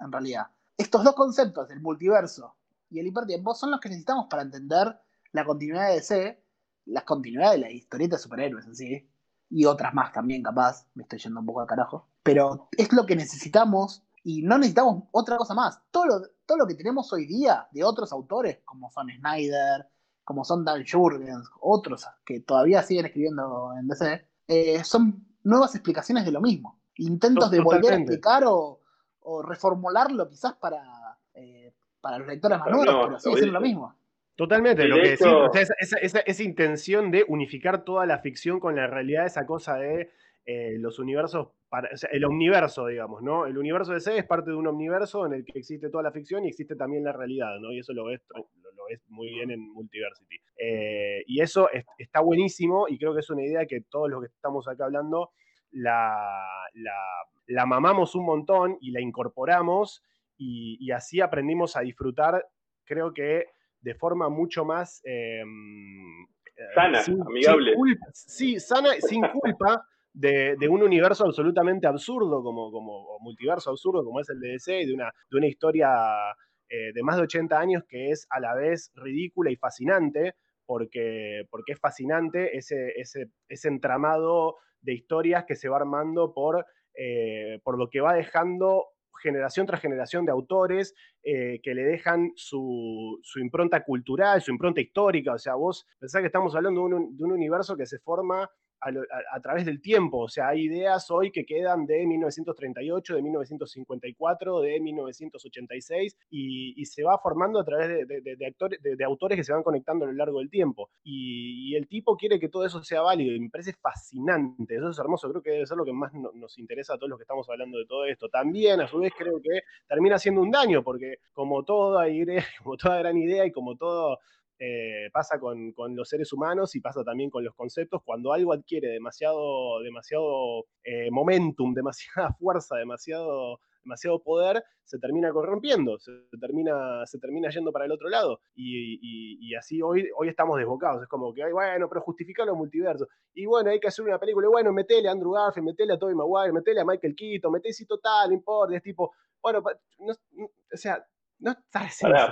en realidad. Estos dos conceptos, el multiverso y el hipertiempo, son los que necesitamos para entender la continuidad de DC, la continuidad de la historieta de superhéroes en sí, y otras más también, capaz, me estoy yendo un poco al carajo, pero es lo que necesitamos y no necesitamos otra cosa más. Todo lo, todo lo que tenemos hoy día de otros autores, como son Snyder, como son Dan Jurgens, otros que todavía siguen escribiendo en DC, eh, son nuevas explicaciones de lo mismo. Intentos de volver a explicar o, o reformularlo quizás para, eh, para los lectores más Pero nuevos, no, pero sigue lo siendo lo dice. mismo. Totalmente, lo que decís, hecho- o sea, esa, esa- esa- esa intención de unificar toda la ficción con la realidad, esa cosa de eh, los universos, para, o sea, el omniverso, digamos, ¿no? El universo de C es parte de un omniverso en el que existe toda la ficción y existe también la realidad, ¿no? Y eso lo ves, lo, lo ves muy bien en Multiversity. Eh, y eso es- está buenísimo y creo que es una idea que todos los que estamos acá hablando la, la, la mamamos un montón y la incorporamos y, y así aprendimos a disfrutar, creo que de forma mucho más... eh, eh, Sana, amigable. culpa- sí, sana, sin culpa de, de un universo absolutamente absurdo, como, como multiverso absurdo, como es el de DC, y de una, de una historia eh, de más de 80 años que es a la vez ridícula y fascinante, porque, porque es fascinante ese, ese, ese entramado de historias que se va armando por, eh, por lo que va dejando generación tras generación de autores eh, que le dejan su, su impronta cultural, su impronta histórica. O sea, vos pensás que estamos hablando de un, de un universo que se forma a, través del tiempo. O sea, hay ideas hoy que quedan de 1938, de 1954, de 1986 y, se va formando a través de, actores, de, autores que se van conectando a lo largo del tiempo. Y, el tipo quiere que todo eso sea válido y me parece fascinante. Eso es hermoso. Creo que debe ser lo que más no- nos interesa a todos los que estamos hablando de todo esto. También, a su vez, creo que termina siendo un daño porque como toda como toda gran idea y como todo eh, pasa con, con los seres humanos y pasa también con los conceptos, cuando algo adquiere demasiado, demasiado eh, momentum, demasiada fuerza, demasiado, demasiado poder, se termina corrompiendo, se termina, se termina yendo para el otro lado. Y, y- así hoy, hoy estamos desbocados. Es como que, ay, bueno, pero justifica los multiversos. Y bueno, hay que hacer una película. Bueno, metele a Andrew Garfield, metele a Tobey Maguire, metele a Michael Keaton, metele si total, no importa. Es tipo, bueno, o sea, no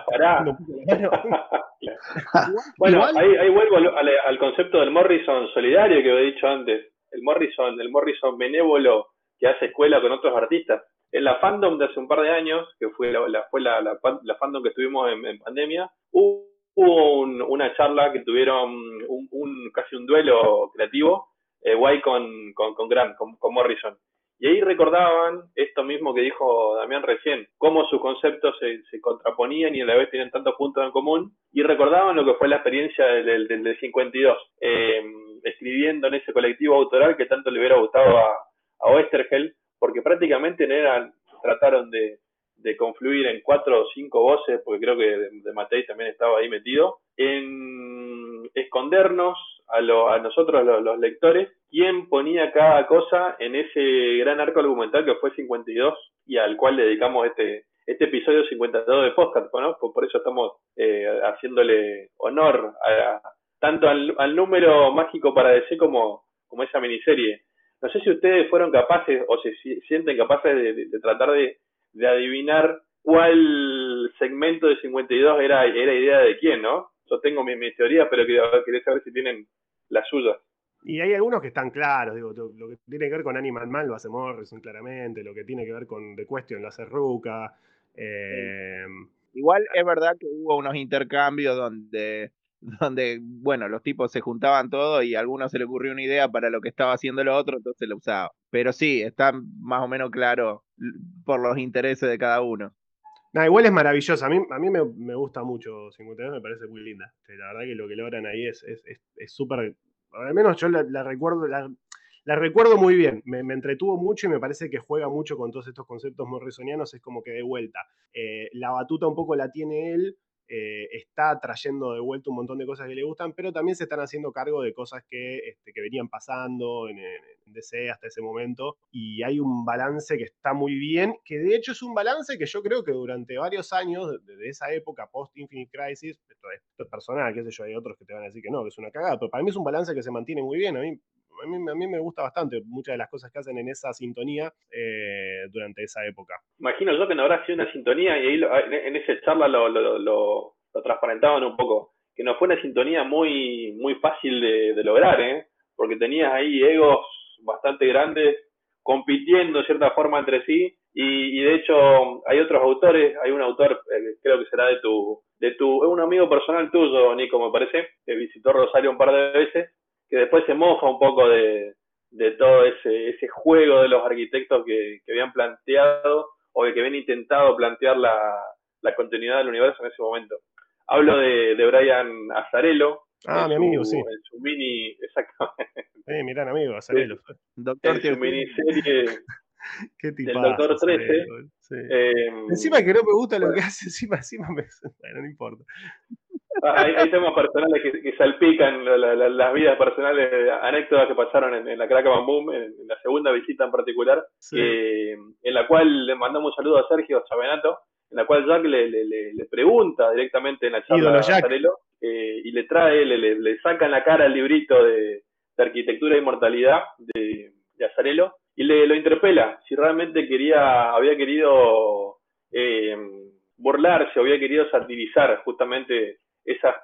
Pará, bueno, Bueno, Igual- ahí, ahí vuelvo al, concepto del Morrison solidario que he dicho antes. El Morrison, el Morrison benévolo que hace escuela con otros artistas. En la fandom de hace un par de años, que fue la, la- fue la, la pan- la fandom que tuvimos en, en pandemia, hubo hubo un- una charla que tuvieron un, un- casi un duelo creativo, eh, Guay con, con, con Grant, con, con Morrison. Y ahí recordaban esto mismo que dijo Damián recién, cómo sus conceptos se, contraponían y a la vez tienen tantos puntos en común, y recordaban lo que fue la experiencia del, del, del 52, eh, escribiendo en ese colectivo autoral que tanto le hubiera gustado a, a Oesterheld, porque prácticamente eran, trataron de, de confluir en cuatro o cinco voces, porque creo que de, Matei también estaba ahí metido, en escondernos a, lo- a nosotros los lectores quién ponía cada cosa en ese gran arco argumental que fue 52 y al cual le dedicamos este, este episodio 52 de podcast, ¿no? Por, por eso estamos eh, haciéndole honor a, tanto al, número mágico para DC como, como esa miniserie. No sé si ustedes fueron capaces o se si- sienten capaces de, tratar de, adivinar cuál segmento de 52 era, era idea de quién, ¿no? Yo tengo mi, mi teoría, pero quería, quería saber si tienen las suyas. Y hay algunos que están claros, digo, lo lo que tiene que ver con Animal Man lo hace Morrison claramente, lo que tiene que ver con The Question lo hace Ruka. eh, Igual es verdad que hubo unos intercambios donde, donde, bueno, los tipos se juntaban todos y a algunos se le ocurrió una idea para lo que estaba haciendo el otro, entonces lo usaba. Pero sí, está más o menos claro por los intereses de cada uno. No, igual es maravillosa. A mí, a mí me, me gusta mucho 52, me parece muy linda. Este, La verdad que lo que logran ahí es es- es- es súper. Al menos yo la, recuerdo. La recuerdo muy bien, me, me entretuvo mucho y me parece que juega mucho con todos estos conceptos morrisonianos, es como que de vuelta. Eh, la batuta un poco la tiene él, eh, está trayendo de vuelta un montón de cosas que le gustan, pero también se están haciendo cargo de cosas que, este, que venían pasando en, en- DC hasta ese momento. Y hay un balance que está muy bien, que de hecho es un balance que yo creo que durante varios años, desde esa época post-Infinite Crisis, esto es, personal, qué sé yo, hay otros que te van a decir que no, que es una cagada, pero para mí es un balance que se mantiene muy bien. A mí, a mí me gusta bastante muchas de las cosas que hacen en esa sintonía eh, durante esa época. Imagino yo que no habrá sido una sintonía y ahí lo- en, esa charla lo, lo, transparentaban un poco, que no fue una sintonía muy, muy fácil de, lograr, ¿eh? porque tenías ahí egos bastante grandes compitiendo de cierta forma entre sí y, de hecho hay otros autores, hay un autor, eh, creo que será de tu, de tu, un amigo personal tuyo, Nico, me parece, que visitó Rosario un par de veces, que después se mofa un poco de, de todo ese, ese juego de los arquitectos que, que habían planteado o que habían intentado plantear la, la continuidad del universo en ese momento. Hablo de, de Brian Azzarello. Ah, mi su- amigo, sí. En su mini, exactamente, Eh, mi gran amigo, Azarelo. Doctor en su miniserie Qué del tipazo, Doctor 13. Azarelo, sí. eh, Encima que no me gusta lo que hace, encima, encima me... Bueno, no importa. Hay, hay temas personales que, que salpican la- la- la- las vidas personales, anécdotas que pasaron en, en la Crack Boom, en, en la segunda visita en particular, Sí. que- en la cual le mandamos un saludo a Sergio Chavenato, en la cual Jack le, le- le- le pregunta directamente en la charla a. Zarello, eh, y le trae, le, saca en la cara el librito de, de arquitectura e inmortalidad de, de Azarelo y le lo interpela si realmente quería, había querido eh, burlarse, o había querido satirizar justamente esa,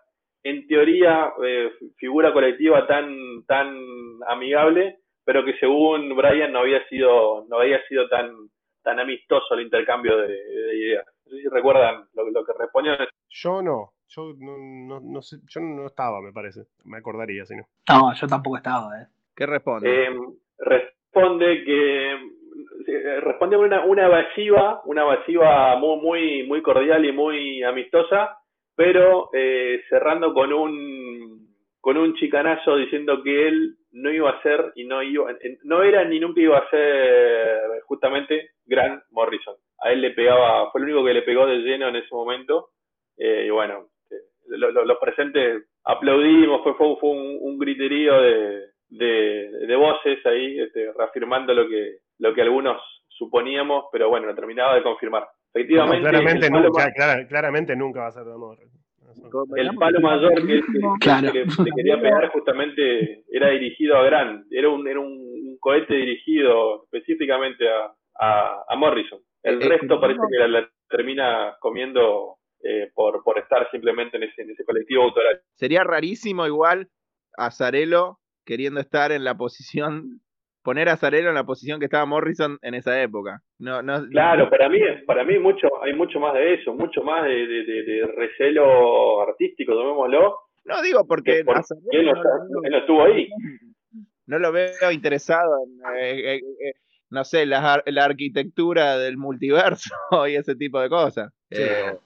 en teoría, eh, figura colectiva tan, tan amigable, pero que según Brian no había sido, no había sido tan, tan amistoso el intercambio de, de ideas. No sé si recuerdan lo, lo que respondieron. Yo no, yo no, no, no sé, yo no estaba, me parece. Me acordaría si no. No, yo tampoco estaba, ¿eh? ¿Qué responde? Eh, responde que eh, responde con una, una evasiva, una evasiva muy, muy, muy cordial y muy amistosa, pero eh, cerrando con un con un chicanazo diciendo que él no iba a ser y no iba no era ni nunca iba a ser justamente Grant Morrison. A él le pegaba, fue el único que le pegó de lleno en ese momento. eh, y bueno, eh, lo- lo- los presentes aplaudimos, fue, fue, fue un, griterío de, de, de voces ahí, este, reafirmando lo que, lo que algunos suponíamos, pero bueno, lo terminaba de confirmar. No, Efectivamente, claramente, nunca, ma- clara- claramente nunca va a ser de amor. El palo mayor que, que- Claro. quería pegar justamente era dirigido a Gran, era un, era un, un cohete dirigido específicamente a, a, a Morrison. El Eh, resto parece que la, la termina comiendo eh, por, por estar simplemente en ese, en ese colectivo autoral. Sería rarísimo igual a Zarello queriendo estar en la posición, poner a Zarello en la posición que estaba Morrison en esa época. No, no, Claro, para mí, para mí mucho, hay mucho más de eso, mucho más de, de, de- de recelo artístico, tomémoslo, no digo porque que por- a Zarello que él no, no, está- lo él no estuvo ahí. no lo veo interesado en, eh, eh, eh, no sé, la, ar- la arquitectura del multiverso y ese tipo de cosas. Eh,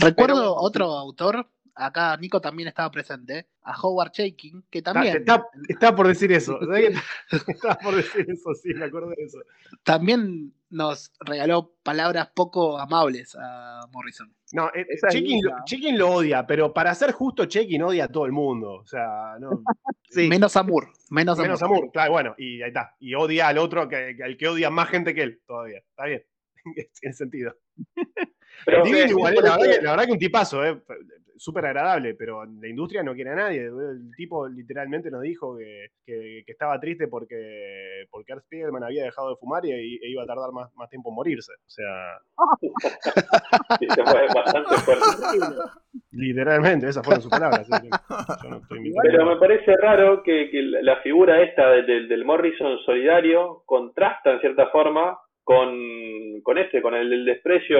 Recuerdo Pero- otro autor, acá Nico también estaba presente, a Howard Shaking, que Está, también, está- estaba por decir eso. Estaba por decir eso, sí, me acuerdo de eso. también nos regaló palabras poco amables a Morrison. No, eh, Esa es Chekin, lo, odia, pero para ser justo, Chekin odia a todo el mundo. O sea, no, sí, Menos Amur, menos, menos Amur. Claro, bueno, y ahí está. Y odia al otro, que- al que odia más gente que él todavía. Está bien. Tiene sentido. Pero igual, la, verdad que, la verdad que un tipazo, eh, súper agradable, pero la industria no quiere a nadie. El tipo literalmente nos dijo que, que- que estaba triste porque, porque Art Spiegelman había dejado de fumar y, e iba a tardar más, más tiempo en morirse. O sea, sí, se fue bastante fuerte. literalmente, esas fueron sus palabras. yo no estoy. Pero me parece raro que, que la figura esta de- del- del Morrison solidario contrasta en cierta forma con, con ese, con el, el desprecio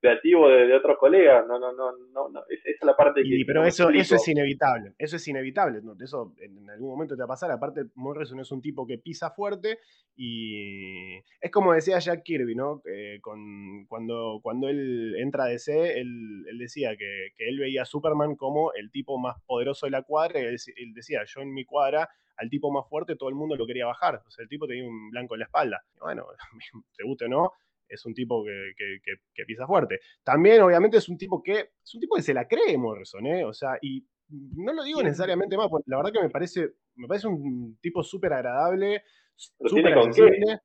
creativo de, de otros colegas. No, no, no, no, no. Es- Esa es la parte que. Y, pero no me eso, eso es inevitable, eso es inevitable, ¿no? eso en algún momento te va a pasar, aparte Morrison es un tipo que pisa fuerte y es como decía Jack Kirby, ¿no? Eh, con, cuando, cuando él entra a DC, él, él decía que, que él veía a Superman como el tipo más poderoso de la cuadra y él, él decía, yo en mi cuadra al tipo más fuerte todo el mundo lo quería bajar, o sea, el tipo tenía un blanco en la espalda. Bueno, te guste o no, es un tipo que, que- que- que pisa fuerte. También, obviamente, es un tipo que es un tipo que se la cree Morrison, ¿eh? O sea, y no lo digo necesariamente más, porque la verdad que me parece, me parece un tipo súper agradable, súper accesible.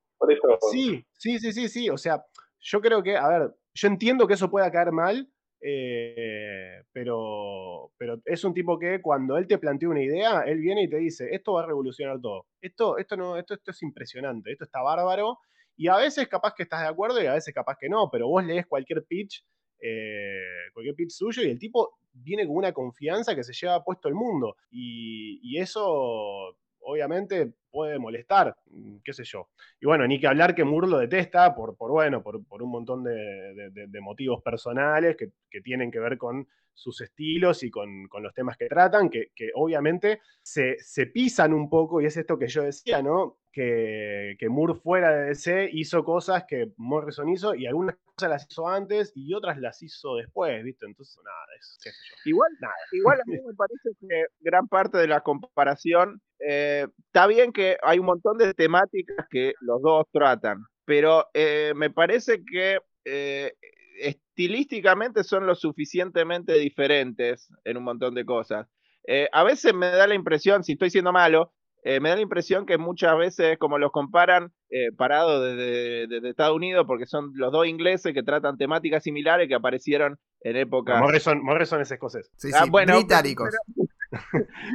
Sí, sí, sí, sí, sí. O sea, yo creo que, a ver, yo entiendo que eso pueda caer mal, eh, pero, pero es un tipo que cuando él te plantea una idea, él viene y te dice, esto va a revolucionar todo. Esto, esto, no, esto, esto es impresionante, esto está bárbaro. Y a veces capaz que estás de acuerdo y a veces capaz que no, pero vos lees cualquier pitch, eh, cualquier pitch suyo y el tipo viene con una confianza que se lleva puesto el mundo. Y, y eso obviamente puede molestar, mm, qué sé yo. Y bueno, ni que hablar que Moore lo detesta por, por bueno, por, por un montón de, motivos personales que, que tienen que ver con sus estilos y con, con los temas que tratan, que, que obviamente se, se pisan un poco, y es esto que yo decía, ¿no? Que, que Moore fuera de DC hizo cosas que Morrison hizo y algunas cosas las hizo antes y otras las hizo después, ¿viste? Entonces, nada, eso, qué sé yo. Igual, Nada. igual a mí me parece que gran parte de la comparación eh, está bien que hay un montón de temáticas que los dos tratan, pero eh, me parece que eh, estilísticamente son lo suficientemente diferentes en un montón de cosas. Eh, a veces me da la impresión, si estoy siendo malo, eh, me da la impresión que muchas veces, como los comparan, eh, parado desde, desde Estados Unidos, porque son los dos ingleses que tratan temáticas similares que aparecieron en épocas. Morrison, Morrison es escocés. Sí, Ah, sí, bueno, británicos.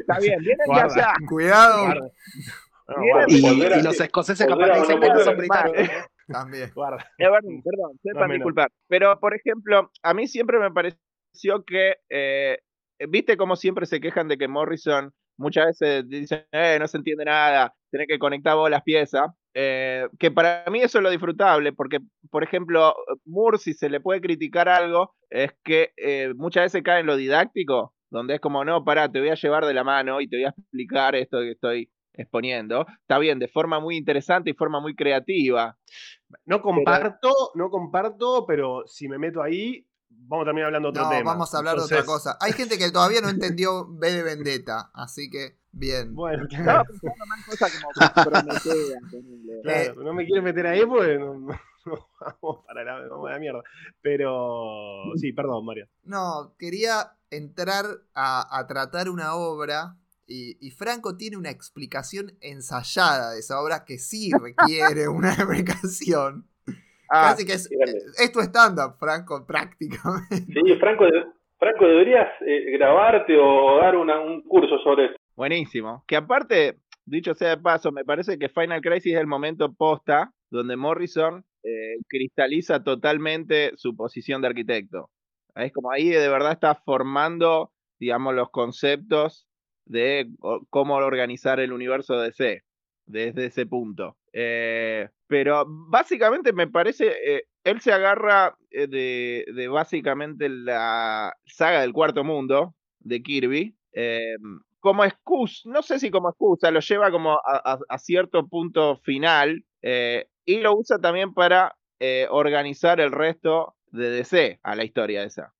Está bien, vienen de allá. Cuidado. No, Y, y los escoceses capaz dicen que no son británicos. ¿eh? también. guarda. Verdad, perdón, sepan No, menos. disculpar. Pero, por ejemplo, a mí siempre me pareció que, eh, viste cómo siempre se quejan de que Morrison muchas veces dicen, eh, no se entiende nada, tenés que conectar vos las piezas. Eh, que para mí eso es lo disfrutable, porque, por ejemplo, Moore, si se le puede criticar algo, es que eh, muchas veces cae en lo didáctico, donde es como, no, pará, te voy a llevar de la mano y te voy a explicar esto que estoy exponiendo. Está bien, de forma muy interesante y forma muy creativa. No comparto, no comparto, pero si me meto ahí, vamos a terminar hablando de otro No, tema. vamos a hablar de otra cosa. Hay gente que todavía no entendió B de Vendetta, así que bien. Bueno, claro, no me quiero meter ahí porque no, no- no vamos para la, vamos a la mierda. Pero sí, perdón, Mario. No, quería entrar a, a tratar una obra y, y Franco tiene una explicación ensayada de esa obra que sí requiere una explicación. Ah, Casi que es, grande. es tu stand-up, Franco, prácticamente. Sí, Franco, Franco deberías eh, grabarte o dar una- un curso sobre esto. buenísimo. Que aparte, dicho sea de paso, me parece que Final Crisis es el momento posta donde Morrison eh, cristaliza totalmente su posición de arquitecto. Es como ahí de verdad está formando, digamos, los conceptos de cómo organizar el universo DC desde ese punto. Eh, pero básicamente me parece, eh, él se agarra eh, de, básicamente la saga del cuarto mundo de Kirby. como excusa, no sé si como excusa, lo lleva como a, a- cierto punto final y lo usa también para organizar el resto de DC a la historia esa.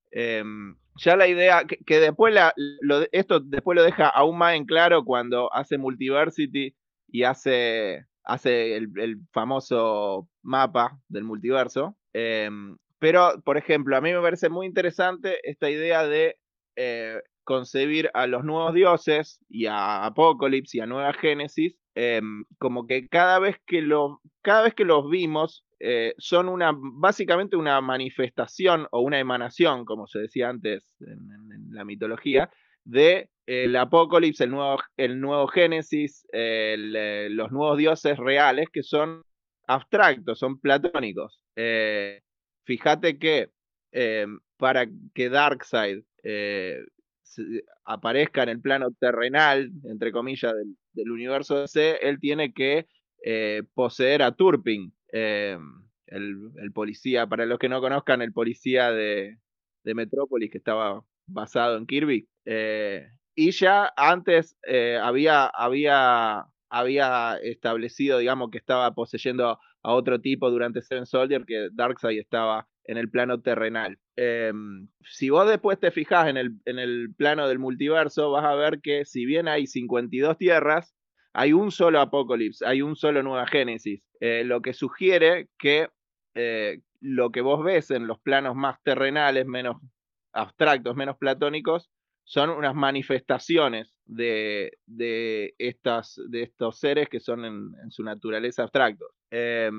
Ya la idea, que, después la, lo esto después lo deja aún más en claro cuando hace Multiversity y hace, hace el, famoso mapa del multiverso. Em, pero, por ejemplo, a mí me parece muy interesante esta idea de eh, concebir a los nuevos dioses y a Apocalypse y a Nueva Génesis em, como que cada vez que, lo, cada vez que los vimos eh, son una básicamente una manifestación o una emanación, como se decía antes en, la mitología, de el Apocalipsis, el nuevo, el nuevo Génesis, eh, los nuevos dioses reales que son abstractos, son platónicos. Eh, fíjate que eh, para que Darkseid eh, se- aparezca en el plano terrenal, entre comillas, del, del universo DC, él tiene que eh, poseer a Turpin, eh, el, el policía, para los que no conozcan, el policía de, de Metrópolis que estaba basado en Kirby. eh, y ya antes eh, había, había, había establecido, digamos, que estaba poseyendo a otro tipo durante Seven Soldier, que Darkseid estaba en el plano terrenal. Em, si vos después te fijás en el, en el plano del multiverso, vas a ver que si bien hay 52 tierras, hay un solo Apocalipsis, hay un solo Nueva Génesis, eh, lo que sugiere que eh, lo que vos ves en los planos más terrenales, menos abstractos, menos platónicos, son unas manifestaciones de, de, estas, de estos seres que son en, su naturaleza abstractos. Eh,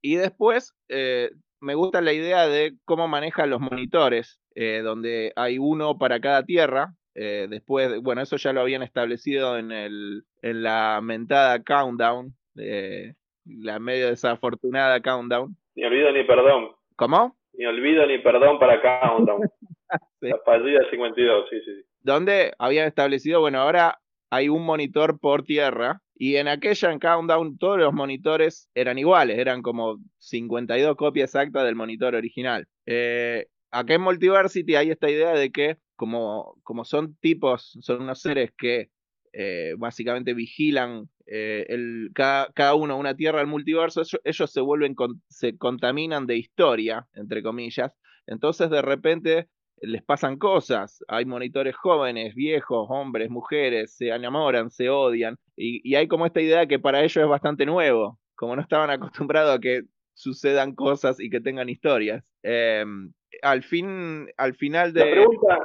y después eh, me gusta la idea de cómo manejan los monitores, donde hay uno para cada tierra. Después, bueno, eso ya lo habían establecido en, el, en la mentada Countdown, eh, la medio desafortunada Countdown. Ni olvido ni perdón. ¿Cómo? Ni olvido ni perdón para Countdown. Sí. La fallida 52, sí, sí. sí. donde habían establecido, bueno, ahora hay un monitor por tierra y en aquella en Countdown todos los monitores eran iguales, eran como 52 copias exactas del monitor original. Eh, acá en Multiversity hay esta idea de que como, como son tipos, son unos seres que eh, básicamente vigilan eh, el, cada, cada, uno una tierra del multiverso, ellos, ellos se vuelven, con, se contaminan de historia, entre comillas, entonces de repente les pasan cosas. Hay monitores jóvenes, viejos, hombres, mujeres, se enamoran, se odian. Y, y, hay como esta idea que para ellos es bastante nuevo, como no estaban acostumbrados a que sucedan cosas y que tengan historias. Eh, al fin, al final de. La pregunta.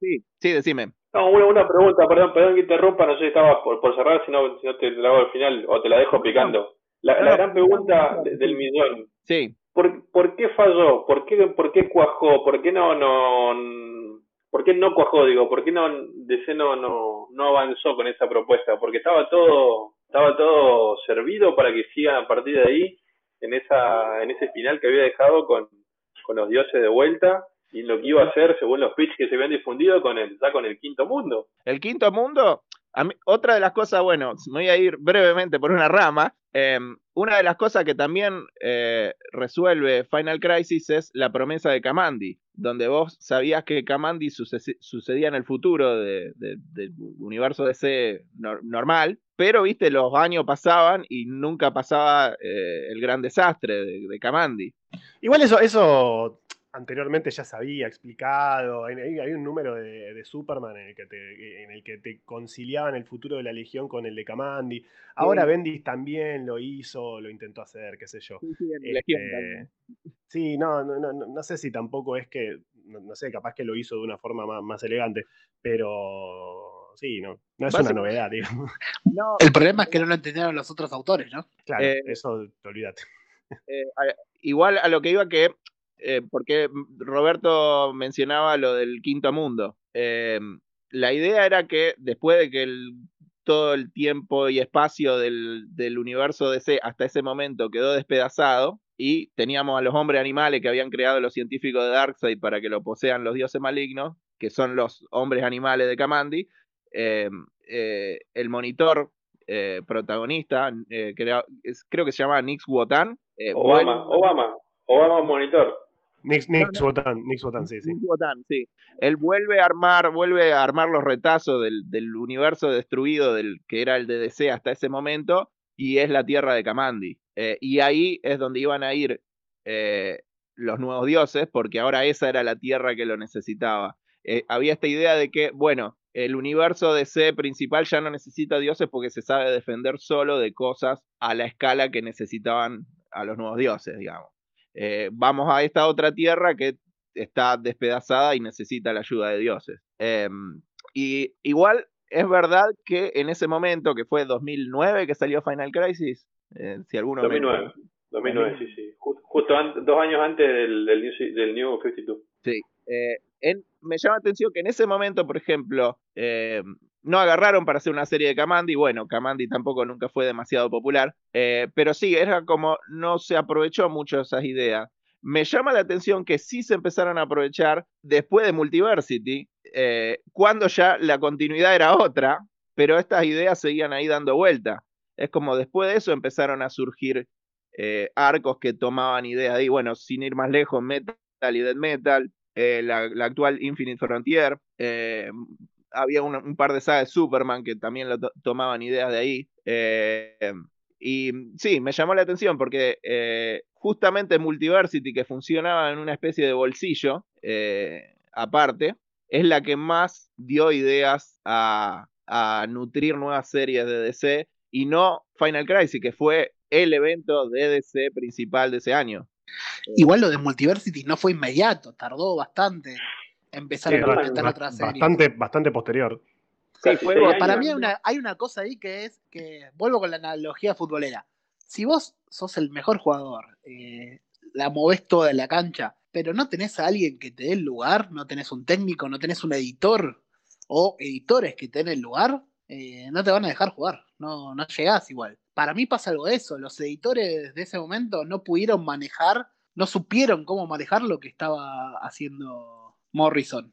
Sí, sí, decime. No, una, una pregunta, perdón, perdón que interrumpa, no sé si estaba por, por cerrar, si no, si no te la hago al final o te la dejo aplicando. La, la gran pregunta de, del millón. Sí. ¿Por, ¿Por, qué falló? ¿Por qué, ¿Por qué cuajó? ¿Por qué no, no, por qué no cuajó? Digo, ¿por qué no DC no, no, no avanzó con esa propuesta? Porque estaba todo, estaba todo servido para que sigan a partir de ahí en esa, en ese final que había dejado con, con los dioses de vuelta y lo que iba a hacer según los pitches que se habían difundido con el, ya con el quinto mundo. El quinto mundo, a mí, otra de las cosas, bueno, me voy a ir brevemente por una rama. Eh, una de las cosas que también eh, resuelve Final Crisis es la promesa de Kamandi, donde vos sabías que Kamandi suce sucedía en el futuro del de, de universo DC no normal, pero viste, los años pasaban y nunca pasaba eh, el gran desastre de, de Kamandi. Igual eso, eso anteriormente ya se había explicado. Hay, hay un número de, de, Superman en el, que te, en el que te conciliaban el futuro de la Legión con el de Kamandi. Ahora sí. Bendis también lo hizo, lo intentó hacer, qué sé yo. Sí, sí, este, sí no, no, no, no, sé si tampoco es que, no, no, sé, capaz que lo hizo de una forma más, más elegante, pero sí, no, no es una novedad, digamos. No, el problema es que no lo entendieron los otros autores, ¿no? Claro, eh, eso te olvídate. Eh, igual a lo que iba que eh, porque Roberto mencionaba lo del quinto mundo. Eh, la idea era que después de que el, todo el tiempo y espacio del, del, universo DC hasta ese momento quedó despedazado y teníamos a los hombres animales que habían creado los científicos de Darkseid para que lo posean los dioses malignos, que son los hombres animales de Kamandi, eh, el monitor protagonista, creo, creo, que se llama Nix Wotan. Obama, bueno, Obama, Obama Monitor. Nix, Nix Wotan, Nix Wotan, sí, sí. Nix sí. Él vuelve a armar, vuelve a armar los retazos del, del, universo destruido del que era el de DC hasta ese momento y es la tierra de Kamandi. Eh, y ahí es donde iban a ir eh, los nuevos dioses, porque ahora esa era la tierra que lo necesitaba. Eh, había esta idea de que, bueno, el universo DC principal ya no necesita dioses porque se sabe defender solo de cosas a la escala que necesitaban a los nuevos dioses, digamos eh, vamos a esta otra tierra que está despedazada y necesita la ayuda de dioses. Eh, y igual es verdad que en ese momento, que fue 2009 que salió Final Crisis, eh, si alguno... 2009, me... 2009, sí, sí. Justo, justo an dos años antes del, del, New, del New 52. Sí. Eh, En, me llama la atención que en ese momento, por ejemplo, eh, no agarraron para hacer una serie de Kamandi. Bueno, Kamandi tampoco nunca fue demasiado popular. Eh, pero sí, era como no se aprovechó mucho esas ideas. Me llama la atención que sí se empezaron a aprovechar después de Multiversity, eh, cuando ya la continuidad era otra, pero estas ideas seguían ahí dando vuelta. Es como después de eso empezaron a surgir eh, arcos que tomaban ideas de. Bueno, sin ir más lejos, Metal y Dead Metal, la, actual Infinite Frontier. Había un, par de sagas de Superman que también lo to- tomaban ideas de ahí. eh, y sí, me llamó la atención porque eh, justamente Multiversity, que funcionaba en una especie de bolsillo eh, aparte, es la que más dio ideas a, a nutrir nuevas series de DC y no Final Crisis, que fue el evento de DC principal de ese año. Igual lo de Multiversity no fue inmediato, tardó bastante empezar Sí, a ba- implementar ba- otra serie. bastante, bastante posterior. Sí, fue Para mí hay una, hay una cosa ahí que es que, vuelvo con la analogía futbolera, si vos sos el mejor jugador, eh, la movés toda en la cancha, pero no tenés a alguien que te dé el lugar, no tenés un técnico, no tenés un editor o editores que te den el lugar, eh, no te van a dejar jugar, no, no llegás igual. Para mí pasa algo de eso, los editores de ese momento no pudieron manejar, no supieron cómo manejar lo que estaba haciendo Morrison.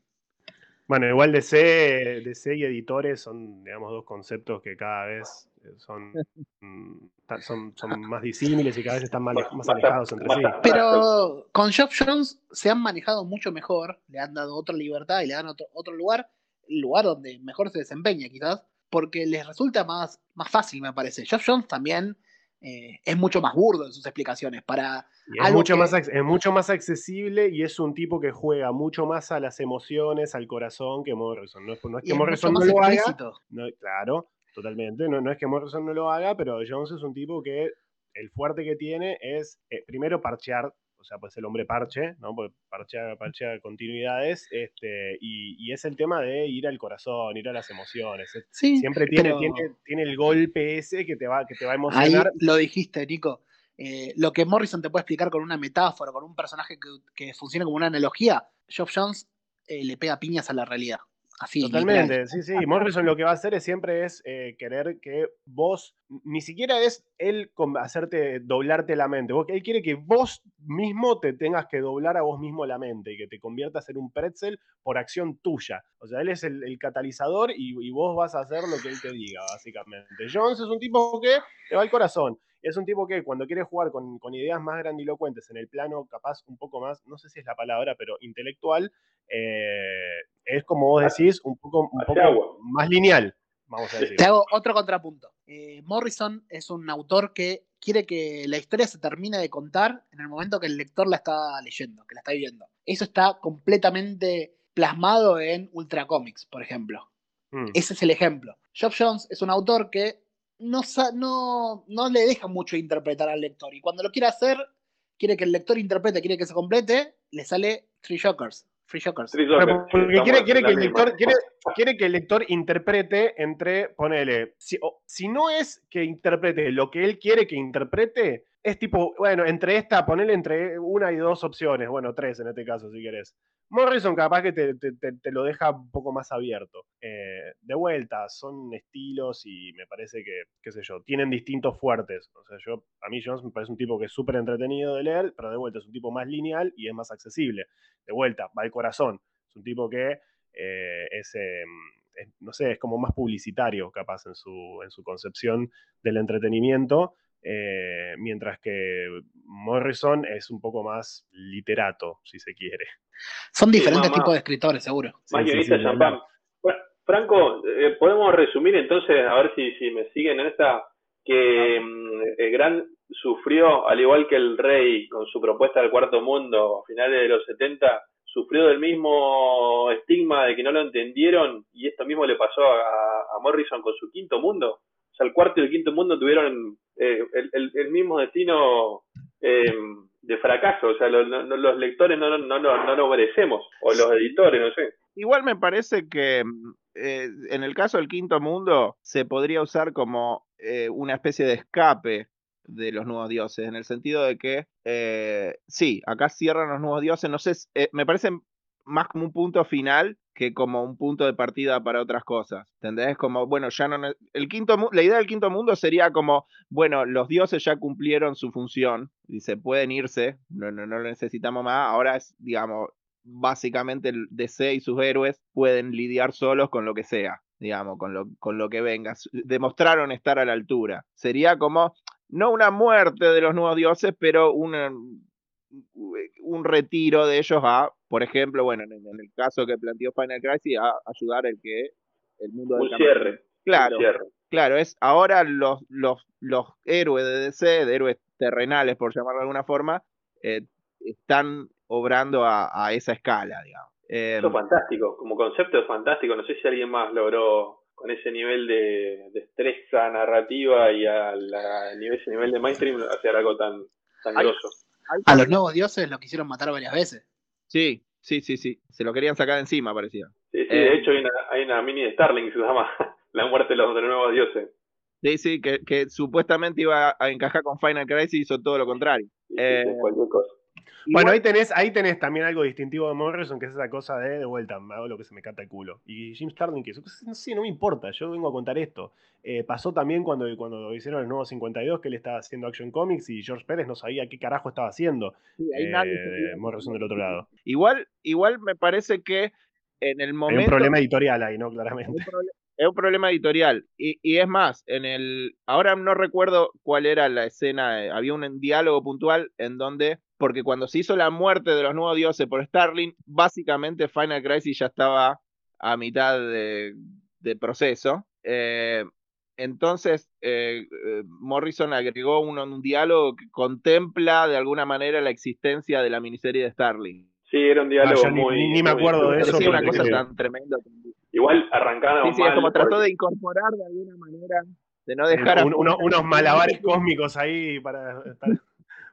Bueno, igual DC, DC y editores son, digamos, dos conceptos que cada vez eh, son, mm, son, son más disímiles y cada vez están más, ale- más alejados entre sí. Pero con Geoff Jones se han manejado mucho mejor, le han dado otra libertad y le dan otro, otro lugar, el lugar donde mejor se desempeña quizás, porque les resulta más, más fácil, me parece. Geoff Jones también eh, es mucho más burdo en sus explicaciones. Para Y es, mucho que- más, es mucho más accesible y es un tipo que juega mucho más a las emociones, al corazón que Morrison. No es, no es y que es Morrison no lo haga, no, claro, totalmente. No, no es que Morrison no lo haga, pero Jones es un tipo que el fuerte que tiene es, eh, primero, parchear, o sea, pues el hombre parche, ¿no? Porque parchea, parchea continuidades, este, y, y es el tema de ir al corazón, ir a las emociones. Es- Sí, Siempre tiene, pero- tiene, tiene el golpe ese que te va, que te va a Ahí emocionar. lo dijiste, Nico. Eh, lo que Morrison te puede explicar con una metáfora, con un personaje que, que funcione como una analogía, Geoff Jones eh, le pega piñas a la realidad. Totalmente, sí, sí. Morrison lo que va a hacer es siempre es eh, querer que vos, ni siquiera es él hacerte doblarte la mente. Él quiere que vos mismo te tengas que doblar a vos mismo la mente y que te conviertas en un pretzel por acción tuya. O sea, él es el, catalizador y, y vos vas a hacer lo que él te diga, básicamente. Jones es un tipo que te va al corazón. Es un tipo que cuando quiere jugar con, con ideas más grandilocuentes en el plano, capaz un poco más, no sé si es la palabra, pero intelectual, eh, es como vos decís, un poco, un más lineal, vamos a decir. Te hago otro contrapunto. Eh, Morrison es un autor que quiere que la historia se termine de contar en el momento que el lector la está leyendo, que la está viendo. Eso está completamente plasmado en Ultra Comics, por ejemplo. Mm. Ese es el ejemplo. Geoff Jones es un autor que no, sa- no, no le deja mucho interpretar al lector. Y cuando lo quiere hacer, quiere que el lector interprete, quiere que se complete, le sale Three Shockers. Free Shockers. Three Pero Jokers, porque estamos quiere, quiere que el misma. lector, quiere, quiere que el lector interprete entre, ponele, si, o- si no es que interprete lo que él quiere que interprete, es tipo, bueno, entre esta, ponele entre una y dos opciones, bueno, tres en este caso, si querés. Morrison capaz que te, te- lo deja un poco más abierto. Eh, de vuelta, son estilos y me parece que, qué sé yo, tienen distintos fuertes. O sea, yo, a mí Jones me parece un tipo que es súper entretenido de leer, pero de vuelta es un tipo más lineal y es más accesible. De vuelta, va al corazón. Es un tipo que eh, es, eh, es, no sé, es como más publicitario capaz en su, en su concepción del entretenimiento. Eh, mientras que Morrison es un poco más literato, si se quiere. Son diferentes tipos de escritores, seguro. Más Sí, sí, champán. Fra- Franco, eh, podemos resumir entonces, a ver si, si me siguen en esta, que eh, Grant sufrió, al igual que el rey con su propuesta del cuarto mundo a finales de los 70, sufrió del mismo estigma de que no lo entendieron y esto mismo le pasó a, a Morrison con su quinto mundo. O sea, el cuarto y el quinto mundo tuvieron eh, el, el- el mismo destino eh, de fracaso. O sea, lo- no- los lectores no, no, no, lo merecemos, o los editores, no sé. Igual me parece que eh, en el caso del quinto mundo se podría usar como eh, una especie de escape de los nuevos dioses, en el sentido de que eh, sí, acá cierran los nuevos dioses, no sé, eh, me parece más como un punto final que como un punto de partida para otras cosas. ¿Entendés? Como, bueno, ya no. El quinto la idea del quinto mundo sería como, bueno, los dioses ya cumplieron su función, dice, pueden irse, no, no, no lo necesitamos más, ahora es, digamos, básicamente el DC y sus héroes pueden lidiar solos con lo que sea, digamos, con lo, con lo que venga. Demostraron estar a la altura. Sería como, no una muerte de los nuevos dioses, pero una, un retiro de ellos a, por ejemplo, bueno, en, en el caso que planteó Final Crisis, a ayudar el que el mundo del Un cierre. Claro, Un cierre. claro, es ahora los, los, los héroes de DC, de héroes terrenales, por llamarlo de alguna forma, eh, están obrando a, a esa escala, digamos. Eh, Eso es fantástico, como concepto es fantástico. No sé si alguien más logró con ese nivel de destreza narrativa y a la, nivel, ese nivel de mainstream hacer algo tan, tan Hay- grosso. A los nuevos dioses los quisieron matar varias veces. Sí, sí, sí, sí. Se lo querían sacar de encima, parecía. Sí, sí, Eh, de hecho hay una, hay una mini de Starling que se llama La muerte de los, de los nuevos dioses. Sí, sí, que, que supuestamente iba a encajar con Final Crisis y hizo todo lo contrario. Sí, sí, Eh, sí, cualquier cosa. Bueno, ahí tenés, ahí tenés también algo distintivo de Morrison, que es esa cosa de de vuelta, me hago lo que se me canta el culo. Y Jim Starlin, que eso, no sé, no me importa, yo vengo a contar esto. Eh, pasó también cuando, cuando hicieron el nuevo 52, que él estaba haciendo Action Comics y George Pérez no sabía qué carajo estaba haciendo. sí, ahí eh, nadie sabía. Morrison del otro lado. Igual, igual me parece que en el Hay momento un problema editorial ahí, ¿no? Claramente. Es un problema editorial. Y, y es más, en el. Ahora no recuerdo cuál era la escena. eh, Había un diálogo puntual en donde. Porque cuando se hizo la muerte de los nuevos dioses por Starling, básicamente Final Crisis ya estaba a mitad de, de proceso. Eh, entonces, eh, Morrison agregó un, un diálogo que contempla de alguna manera la existencia de la miniserie de Starling. Sí, era un diálogo ni- muy. ni- ni me acuerdo de eso, sí, una cosa tan tremenda. Igual arrancaron Sí, mal. como trató porque- de incorporar de alguna manera, de no dejar a un- uno- unos malabares cósmicos ahí para. para,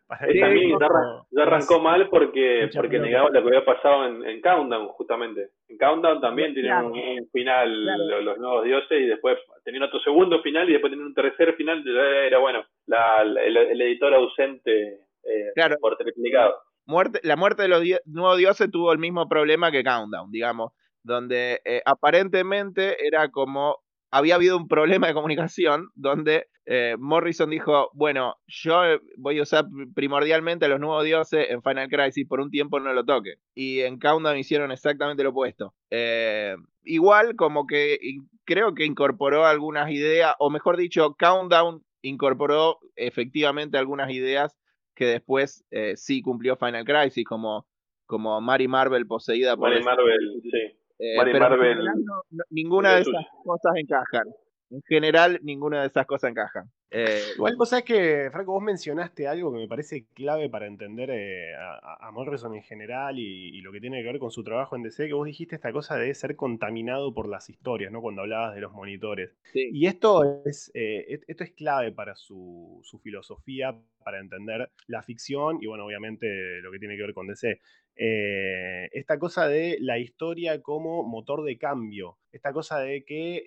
para Sí, ya, arran- ya arrancó mal porque, porque negaba lo que había pasado en, en Countdown, justamente. En Countdown también tienen Claro. un, un final Claro. los, nuevos dioses y después tenían otro segundo final y después tenían un tercer final. ya Era bueno, la, la- el, el editor ausente eh, Claro. por triplicado. muerte, la muerte de los nuevos dioses tuvo el mismo problema que Countdown, digamos, donde eh, aparentemente era como había habido un problema de comunicación donde eh, Morrison dijo, bueno, yo eh, voy a usar primordialmente a los nuevos dioses en Final Crisis, por un tiempo no lo toque. Y en Countdown hicieron exactamente lo opuesto. Eh, igual como que creo que incorporó algunas ideas, o mejor dicho, Countdown incorporó efectivamente algunas ideas que después eh, sí cumplió Final Crisis, como, como Mary Marvel poseída por Mary Marvel, sí. Eh, pero en general no- no- ninguna de es esas cosas encajan. En general, ninguna de esas cosas encajan. Eh, Igual vos sabés que, Franco, vos mencionaste algo que me parece clave para entender eh, a, a Morrison en general y, y lo que tiene que ver con su trabajo en DC, que vos dijiste esta cosa de ser contaminado por las historias, ¿no? Cuando hablabas de los monitores. sí. Y esto es, eh, et- esto es clave para su, su filosofía, para entender la ficción y, bueno, obviamente lo que tiene que ver con DC. Eh, esta cosa de la historia como motor de cambio, esta cosa de que,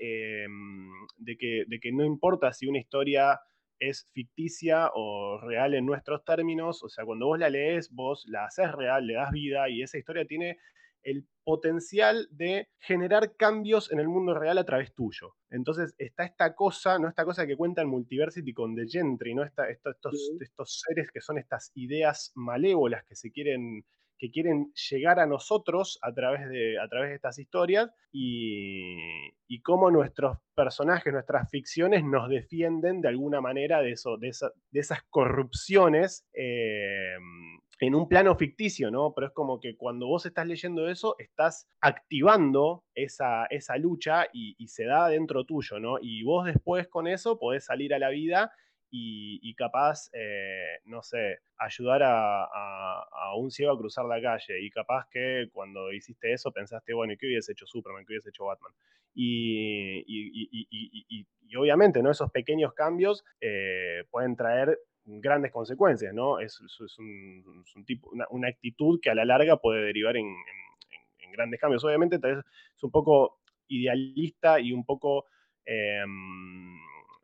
de que, de que no importa si una historia es ficticia o real en nuestros términos, o sea, cuando vos la lees, vos la haces real, le das vida y esa historia tiene el potencial de generar cambios en el mundo real a través tuyo. Entonces está esta cosa, ¿no? Esta cosa que cuenta el Multiversity con The Gentry, ¿no? Esta- esto- estos, estos seres que son estas ideas malévolas que se quieren que quieren llegar a nosotros a través de, a través de estas historias y, y cómo nuestros personajes, nuestras ficciones nos defienden de alguna manera de, eso, de, esa- de esas corrupciones eh, en un plano ficticio, ¿no? Pero es como que cuando vos estás leyendo eso, estás activando esa, esa lucha y, y se da dentro tuyo, ¿no? Y vos después con eso podés salir a la vida y, capaz, eh, no sé, ayudar a, un ciego a cruzar la calle. Y capaz que cuando hiciste eso pensaste, bueno, ¿y qué hubiese hecho Superman? ¿Qué hubiese hecho Batman? Y, y- y- obviamente, ¿no? Esos pequeños cambios eh, pueden traer grandes consecuencias, ¿no? Es, es- un, tipo, una, actitud que a la larga puede derivar en grandes cambios. Obviamente, tal vez es un poco idealista y un poco em,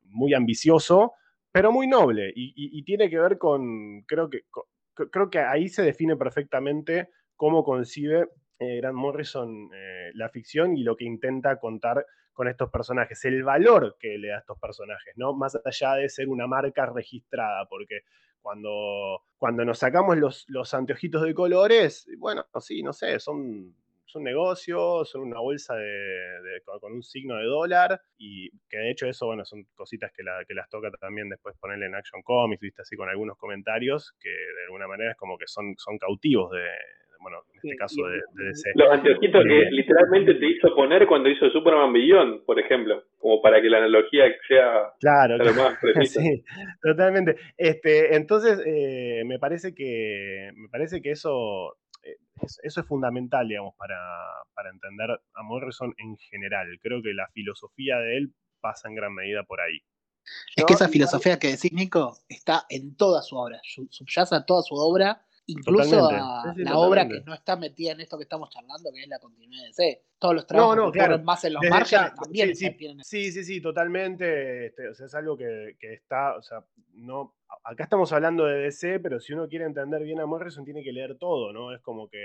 muy ambicioso, pero muy noble. Y, tiene que ver con, creo que, creo que ahí se define perfectamente cómo concibe eh, Grant Morrison eh, la ficción y lo que intenta contar con estos personajes, el valor que le da a estos personajes, ¿no? Más allá de ser una marca registrada, porque cuando, cuando nos sacamos los, los anteojitos de colores, bueno, sí, no sé, son es un negocio, son una bolsa de, de- con un signo de dólar, y que de hecho eso, bueno, son cositas que, la- que las toca también después ponerle en Action Comics, viste, así con algunos comentarios, que de alguna manera es como que son, son cautivos de, bueno, en este caso de, de DC. Los anteojitos que Eh, literalmente te hizo poner cuando hizo Superman Beyond, por ejemplo, como para que la analogía sea Claro, sea lo más precisa. Sí, totalmente. Este, entonces, eh, me parece que me parece que eso, es- eso es fundamental, digamos, para, para entender a Morrison en general. Creo que la filosofía de él pasa en gran medida por ahí. Es que esa filosofía que decís, Nico, está en toda su obra, su- subyace a toda su obra, incluso Totalmente. a Sí, sí, la obra que no está metida en esto que estamos charlando, que es la continuidad de DC. Todos los trabajos no, que claro. más en los Desde márgenes ya, también sí, sí, tienen Sí, sí, sí, totalmente. este, o sea, es algo que, que está, o sea, no, acá estamos hablando de DC, pero si uno quiere entender bien a Morrison, tiene que leer todo, ¿no? Es como que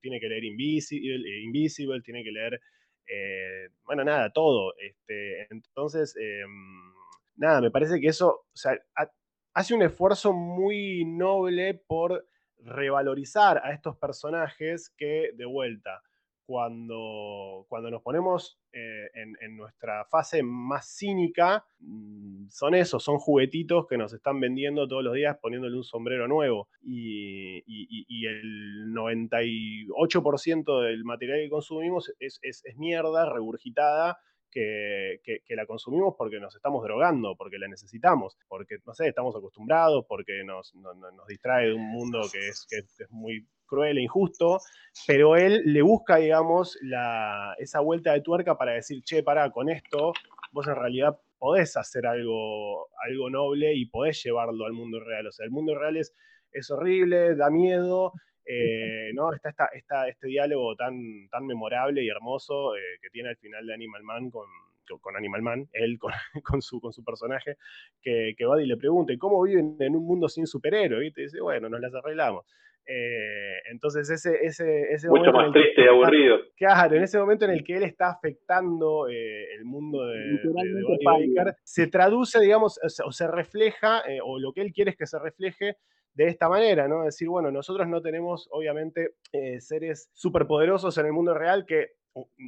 tiene que leer Invisible, eh, Invisible tiene que leer, eh, bueno, nada, todo. Este, entonces, em, nada, me parece que eso, o sea, ha- hace un esfuerzo muy noble por revalorizar a estos personajes que, de vuelta, cuando, cuando nos ponemos eh, en, nuestra fase más cínica, mm, son esos, son juguetitos que nos están vendiendo todos los días poniéndole un sombrero nuevo. Y, el 98% del material que consumimos es, mierda regurgitada. Que, la consumimos porque nos estamos drogando, porque la necesitamos, porque, no sé, estamos acostumbrados, porque nos, no- no- nos distrae de un mundo que es, que es muy cruel e injusto, pero él le busca, digamos, la, esa vuelta de tuerca para decir, che, pará, con esto vos en realidad podés hacer algo, algo noble y podés llevarlo al mundo real. O sea, el mundo real es, es horrible, da miedo, eh, ¿no? Está esta- este diálogo tan, tan memorable y hermoso eh, que tiene al final de Animal Man con, con- Animal Man, él con, con su, con su personaje, que, que va y le pregunta, ¿y cómo viven en un mundo sin superhéroes? Y te dice, bueno, nos las arreglamos. Eh, entonces ese, ese, ese Mucho momento en más el que triste y está- aburrido. Claro, en ese momento en el que él está afectando eh, el mundo de. Baker, se traduce, digamos, o se, refleja, eh, o lo que él quiere es que se refleje de esta manera, ¿no? Decir, bueno, nosotros no tenemos, obviamente, eh, seres superpoderosos en el mundo real que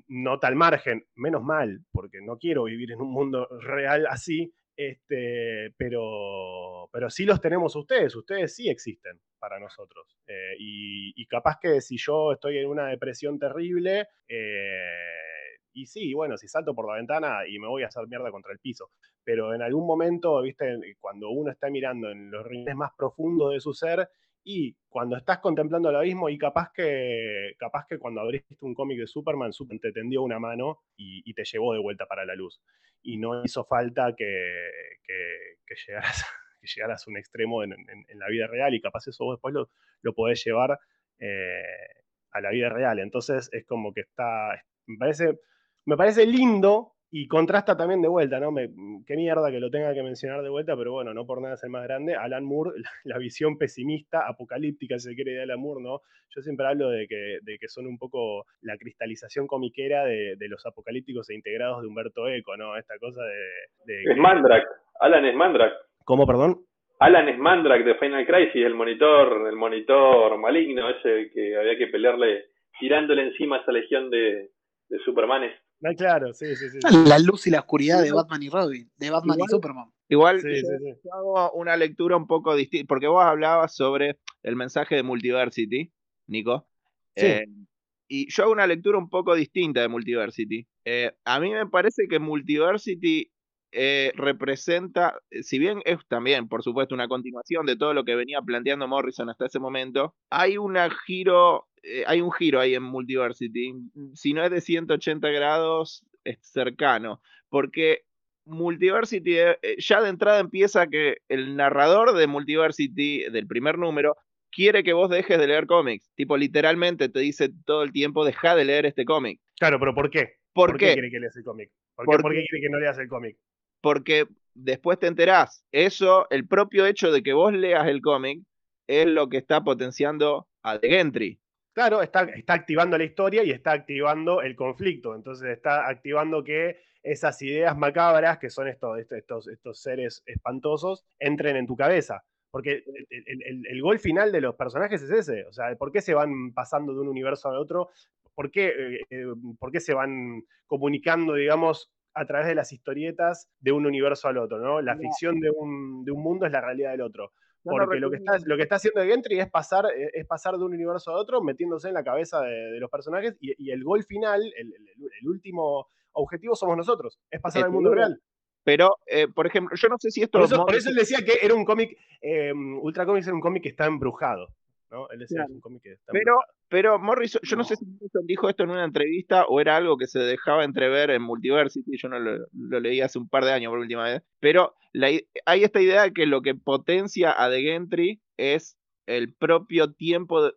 no tal margen, menos mal, porque no quiero vivir en un mundo real así, este, pero, pero sí los tenemos ustedes, ustedes sí existen para nosotros. Eh, y, capaz que si yo estoy en una depresión terrible, eh, y sí, bueno, si salto por la ventana y me voy a hacer mierda contra el piso, pero en algún momento, viste, cuando uno está mirando en los rincones más profundos de su ser, y cuando estás contemplando el abismo y capaz que, capaz que cuando abriste un cómic de Superman, Superman te tendió una mano y, te llevó de vuelta para la luz. Y no hizo falta que, que- que llegaras, que llegaras a un extremo en, en- en la vida real y capaz eso vos después lo, lo podés llevar eh, a la vida real. Entonces es como que está, me parece, me parece lindo y contrasta también de vuelta, ¿no? Me, qué mierda que lo tenga que mencionar de vuelta, pero bueno, no por nada es el más grande. Alan Moore, la, la visión pesimista, apocalíptica, si se quiere, de Alan Moore, ¿no? Yo siempre hablo de que, de que son un poco la cristalización comiquera de, de los apocalípticos e integrados de Humberto Eco, ¿no? Esta cosa de... de Es Mandrak, Alan es Mandrak. ¿Cómo, perdón? Alan es Mandrak de Final Crisis, el monitor, el monitor maligno ese que había que pelearle tirándole encima a esa legión de, de Supermanes. Claro, sí, sí, sí. La luz y la oscuridad de Batman y Robin, de Batman Igual- y Superman. Igual Sí, yo, sí, sí. yo hago una lectura un poco distinta, porque vos hablabas sobre el mensaje de Multiversity, Nico. Sí. Eh, y yo hago una lectura un poco distinta de Multiversity. Eh, a mí me parece que Multiversity eh, representa, si bien es también, por supuesto, una continuación de todo lo que venía planteando Morrison hasta ese momento, hay una giro, eh, hay un giro ahí en Multiversity. Si no es de 180 grados, es cercano. Porque Multiversity eh, eh, ya de entrada empieza que el narrador de Multiversity, del primer número, quiere que vos dejes de leer cómics. Tipo, literalmente te dice todo el tiempo, deja de leer este cómic. Claro, pero ¿por qué? ¿Por, qué? quiere que leas el cómic? ¿Por, ¿Por por qué? quiere que no leas el cómic? Porque después te enterás. Eso, el propio hecho de que vos leas el cómic, es lo que está potenciando a The Gentry. Claro, está, está activando la historia y está activando el conflicto. Entonces está activando que esas ideas macabras, que son estos, estos, estos, seres espantosos, entren en tu cabeza. Porque el, el- el- el gol final de los personajes es ese. O sea, ¿por qué se van pasando de un universo al otro? ¿por qué, eh, eh, por qué se van comunicando, digamos, a través de las historietas de un universo al otro, ¿no? La ficción de un, de un mundo es la realidad del otro. Porque lo que, está, lo que está haciendo Gentry es pasar, eh, es pasar de un universo a otro, metiéndose en la cabeza de, de los personajes, y, y el gol final, el, el- el último objetivo somos nosotros, es pasar al mundo real. Pero, eh, por ejemplo, yo no sé si esto... Por eso, por eso él decía que era un cómic, eh, Ultra Comics era un cómic que está embrujado, ¿no? Él decía Claro. que es un cómic que está Pero, pero Morrison, yo no. sé si Morrison dijo esto en una entrevista o era algo que se dejaba entrever en Multiversity, yo no lo, lo leí hace un par de años por última vez, pero la hay esta idea de que lo que potencia a The Gentry es el propio tiempo de-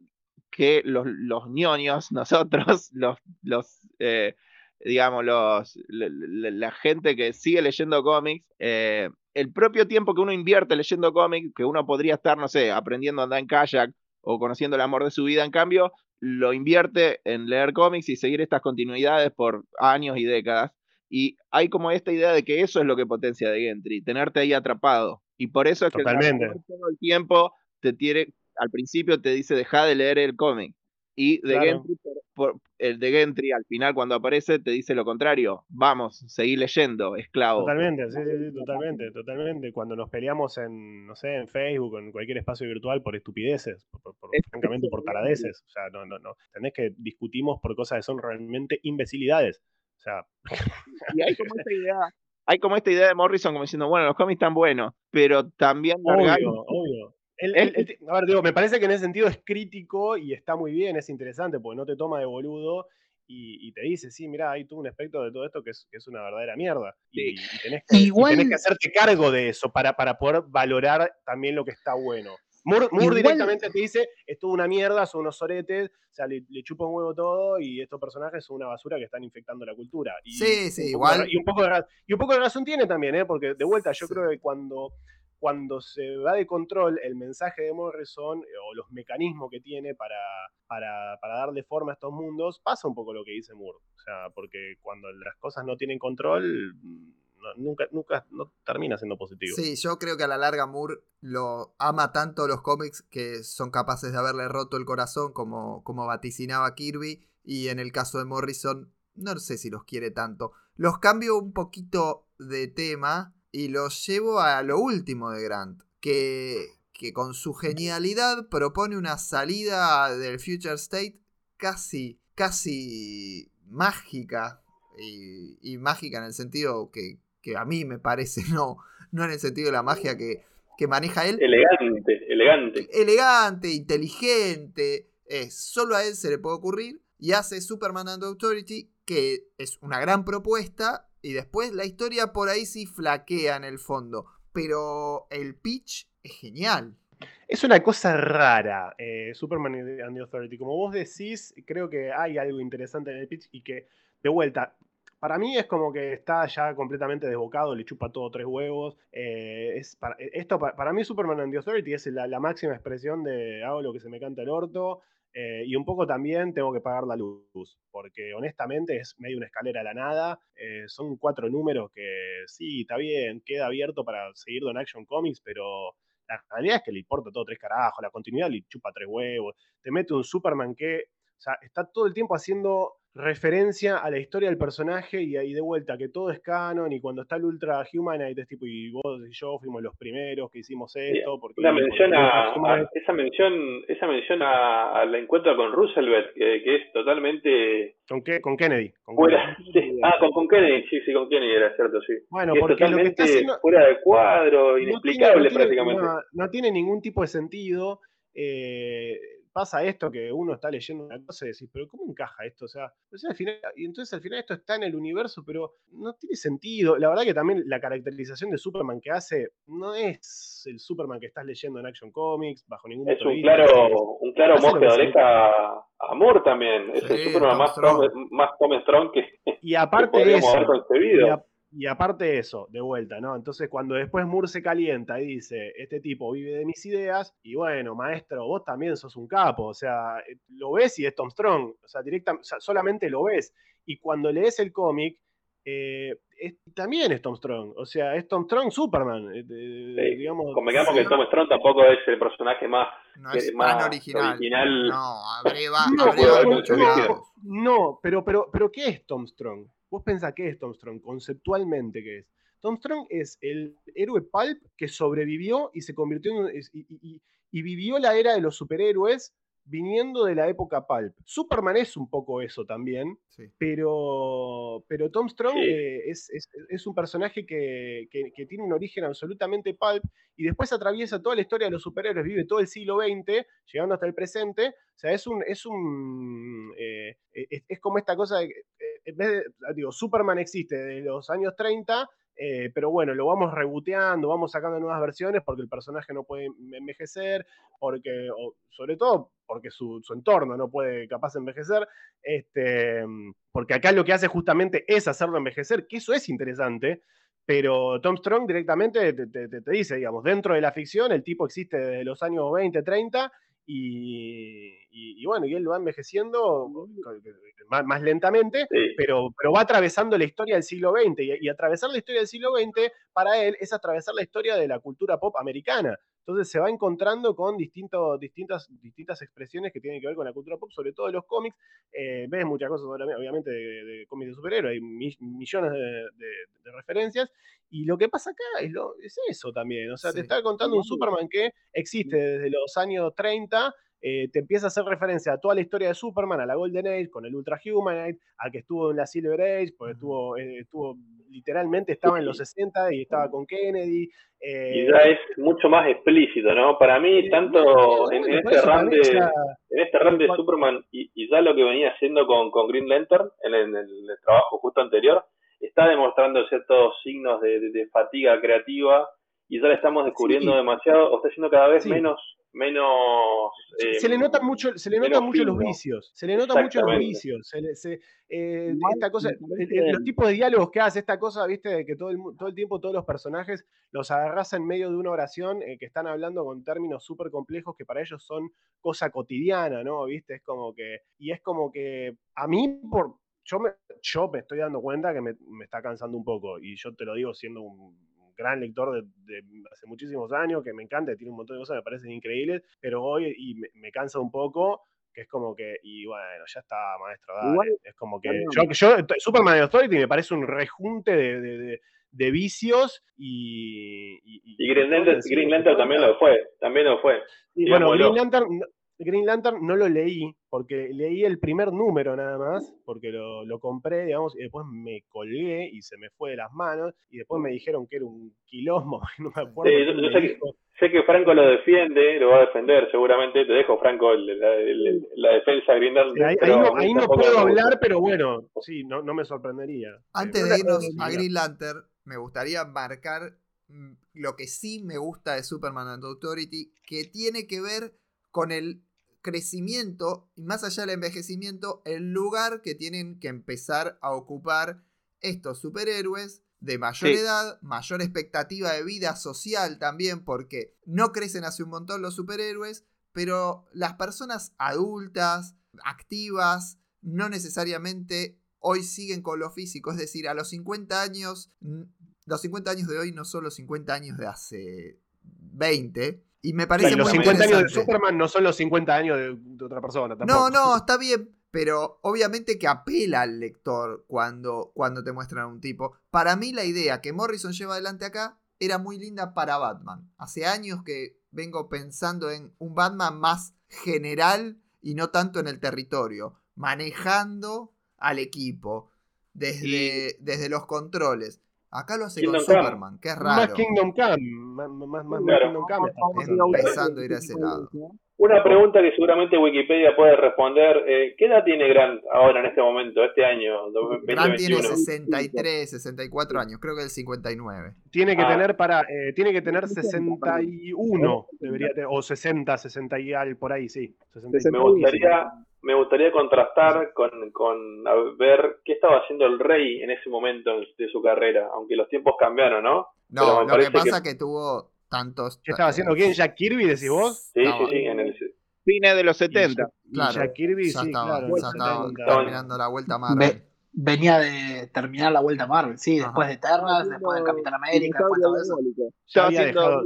que los, los ñoños, nosotros, los, los eh, digamos, los, la, la- la gente que sigue leyendo cómics, eh, el propio tiempo que uno invierte leyendo cómics, que uno podría estar, no sé, aprendiendo a andar en kayak o conociendo el amor de su vida, en cambio, lo invierte en leer cómics y seguir estas continuidades por años y décadas. Y hay como esta idea de que eso es lo que potencia de Gentry, tenerte ahí atrapado. Y por eso es que Totalmente. todo el tiempo te tiene, al principio te dice deja de leer el cómic. Y de Claro. Gentry, por- el de Gentry al final cuando aparece te dice lo contrario, vamos, seguí leyendo, esclavo. Totalmente, sí, sí, sí, totalmente, totalmente. Cuando nos peleamos en, no sé, en Facebook en cualquier espacio virtual por estupideces, por, por- por- Es- francamente por taradeces. O sea, no, no, no. Entendés que discutimos por cosas que son realmente imbecilidades. O sea, Y hay como esta idea, hay como esta idea de Morrison como diciendo, bueno, los cómics están buenos, pero también obvio, obvio. Es te- a ver, digo, me parece que en ese sentido es crítico y está muy bien, es interesante porque no te toma de boludo y, y te dice, sí, mira, hay todo un espectro de todo esto que es, que es una verdadera mierda. Y, y tenés que, y Igual- tenés que hacerte cargo de eso para, para poder valorar también lo que está bueno. Moore, Moore directamente te dice, es toda una mierda, son unos soretes, o sea, le, le chupa un huevo todo y estos personajes son una basura que están infectando la cultura. Y Sí, sí, un poco de igual. ra- y, un poco de, ra- y un poco de razón tiene también, ¿eh? porque de vuelta yo creo que cuando, cuando se va de control el mensaje de Morrison eh, o los mecanismos que tiene para, para, para darle forma a estos mundos, pasa un poco lo que dice Moore. O sea, porque cuando las cosas no tienen control, mm, nunca, nunca no termina siendo positivo. Sí, yo creo que a la larga Moore lo ama tanto los cómics que son capaces de haberle roto el corazón como, como vaticinaba Kirby y en el caso de Morrison no sé si los quiere tanto. Los cambio un poquito de tema y los llevo a lo último de Grant, que, que con su genialidad propone una salida del Future State casi, casi mágica y, y mágica en el sentido que, que a mí me parece, no, no en el sentido de la magia que, que maneja él. Elegante, elegante. Elegante, inteligente, eh, solo a él se le puede ocurrir. Y hace Superman and Authority, que es una gran propuesta. Y después la historia por ahí sí flaquea en el fondo. Pero el pitch es genial. Es una cosa rara, eh, Superman and the Authority. Como vos decís, creo que hay algo interesante en el pitch y que, de vuelta, para mí es como que está ya completamente desbocado, le chupa todo tres huevos. eh, es para, esto, pa- para mí, Superman and the Authority es la, la máxima expresión de hago lo que se me canta el orto. Eh, y un poco también tengo que pagar la luz, porque honestamente es medio una escalera a la nada. eh, son cuatro números que sí, está bien, queda abierto para seguirlo en Action Comics, pero la realidad es que le importa todo tres carajos, la continuidad le chupa tres huevos, te mete un Superman que, está todo el tiempo haciendo referencia a la historia del personaje y ahí de vuelta que todo es canon y cuando está el Ultra Humanite es tipo y vos y yo fuimos los primeros que hicimos esto porque Una mención a, a- esa mención, esa mención a- al encuentro con Roosevelt, que, que es totalmente ¿Con, qué? con Kennedy. con fuera. Kennedy. sí. Ah, con, con Kennedy, sí, sí, con Kennedy era cierto, sí. Bueno, Que es porque lo que está haciendo fuera de cuadro, no inexplicable tiene- no tiene- prácticamente. No, no tiene ningún tipo de sentido. eh, pasa esto que uno está leyendo una cosa y decís, pero ¿cómo encaja esto? O sea, o sea, al final, y entonces al final esto está en el universo, pero no tiene sentido. La verdad que también la caracterización de Superman que hace no es el Superman que estás leyendo en Action Comics, bajo ningún Es un claro, un claro que le oreja a Moore también. Es el Superman más. Tom, más Tom Strong que, Y que aparte podríamos haber eso, concebido. Y aparte eso, de vuelta, ¿no? Entonces cuando después Moore se calienta y dice, este tipo vive de mis ideas, y bueno, maestro, vos también sos un capo, o sea, eh, lo ves y es Tom Strong, o sea, directa, o sea, solamente lo ves. Y cuando lees el cómic, eh, es- también es Tom Strong, o sea, es Tom Strong Superman, eh, de- Sí, digamos. Convengamos sí. que Tom Strong tampoco es el personaje más, no que es más tan original. original. No, abreva, No, abreva mucho lados. No, pero, pero, pero ¿qué es Tom Strong? Vos pensás qué es Tom Strong, conceptualmente qué es. Tom Strong es el héroe pulp que sobrevivió y se convirtió en y vivió la era de los superhéroes viniendo de la época pulp. Superman es un poco eso también, Sí. pero, pero Tom Strong Sí. eh, es, es- es un personaje que, que- que tiene un origen absolutamente pulp y después atraviesa toda la historia de los superhéroes, vive todo el siglo XX, llegando hasta el presente. O sea, es un. Es, un, eh, es, es como esta cosa de. que, eh, en vez de, digo, Superman existe desde los años 30. eh, pero bueno, lo vamos reboteando, vamos sacando nuevas versiones porque el personaje no puede envejecer, porque, o sobre todo porque su, su entorno no puede capaz envejecer. Este, porque acá lo que hace justamente es hacerlo envejecer, que eso es interesante, pero Tom Strong directamente te, te- te- dice, digamos, dentro de la ficción el tipo existe desde los años 20, 30 y, y- y bueno, y él va envejeciendo más, más lentamente, Sí. pero, pero va atravesando la historia del siglo XX y, y atravesar la historia del siglo XX para él es atravesar la historia de la cultura pop americana. Entonces se va encontrando con distintos, distintas, distintas expresiones que tienen que ver con la cultura pop, sobre todo los cómics. Eh, ves muchas cosas, obviamente, obviamente, de, de cómics de superhéroes, hay mi- millones de, de- de referencias. Y lo que pasa acá es, lo, es eso también. O sea, te Sí. está contando un Superman que existe desde los años 30. Eh, te empieza a hacer referencia a toda la historia de Superman, a la Golden Age, con el Ultra Humanite, a que estuvo en la Silver Age, porque estuvo, eh, estuvo literalmente estaba en los 60 y estaba con Kennedy. eh, Y ya es mucho más explícito, ¿no? Para mí, tanto en, en este run de, en este run de Superman y, y ya lo que venía haciendo con, con Green Lantern en el, en el trabajo justo anterior, está demostrando ciertos signos de, de- de fatiga creativa y ya le estamos descubriendo Sí. demasiado, o está siendo cada vez Sí. menos, menos se- eh, se le nota mucho, se le nota menos mucho los vicios, se le nota mucho los vicios, se le- se- eh, esta cosa, el- los tipos de diálogos que hace, esta cosa, viste, de que todo el, todo el tiempo todos los personajes los agarras en medio de una oración eh, que están hablando con términos súper complejos que para ellos son cosa cotidiana, ¿no? Viste, es como que, y es como que a mí, por, yo me, yo me estoy dando cuenta que me, me está cansando un poco, y yo te lo digo siendo un gran lector de, de hace muchísimos años, que me encanta, tiene un montón de cosas que me parecen increíbles, pero hoy y me, me cansa un poco, que es como que, y bueno, ya está, maestro, dale. Igual, es como que, yo, yo, Superman Authority me parece un rejunte de, de- de- de vicios y... Y, Y Green Lantern, Green Lantern también lo fue, también lo fue. y bueno. Green Lantern, Green Lantern no lo leí, porque leí el primer número nada más, porque lo, lo compré, digamos, y después me colgué y se me fue de las manos, y después me dijeron que era un quilombo, no me acuerdo. Sí, yo- sé que-. Sé que Franco lo defiende, lo va a defender seguramente. Te dejo, Franco, el- la, el- la defensa de Green Lantern. Sí, ahí, ahí no, ahí no puedo hablar, pero bueno, sí, no, no me sorprendería. Antes Eh, de irnos a. Green Lantern, me gustaría marcar mm, lo que sí me gusta de Superman and Authority, que tiene que ver con el crecimiento y más allá del envejecimiento, el lugar que tienen que empezar a ocupar estos superhéroes de mayor Sí. edad, mayor expectativa de vida social también, porque no crecen hace un montón los superhéroes, pero las personas adultas, activas, no necesariamente hoy siguen con lo físico. Es decir, a los 50 años, los 50 años de hoy no son los 50 años de hace 20. Y me parece los muy 50 años de. Superman no son los 50 años de, de otra persona. No, Tampoco. no, está bien, pero obviamente que apela al lector cuando, cuando te muestran a un tipo. Para mí la idea que Morrison lleva adelante acá era muy linda para Batman. Hace años que vengo pensando en un Batman más general y no tanto en el territorio, manejando al equipo desde, desde los controles. Acá lo hace con Kingdom Come. Superman, que es Más raro. Kingdom Come. Más, más, más- más Claro. Kingdom Come Em- empezando a ir a ese lado. Una pregunta que seguramente Wikipedia puede responder. eh, ¿Qué edad tiene Grant ahora en este momento, este año, Grant tiene 2021? 63, 64 años, creo que el 59. Tiene que Ah. tener para, eh, tiene que tener 61, debería o 60, 60 y al por ahí, sí. 60 y- Me gustaría, me gustaría contrastar con, con a ver qué estaba haciendo el rey en ese momento de su carrera, aunque los tiempos cambiaron, ¿no? No, lo que pasa que- que tuvo tantos. ¿Qué estaba haciendo quién? ¿Jack Kirby, decís vos? Sí, sí, sí, en el, Fines de los 70. Y Claro, Jack Kirby, ya sí, estaba, claro. ya estaba 70. terminando la vuelta Marvel. Ve- venía de terminar la vuelta Marvel, sí, Ajá. después de Eternals, después del Capitán América, después de todo eso. Ya Estaba había dejado,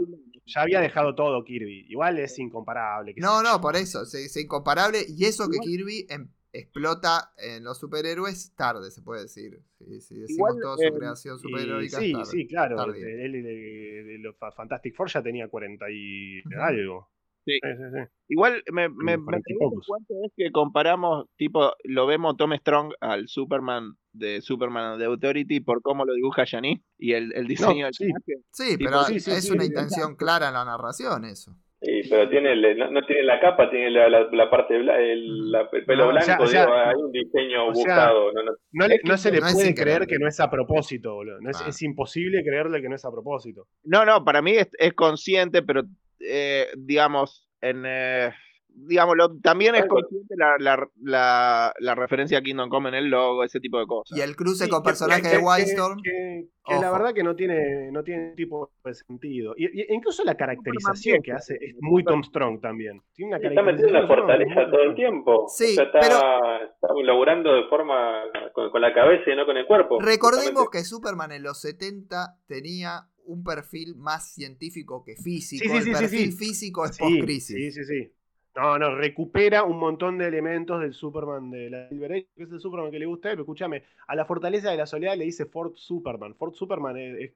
ya había dejado todo Kirby. Igual es incomparable. No, sé no, por eso, es, incomparable. Y eso que Kirby em- explota en los superhéroes tarde, se puede decir. Si, si decimos Igual, toda su eh, creación superheroica sí, tarde. sí, claro. tarde. Él- los Fa- Fantastic Four ya tenía 40 y Ujú. algo. Sí. Sí, sí, sí. Igual me, me, me pregunto cuánto es que comparamos, tipo, lo vemos Tom Strong al Superman de Superman de Authority por cómo lo dibuja Yanis y el, el diseño del sí. Sí, Tipo, pero sí, sí, es sí, una sí, intención clara en la narración, eso. Sí, pero tiene el- no, no tiene la capa, tiene la, la, la parte, bla- el, la- el pelo No, o sea, blanco, o sea, digo, hay un diseño o sea, buscado. no, no, No, le- no se le puede creer que no es a propósito, boludo. No es, Ah. es imposible creerle que no es a propósito. No, no, para mí es, es consciente, pero eh, digamos, en eh, digamos, lo- también es consciente la, la, la, la referencia a Kingdom Come en el logo, ese tipo de cosas. Y el cruce Sí, con personajes que- de Wildstorm. Que, que la verdad que no tiene, no tiene tipo de sentido. Y, y- incluso la caracterización que hace es muy Tom Strong también. Tiene una está metido en la fortaleza todo el tiempo. Sí, o sea, está, pero- está laburando de forma con, con la cabeza y no con el cuerpo. Recordemos justamente. que Superman en los 70 tenía un perfil más científico que físico. Sí, sí, el sí, perfil físico es post-crisis. sí, sí, sí. No, no, recupera un montón de elementos del Superman de la Silver Age, que es el Superman que le gusta pero escúchame, a la Fortaleza de la Soledad le dice Ford Superman. Ford Superman es, es-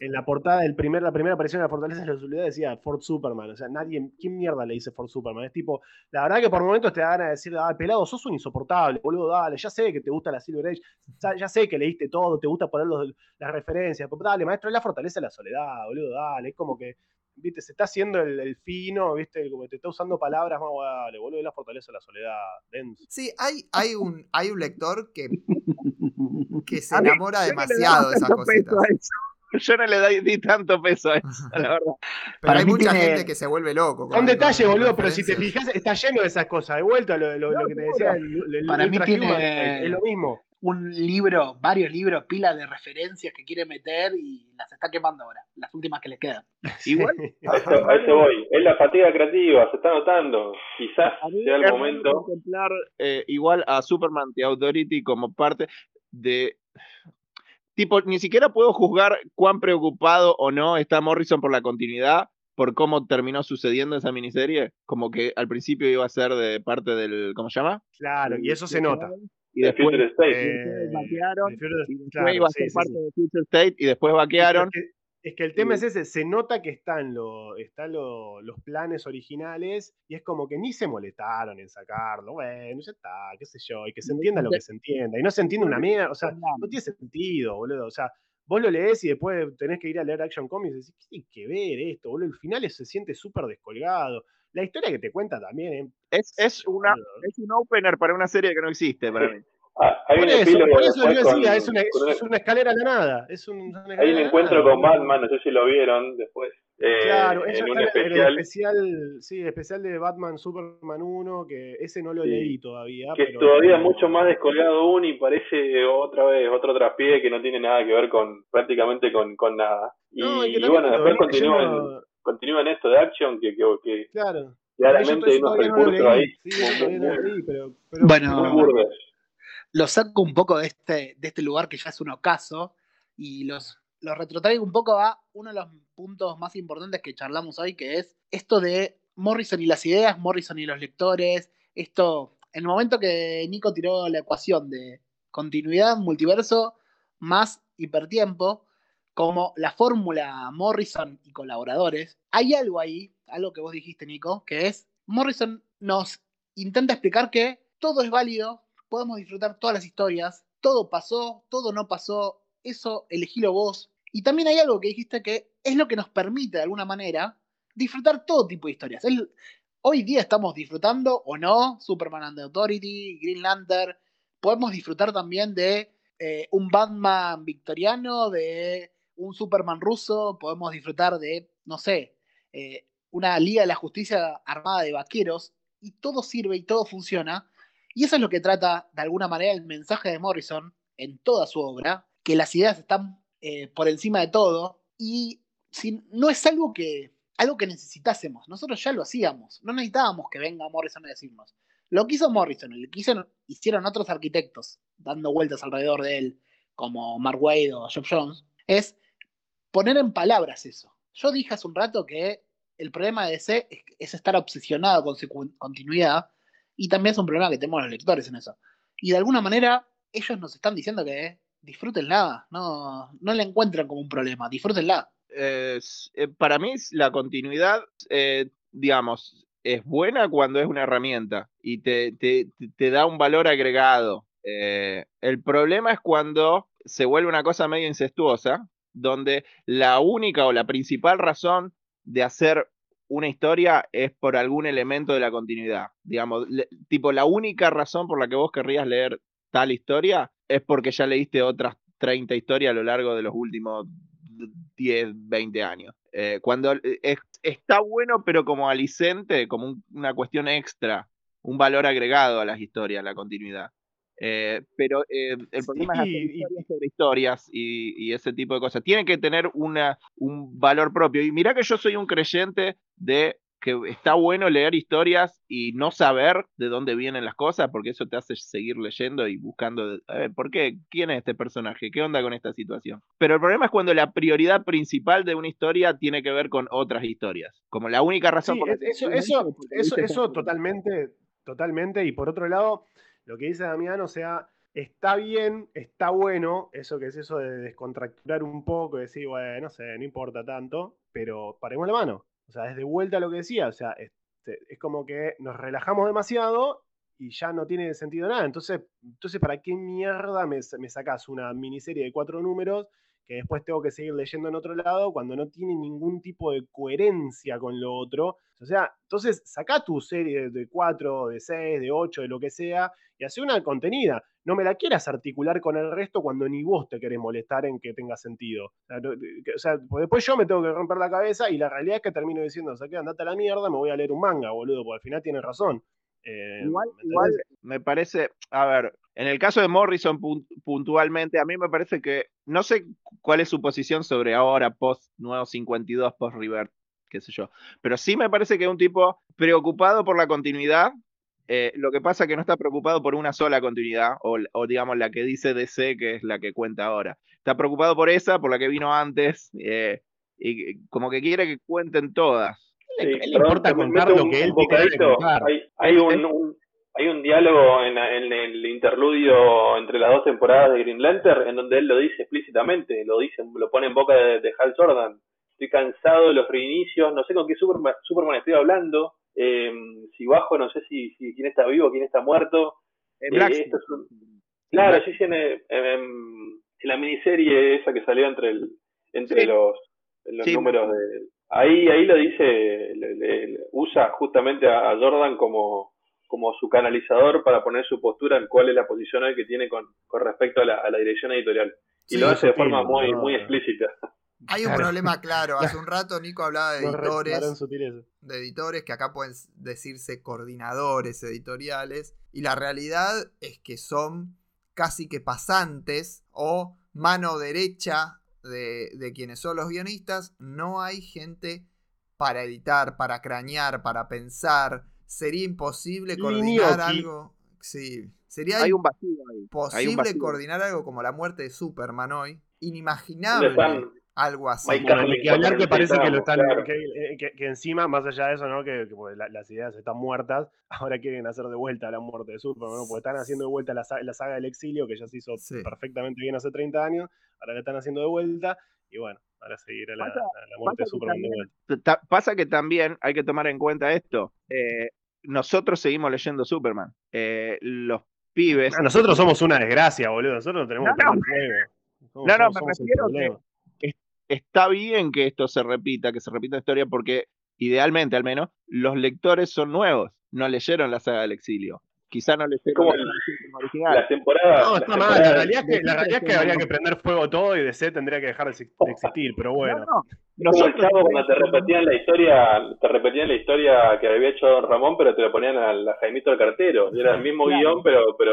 en la portada del primer, la primera aparición de la Fortaleza de la Soledad decía Ford Superman. O sea, nadie, ¿quién mierda le dice Ford Superman? Es tipo, la verdad que por momentos te dan a decir, ah, pelado, sos un insoportable, boludo, dale, ya sé que te gusta la Silver Age, ya, ya sé que leíste todo, te gusta poner los- las referencias, pero dale, maestro, es la Fortaleza de la Soledad, boludo, dale, es como que viste, se está haciendo el, el fino, viste, como te está usando palabras más, dale, boludo, la fortaleza de la soledad, denso. Sí, hay, hay, un, hay un lector que, que se A mí- enamora demasiado de esas cositas. a. Yo no le doy- di tanto peso a eso, la verdad. Pero Para hay mucha tiene- gente que se vuelve loco. con- Son detalles, con boludo, pero si te fijas, está lleno de esas cosas. De vuelta, lo, lo- lo que te decía, el, el Para mí tiene- es lo mismo. Un libro, varios libros, pilas de referencias que quiere meter y las está quemando ahora, las últimas que le quedan. Igual, A eso, a eso voy. Es la fatiga creativa, se está notando. Quizás sea el momento. contemplar eh, igual a Superman The Authority como parte de... Tipo, ni siquiera puedo juzgar cuán preocupado o no está Morrison por la continuidad, por cómo terminó sucediendo esa miniserie. Como que al principio iba a ser de parte del... ¿Cómo se llama? Claro, y eso se nota. Y de después, Future State. Eh, vaquearon, el Future- y después claro, iba a sí, ser sí, parte sí. de Future State y después vaquearon. Es que, es que el tema es ese, se nota que están, lo- están lo- los planes originales y es como que ni se molestaron en sacarlo. Bueno, ya está, qué sé yo, y que se entienda lo que se entienda. Y no se entiende una mierda, o sea, no tiene sentido, boludo. O sea, vos lo lees y después tenés que ir a leer Action Comics y decís, ¿qué tiene que ver esto, boludo? El final se siente súper descolgado. La historia que te cuenta también, ¿eh? Es, es, una, es un opener para una serie que no existe para mí. Ah, hay Por un eso, epílogo por eso yo con- decía, es una, con una- es una escalera a la nada. Es un, una Hay un encuentro nada, con. Batman, no sé si lo vieron después. eh, Claro, en eso un en el especial especial, sí, el especial de Batman Superman 1, que ese no lo Sí. leí todavía. que es pero todavía mucho más descolgado aún y parece otra vez otro traspié que no tiene nada que ver con prácticamente con, con nada. Y, No, y que y bueno, después continúa continúa en esto de action que, que, que Claro. claramente hay unos todavía no recursos ahí. Sí, pero, pero- Bueno. Lo saco un poco de este, de este lugar que ya es un ocaso y los, los retrotraigo un poco a uno de los puntos más importantes que charlamos hoy, que es esto de Morrison y las ideas, Morrison y los lectores. Esto, en el momento que Nico tiró la ecuación de continuidad, multiverso, más hipertiempo, como la fórmula Morrison y colaboradores, hay algo ahí, algo que vos dijiste, Nico, que es Morrison nos intenta explicar que todo es válido, podemos disfrutar todas las historias, todo pasó, todo no pasó, eso elegílo vos. Y también hay algo que dijiste que es lo que nos permite de alguna manera disfrutar todo tipo de historias. Hoy día estamos disfrutando o no Superman and the Authority, Green Lantern, podemos disfrutar también de eh, un Batman victoriano, de un Superman ruso, podemos disfrutar de, no sé, eh, una Liga de la Justicia armada de vaqueros, y todo sirve y todo funciona. Y eso es lo que trata, de alguna manera, el mensaje de Morrison en toda su obra, que las ideas están eh, por encima de todo, y si, no es algo que, algo que necesitásemos, nosotros ya lo hacíamos, no necesitábamos que venga Morrison a decirnos. Lo que hizo Morrison, y lo que hicieron, hicieron otros arquitectos dando vueltas alrededor de él, como Mark Wade o Geoff Jones, es poner en palabras eso. Yo dije hace un rato que el problema de DC es, es estar obsesionado con su continuidad y también es un problema que tenemos los lectores en eso. Y de alguna manera ellos nos están diciendo que disfrútenla, no, no la encuentran como un problema, disfrútenla. Eh, para mí la continuidad, eh, digamos, es buena cuando es una herramienta y te- te da un valor agregado. Eh, el problema es cuando se vuelve una cosa medio incestuosa, donde la única o la principal razón de hacer una historia es por algún elemento de la continuidad. Digamos, le- tipo, la única razón por la que vos querrías leer tal historia es porque ya leíste otras 30 historias a lo largo de los últimos 10, 20 años. Eh, cuando eh, es- está bueno, pero como alicente, como un- una cuestión extra, un valor agregado a las historias, la continuidad. Eh, pero eh, el problema es hacer y- historias sobre historias y, y ese tipo de cosas. Tiene que tener una, un valor propio. Y mirá que yo soy un creyente de que está bueno leer historias y no saber de dónde vienen las cosas, porque eso te hace seguir leyendo y buscando, de- a ver, ¿por qué? ¿Quién es este personaje? ¿Qué onda con esta situación? Pero el problema es cuando la prioridad principal de una historia tiene que ver con otras historias. Como la única razón Sí, por la es- que eso, eso, eso, eso totalmente, totalmente. Y por otro lado, lo que dice Damián, o sea, está bien, está bueno, eso que es eso de descontracturar un poco, decir, bueno, no sé, no importa tanto, pero paremos la mano. O sea, es de vuelta a lo que decía, o sea, este, es como que nos relajamos demasiado y ya no tiene sentido nada. Entonces, entonces ¿para qué mierda me, me sacas una miniserie de cuatro números que después tengo que seguir leyendo en otro lado cuando no tiene ningún tipo de coherencia con lo otro. O sea, entonces saca tu serie de 4, de 6, de 8, de lo que sea, y hace una contenida. No me la quieras articular con el resto cuando ni vos te querés molestar en que tenga sentido. O sea, pues después yo me tengo que romper la cabeza y la realidad es que termino diciendo, o sea, andate a la mierda, me voy a leer un manga, boludo, porque al final tienes razón. Eh, Igual, ¿me igual entendés? me parece, a ver, en el caso de Morrison pun- puntualmente, a mí me parece que, no sé cuál es su posición sobre ahora, post nuevo 52, post River, qué sé yo, pero sí me parece que es un tipo preocupado por la continuidad. eh, lo que pasa es que no está preocupado por una sola continuidad, o, o digamos la que dice DC, que es la que cuenta ahora. Está preocupado por esa, por la que vino antes, eh, y como que quiere que cuenten todas. Sí, ¿Qué le perdón, importa contar lo que él tiene contar? Hay, hay un, un- hay un diálogo en, en el interludio entre las dos temporadas de Green Lantern en donde él lo dice explícitamente, lo dice, lo pone en boca de, de Hal Jordan. Estoy cansado de los reinicios, no sé con qué Superman, Superman estoy hablando, eh, si bajo no sé si, si quién está vivo, quién está muerto. Eh, Black- esto es un- Claro, sí, sí, en, en- en la miniserie esa que salió entre el, entre Sí. los, los Sí, números de ahí ahí lo dice le- le- le- usa justamente a, a Jordan como como su canalizador para poner su postura en cuál es la posición hoy que tiene con, con respecto a la, a la dirección editorial y Sí, lo hace de sutil, forma muy no. muy explícita Hay un Claro. problema claro. Hace un rato Nico hablaba de editores. de editores que acá pueden decirse coordinadores editoriales y la realidad es que son casi que pasantes o mano derecha de, de quienes son los guionistas, no hay gente para editar, para cranear, para pensar, sería imposible coordinar algo, sí, sería Hay un vacío ahí. hay un imposible vacío. coordinar algo como la muerte de Superman hoy, ¿Dónde inimaginable algo así. Ni que hablar que parece que lo están, necesitamos, que, que- que encima, más allá de eso, ¿no? Que, que, pues, la- las ideas están muertas, ahora quieren hacer de vuelta la muerte de Superman, ¿no? Porque están haciendo de vuelta la, la saga del exilio, que ya se hizo Sí. perfectamente bien hace 30 años, ahora la están haciendo de vuelta, y bueno, ahora seguirá la, Pasa- la- la muerte de que Superman de vuelta. Ta- pasa que también hay que tomar en cuenta esto. eh, nosotros seguimos leyendo Superman. Eh, los pibes. Ah, nosotros somos una desgracia, boludo, nosotros no tenemos No, que no. Somos- No, no, somos- me refiero que- problema. Está bien que esto se repita, que se repita la historia, porque idealmente al menos los lectores son nuevos. No leyeron la saga del exilio. Quizá no leyeron Como la original. la temporada No, la está mal. La realidad, es que, la realidad es que habría que prender fuego todo y DC tendría que dejar de exi- de existir, pero bueno. No, no. Nosotros chavo cuando te repetían la historia, te repetían la historia que había hecho Don Ramón, pero te lo ponían a, la Jaimito el cartero. Y era el mismo Claro. guion, pero, pero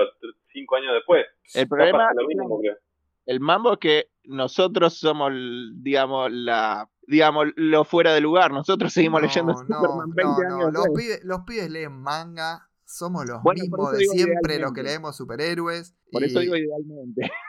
cinco años después. El problema, mismo. El mambo es que nosotros somos, digamos, la, digamos, lo fuera de lugar. Nosotros seguimos No, leyendo no, Superman 20 no, años Los pibes, los pibes leen manga, somos los Bueno, mismos de siempre, los que leemos superhéroes. Por y, eso digo idealmente.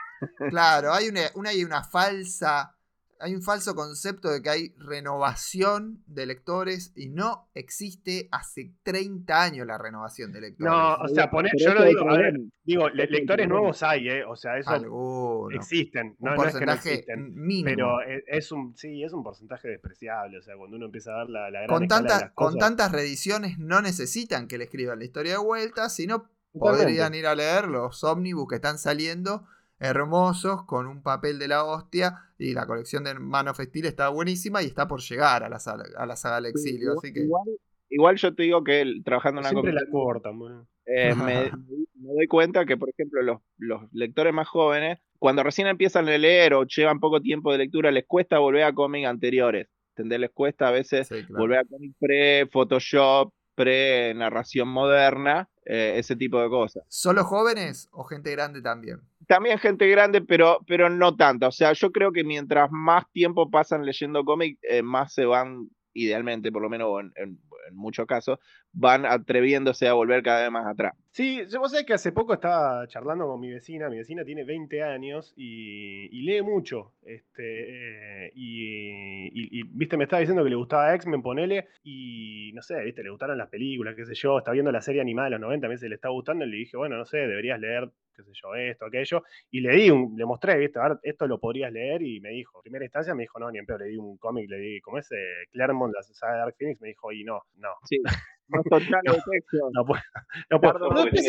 Claro, hay una, una, hay una falsa hay un falso concepto de que hay renovación de lectores y no existe hace 30 años la renovación de lectores. No, o sea, poner, yo lo digo, a ver, digo, lectores nuevos hay, ¿eh? O sea, eso Alguno. existen, no, un no es que no existen. mínimo. Pero es, un, sí, es un porcentaje despreciable, o sea, cuando uno empieza a ver la, la gran con, escala de las con tantas reediciones no necesitan que le escriban la historia de vuelta, sino podrían ir a leer los ómnibus que están saliendo hermosos con un papel de la hostia y la colección de Man of Steel está buenísima y está por llegar a la, sala- a la saga del exilio, Igual- así que igual, igual yo te digo que el- trabajando en una Siempre la comic cortan, boludo. eh, me, me doy cuenta que, por ejemplo, los, los lectores más jóvenes, cuando recién empiezan a leer o llevan poco tiempo de lectura, les cuesta volver a cómics anteriores. ¿Entendés? Les cuesta a veces sí, claro. volver a cómics pre-Photoshop, pre-narración moderna, eh, ese tipo de cosas. ¿Solo jóvenes o gente grande también? También gente grande, pero, pero no tanta. O sea, yo creo que mientras más tiempo pasan leyendo cómics, eh, más se van, idealmente, por lo menos en, en- en muchos casos, van atreviéndose a volver cada vez más atrás. Sí, yo vos sabés que hace poco estaba charlando con mi vecina, mi vecina tiene 20 años y, y lee mucho, este, eh, y, y- y, viste, me estaba diciendo que le gustaba X-Men, ponele, y no sé, viste, le gustaron las películas, qué sé yo, está viendo la serie animada de los 90, a mí se le está gustando, y le dije, bueno, no sé, deberías leer, qué sé yo, esto, aquello, y le di, un, le mostré, viste, a ver, esto lo podrías leer, y me dijo, en primera instancia me dijo, no, ni en peor, le di un cómic, le di, como ese Claremont, la saga de Dark Phoenix, me dijo, y no, no, Sí, no no puedo. No puedo. Pero después,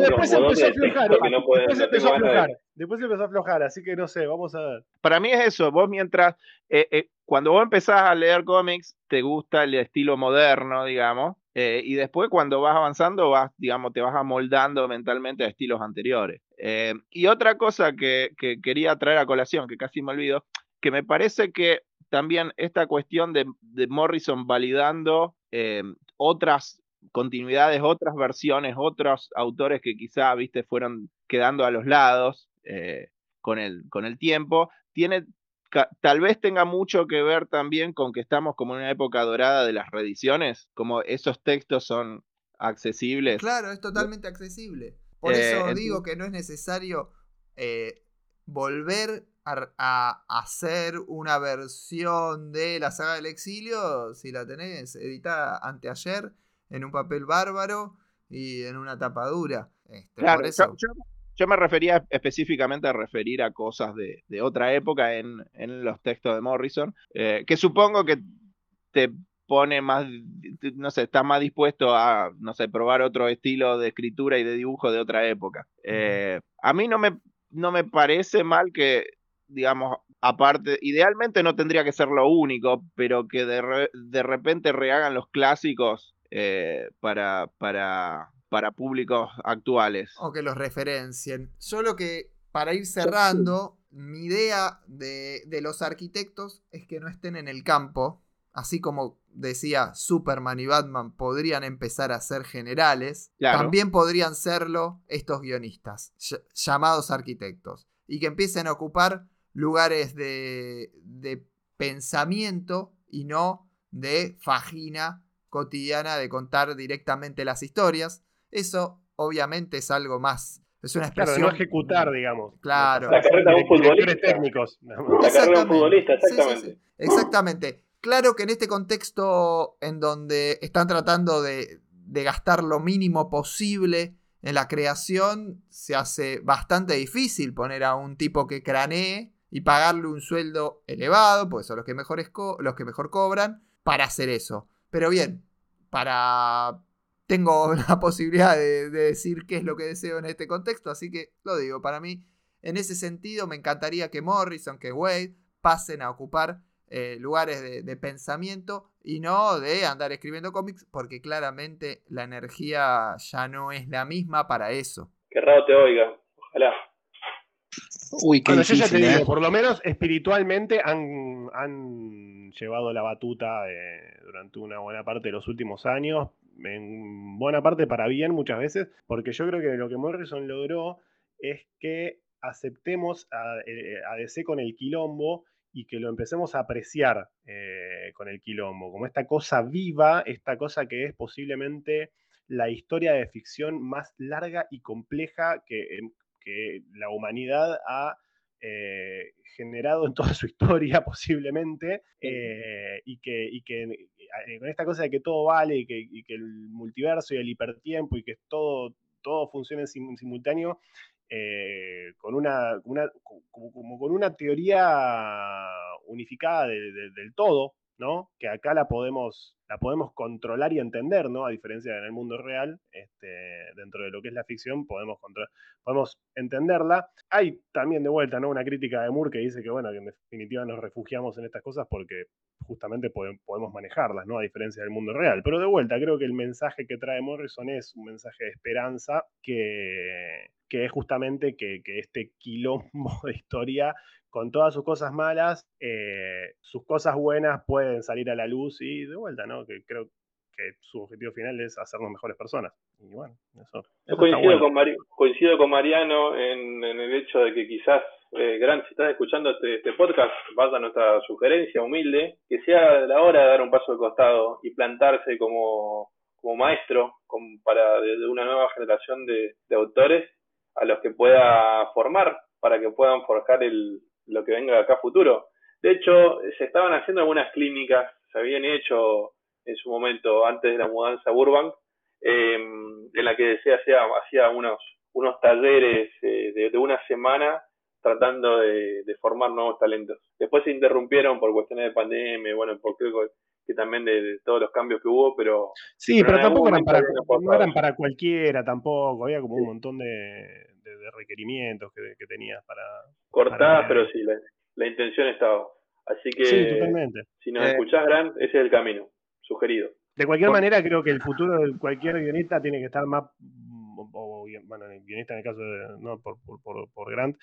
después empezó a aflojar. Después no empezó a aflojar. Después empezó a aflojar, así que no sé, vamos a ver. Para mí es eso, vos mientras, eh, eh, cuando vos empezás a leer cómics, te gusta el estilo moderno, digamos, eh, y después cuando vas avanzando, vas, digamos, te vas amoldando mentalmente a estilos anteriores. Eh, y otra cosa que, que quería traer a colación, que casi me olvido, que me parece que también esta cuestión de, de Morrison validando eh, otras continuidades, otras versiones, otros autores que quizá, viste, fueron quedando a los lados con, el, con el tiempo, tiene, tal vez tenga mucho que ver también con que estamos como en una época dorada de las reediciones, como esos textos son accesibles. Claro, es totalmente accesible. Por Eh, eso entonces- digo que no es necesario eh, volver a, a hacer una versión de la saga del exilio si la tenés editada anteayer en un papel bárbaro y en una tapadura. Este, Claro, por eso. yo- yo me refería específicamente a referir a cosas de, de otra época en, en los textos de Morrison, eh, que supongo que te pone más, no sé, está más dispuesto a, no sé, probar otro estilo de escritura y de dibujo de otra época. Eh, a mí no me, no me parece mal que, digamos, aparte, idealmente no tendría que ser lo único, pero que de, re- de repente rehagan los clásicos eh, para, para, para públicos actuales. o que los referencien. Solo que para ir cerrando, mi idea de, de los arquitectos es que no estén en el campo, así como decía Superman y Batman podrían empezar a ser generales, Claro. también podrían serlo estos guionistas, ll- llamados arquitectos, y que empiecen a ocupar lugares de, de pensamiento y no de fagina cotidiana de contar directamente las historias. Eso obviamente es algo más. Es una Claro, de expresión. no ejecutar, digamos. Claro. La carreta de un futbolista. técnicos. La carrera de un Exactamente. futbolista, Sí, sí, exactamente. sí. Exactamente. Claro que en este contexto en donde están tratando de, de gastar lo mínimo posible en la creación, se hace bastante difícil poner a un tipo que cranee y pagarle un sueldo elevado, porque son los que, mejores co- los que mejor cobran, para hacer eso. Pero bien, para... Tengo la posibilidad de, de decir qué es lo que deseo en este contexto, así que lo digo, para mí, en ese sentido, me encantaría que Morrison, que Wade, pasen a ocupar eh, lugares de, de pensamiento y no de andar escribiendo cómics, porque claramente la energía ya no es la misma para eso. Que raro te oiga. Ojalá. Uy, qué Bueno, yo ya te difícil, digo, ¿eh? por lo menos espiritualmente han, han llevado la batuta eh, durante una buena parte de los últimos años, en buena parte para bien muchas veces, porque yo creo que lo que Morrison logró es que aceptemos a, eh, a DC con el quilombo y que lo empecemos a apreciar eh, con el quilombo, como esta cosa viva, esta cosa que es posiblemente la historia de ficción más larga y compleja que, em, que la humanidad ha eh, generado en toda su historia posiblemente, eh, y que, y que eh, con esta cosa de que todo vale y que, y que el multiverso y el hipertiempo y que todo, todo funcione en simultáneo, con una, una como, como, con una teoría unificada de, de, del todo, ¿no? Que acá la podemos, la podemos controlar y entender, ¿no? A diferencia en el mundo real, este, dentro de lo que es la ficción, podemos, podemos entenderla. Hay también de vuelta, ¿no? Una crítica de Moore que dice que, bueno, que en definitiva nos refugiamos en estas cosas porque justamente podemos manejarlas, ¿no? A diferencia del mundo real. Pero de vuelta, creo que el mensaje que trae Morrison es un mensaje de esperanza que, que es justamente que, que este quilombo de historia con todas sus cosas malas, eh, sus cosas buenas pueden salir a la luz y de vuelta, ¿no? Que creo que su objetivo final es hacernos mejores personas. Y bueno, eso. eso coincido, bueno. con Mari coincido con Mariano en, en, el hecho de que quizás, eh, Gran, si estás escuchando este, este podcast, vaya nuestra sugerencia humilde, que sea la hora de dar un paso al costado y plantarse como, como maestro como para de, de una nueva generación de, de autores a los que pueda formar para que puedan forjar el, lo que venga acá a futuro. De hecho, se estaban haciendo algunas clínicas, se habían hecho en su momento antes de la mudanza a Burbank, eh, en la que se hacía, hacía unos, unos talleres eh, de, de, una semana tratando de, de, formar nuevos talentos. Después se interrumpieron por cuestiones de pandemia, bueno, por creo que también de, de, todos los cambios que hubo, pero... Sí, pero, pero tampoco eran para, no eran para cualquiera tampoco, había como sí. un montón de, de, de requerimientos que, que, tenías para... Cortadas, pero sí, la, la, intención estaba. Así que, sí, totalmente. si nos eh, escuchás, Gran, ese es el camino, sugerido. De cualquier manera, creo que el futuro de cualquier guionista tiene que estar más, o, bueno, el guionista en el caso de, no, por, por, por, por Grant,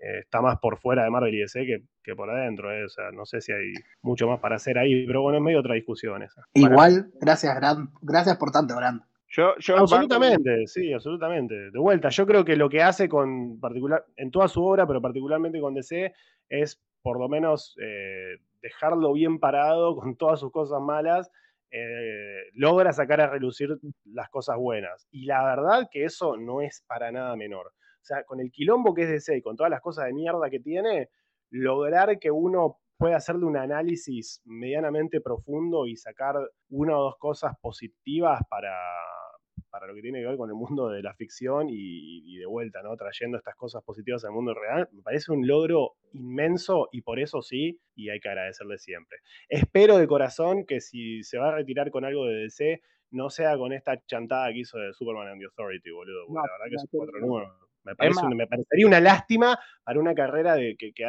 eh, está más por fuera de Marvel y DC que, que por adentro. Eh. O sea, no sé si hay mucho más para hacer ahí, pero bueno, es medio otra discusión esa. Igual, para... gracias, Grant. Gracias por tanto, Grant. Yo, absolutamente, sí, absolutamente. De vuelta, yo creo que lo que hace con particular, en toda su obra, pero particularmente con DC, es por lo menos eh, dejarlo bien parado con todas sus cosas malas, eh, logra sacar a relucir las cosas buenas. Y la verdad que eso no es para nada menor. O sea, con el quilombo que es DC y con todas las cosas de mierda que tiene, lograr que uno puede hacerle un análisis medianamente profundo y sacar una o dos cosas positivas para, para lo que tiene que ver con el mundo de la ficción y, y, de vuelta, ¿no? Trayendo estas cosas positivas al mundo real, me parece un logro inmenso y por eso sí, y hay que agradecerle siempre. Espero de corazón que si se va a retirar con algo de DC, no sea con esta chantada que hizo de Superman and the Authority, boludo. No, la verdad que es un cuatro números. Me, parece un, me, parecería una lástima para una carrera de que, que,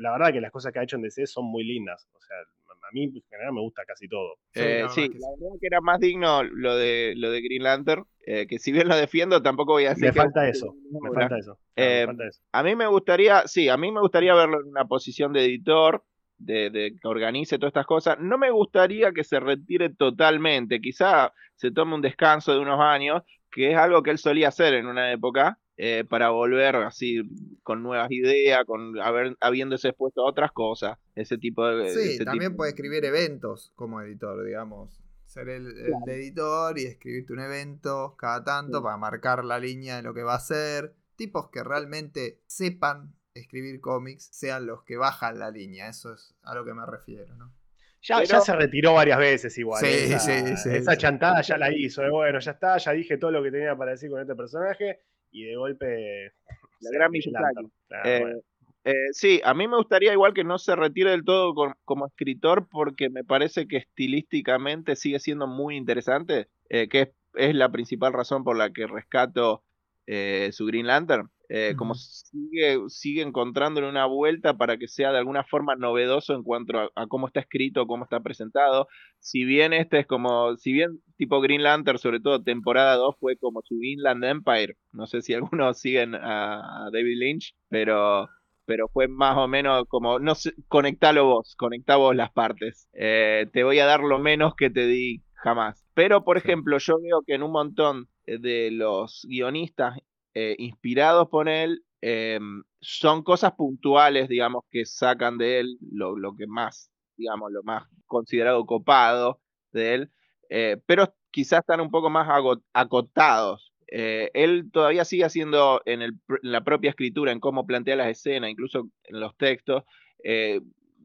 la verdad que las cosas que ha hecho en DC son muy lindas. O sea, a mí en general me gusta casi todo. Eh, sí, la verdad que era más digno lo de lo de Green Lantern, eh, que si bien lo defiendo, tampoco voy a decir me falta eso, me falta eso. Eh, me falta eso. A mí me gustaría, sí, a mí me gustaría verlo en una posición de editor, de, de, que organice todas estas cosas. No me gustaría que se retire totalmente, quizá se tome un descanso de unos años, que es algo que él solía hacer en una época, eh, para volver así con nuevas ideas, con haber, habiéndose expuesto a otras cosas, ese tipo de... Sí, también tipo. puede escribir eventos como editor, digamos. Ser el, claro. el editor y escribirte un evento cada tanto sí. para marcar la línea de lo que va a ser. Tipos que realmente sepan escribir cómics sean los que bajan la línea. Eso es a lo que me refiero, ¿no? Ya, Pero... ya, se retiró varias veces igual. Sí, esa, sí, sí, esa chantada ya la hizo. Bueno, ya está, ya dije todo lo que tenía para decir con este personaje y de golpe. La gran Miyazaki. Eh, bueno. eh, sí, a mí me gustaría igual que no se retire del todo con, como escritor porque me parece que estilísticamente sigue siendo muy interesante, eh, que es, es, la principal razón por la que rescato eh, su Green Lantern. Eh, uh -huh. Como sigue, sigue encontrándole una vuelta para que sea de alguna forma novedoso en cuanto a, a, cómo está escrito, cómo está presentado. Si bien este es como, si bien tipo Green Lantern, sobre todo temporada 2, fue como su Inland Empire. No sé si algunos siguen a, a David Lynch, pero pero fue más o menos como, no sé, conectalo vos, conectá vos las partes. Eh, te voy a dar lo menos que te di jamás. Pero, por ejemplo, yo veo que en un montón de los guionistas eh, inspirados por él, eh, son cosas puntuales, digamos, que sacan de él lo, lo, que más, digamos, lo más considerado copado de él, eh, pero quizás están un poco más acotados eh, él todavía sigue haciendo en, el, la propia escritura, en cómo plantea las escenas, incluso en los textos,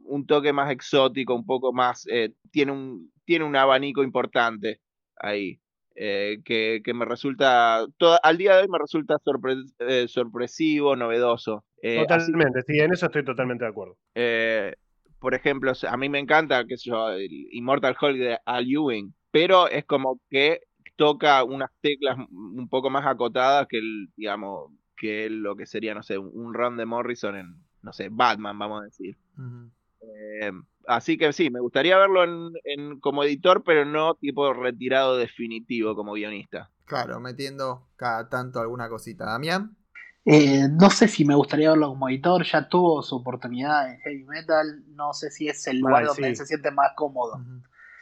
un toque más exótico, un poco más, tiene, un, tiene un abanico importante ahí. Que, que, me resulta, al día de hoy me resulta sorpre, sorpresivo, novedoso. totalmente, sí, en eso estoy totalmente de acuerdo. por ejemplo, a mí me encanta, qué sé yo, Immortal Hulk de Al Ewing, pero es como que toca unas teclas un poco más acotadas que el, digamos, que lo que sería, no sé, un run de Morrison en, no sé, Batman, vamos a decir. Eh, así que sí, me gustaría verlo en, como editor, pero no tipo retirado definitivo como guionista. Claro, metiendo cada tanto alguna cosita. Damián. Eh, no sé si me gustaría verlo como editor, ya tuvo su oportunidad en Heavy Metal, no sé si es el lugar donde se siente más cómodo.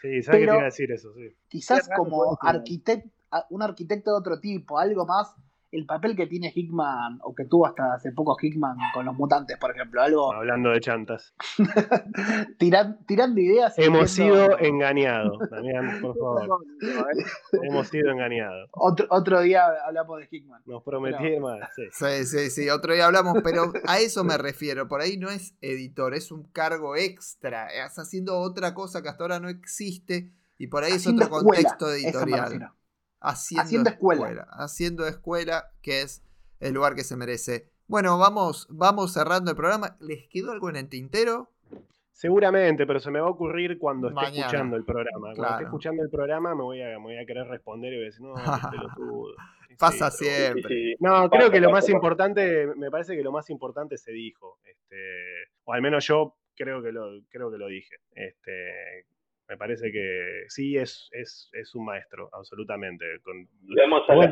Sí, ¿sabes qué te iba a decir eso? Sí. Quizás como arquitecto, un arquitecto de otro tipo, algo más el papel que tiene Hickman, o que tuvo hasta hace poco Hickman con los mutantes, por ejemplo. Algo... Hablando de chantas. tirando ideas. Hemos sido engañados, Damián, por favor. Hemos sido engañados. Otro, otro día hablamos de Hickman. Nos prometieron Sí. sí, sí, sí, otro día hablamos, pero a eso me refiero. Por ahí no es editor, es un cargo extra. Es haciendo otra cosa que hasta ahora no existe. Y por ahí es otro contexto editorial haciendo, escuela. Haciendo escuela, que es el lugar que se merece. Bueno, vamos, vamos cerrando el programa. ¿Les quedó algo en el tintero? Seguramente, pero se me va a ocurrir cuando esté escuchando el programa. Cuando esté escuchando el programa me voy a, voy a querer responder y voy a decir, no, pelotudo. Pasa siempre. No, creo que lo más importante, me parece que lo más importante se dijo. Este, o al menos yo creo que lo, creo que lo dije. Este, me parece que sí es, es, es un maestro, absolutamente. Con... Vemos a una,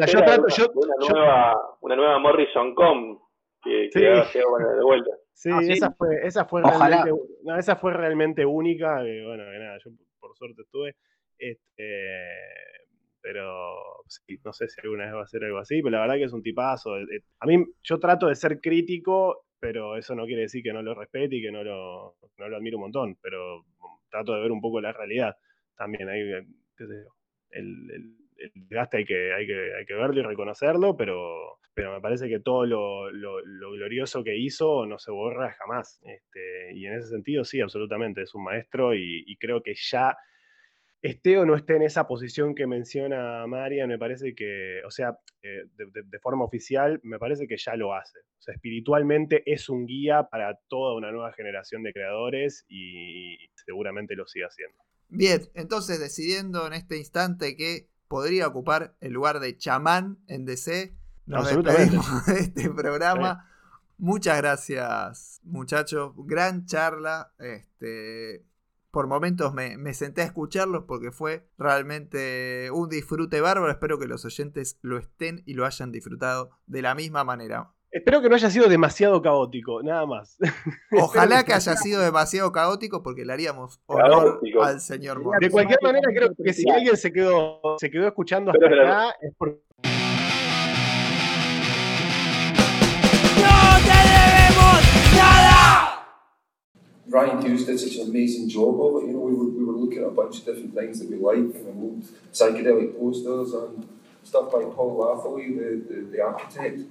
nueva, una nueva Morrison Com que, sí. de vuelta. Sí, ah, esa fue, esa fue realmente, no, esa fue realmente única. bueno, que nada, yo por suerte estuve. Este, pero sí, no sé si alguna vez va a ser algo así, pero la verdad que es un tipazo. A mí, yo trato de ser crítico, pero eso no quiere decir que no lo respete y que no lo, no lo admiro un montón. Pero trato de ver un poco la realidad también. Hay, eh, el, el, el, desgaste hay que, hay, que, hay que verlo y reconocerlo, pero, pero me parece que todo lo, lo, glorioso que hizo no se borra jamás. Este, y en ese sentido, sí, absolutamente, es un maestro y, creo que ya esté o no esté en esa posición que menciona María, me parece que, o sea, eh, de, de, forma oficial, me parece que ya lo hace. O sea, espiritualmente es un guía para toda una nueva generación de creadores y, seguramente lo sigue haciendo. Bien, entonces decidiendo en este instante que podría ocupar el lugar de chamán en DC, nos despedimos de este programa. Muchas gracias, muchachos. Gran charla. Este, por momentos me, me, senté a escucharlos porque fue realmente un disfrute bárbaro. Espero que los oyentes lo estén y lo hayan disfrutado de la misma manera. Espero que no haya sido demasiado caótico, nada más. Ojalá que haya sido demasiado caótico porque le haríamos honor al señor Morrison. De cualquier manera, creo que si alguien se quedó, se quedó escuchando hasta acá es porque. Ryan Hughes did such an amazing job of it. You know, we were, we were looking at a bunch of different things that we like, and old psychedelic posters and stuff by Paul Lathaway, the, the, the architect.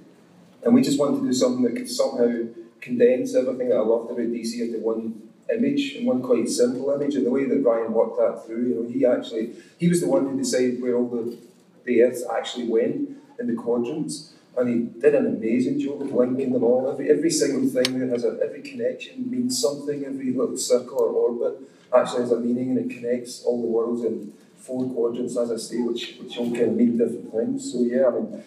And we just wanted to do something that could somehow condense everything that I loved about DC into one image and one quite simple image. And the way that Ryan worked that through, you know, he actually he was the one who decided where all the the Earths actually went in the quadrants. And he did an amazing job of linking them all. Every every single thing that has a every connection means something. Every little circle or orbit actually has a meaning and it connects all the worlds in four quadrants, as I say, which which all of mean different things. So yeah, I mean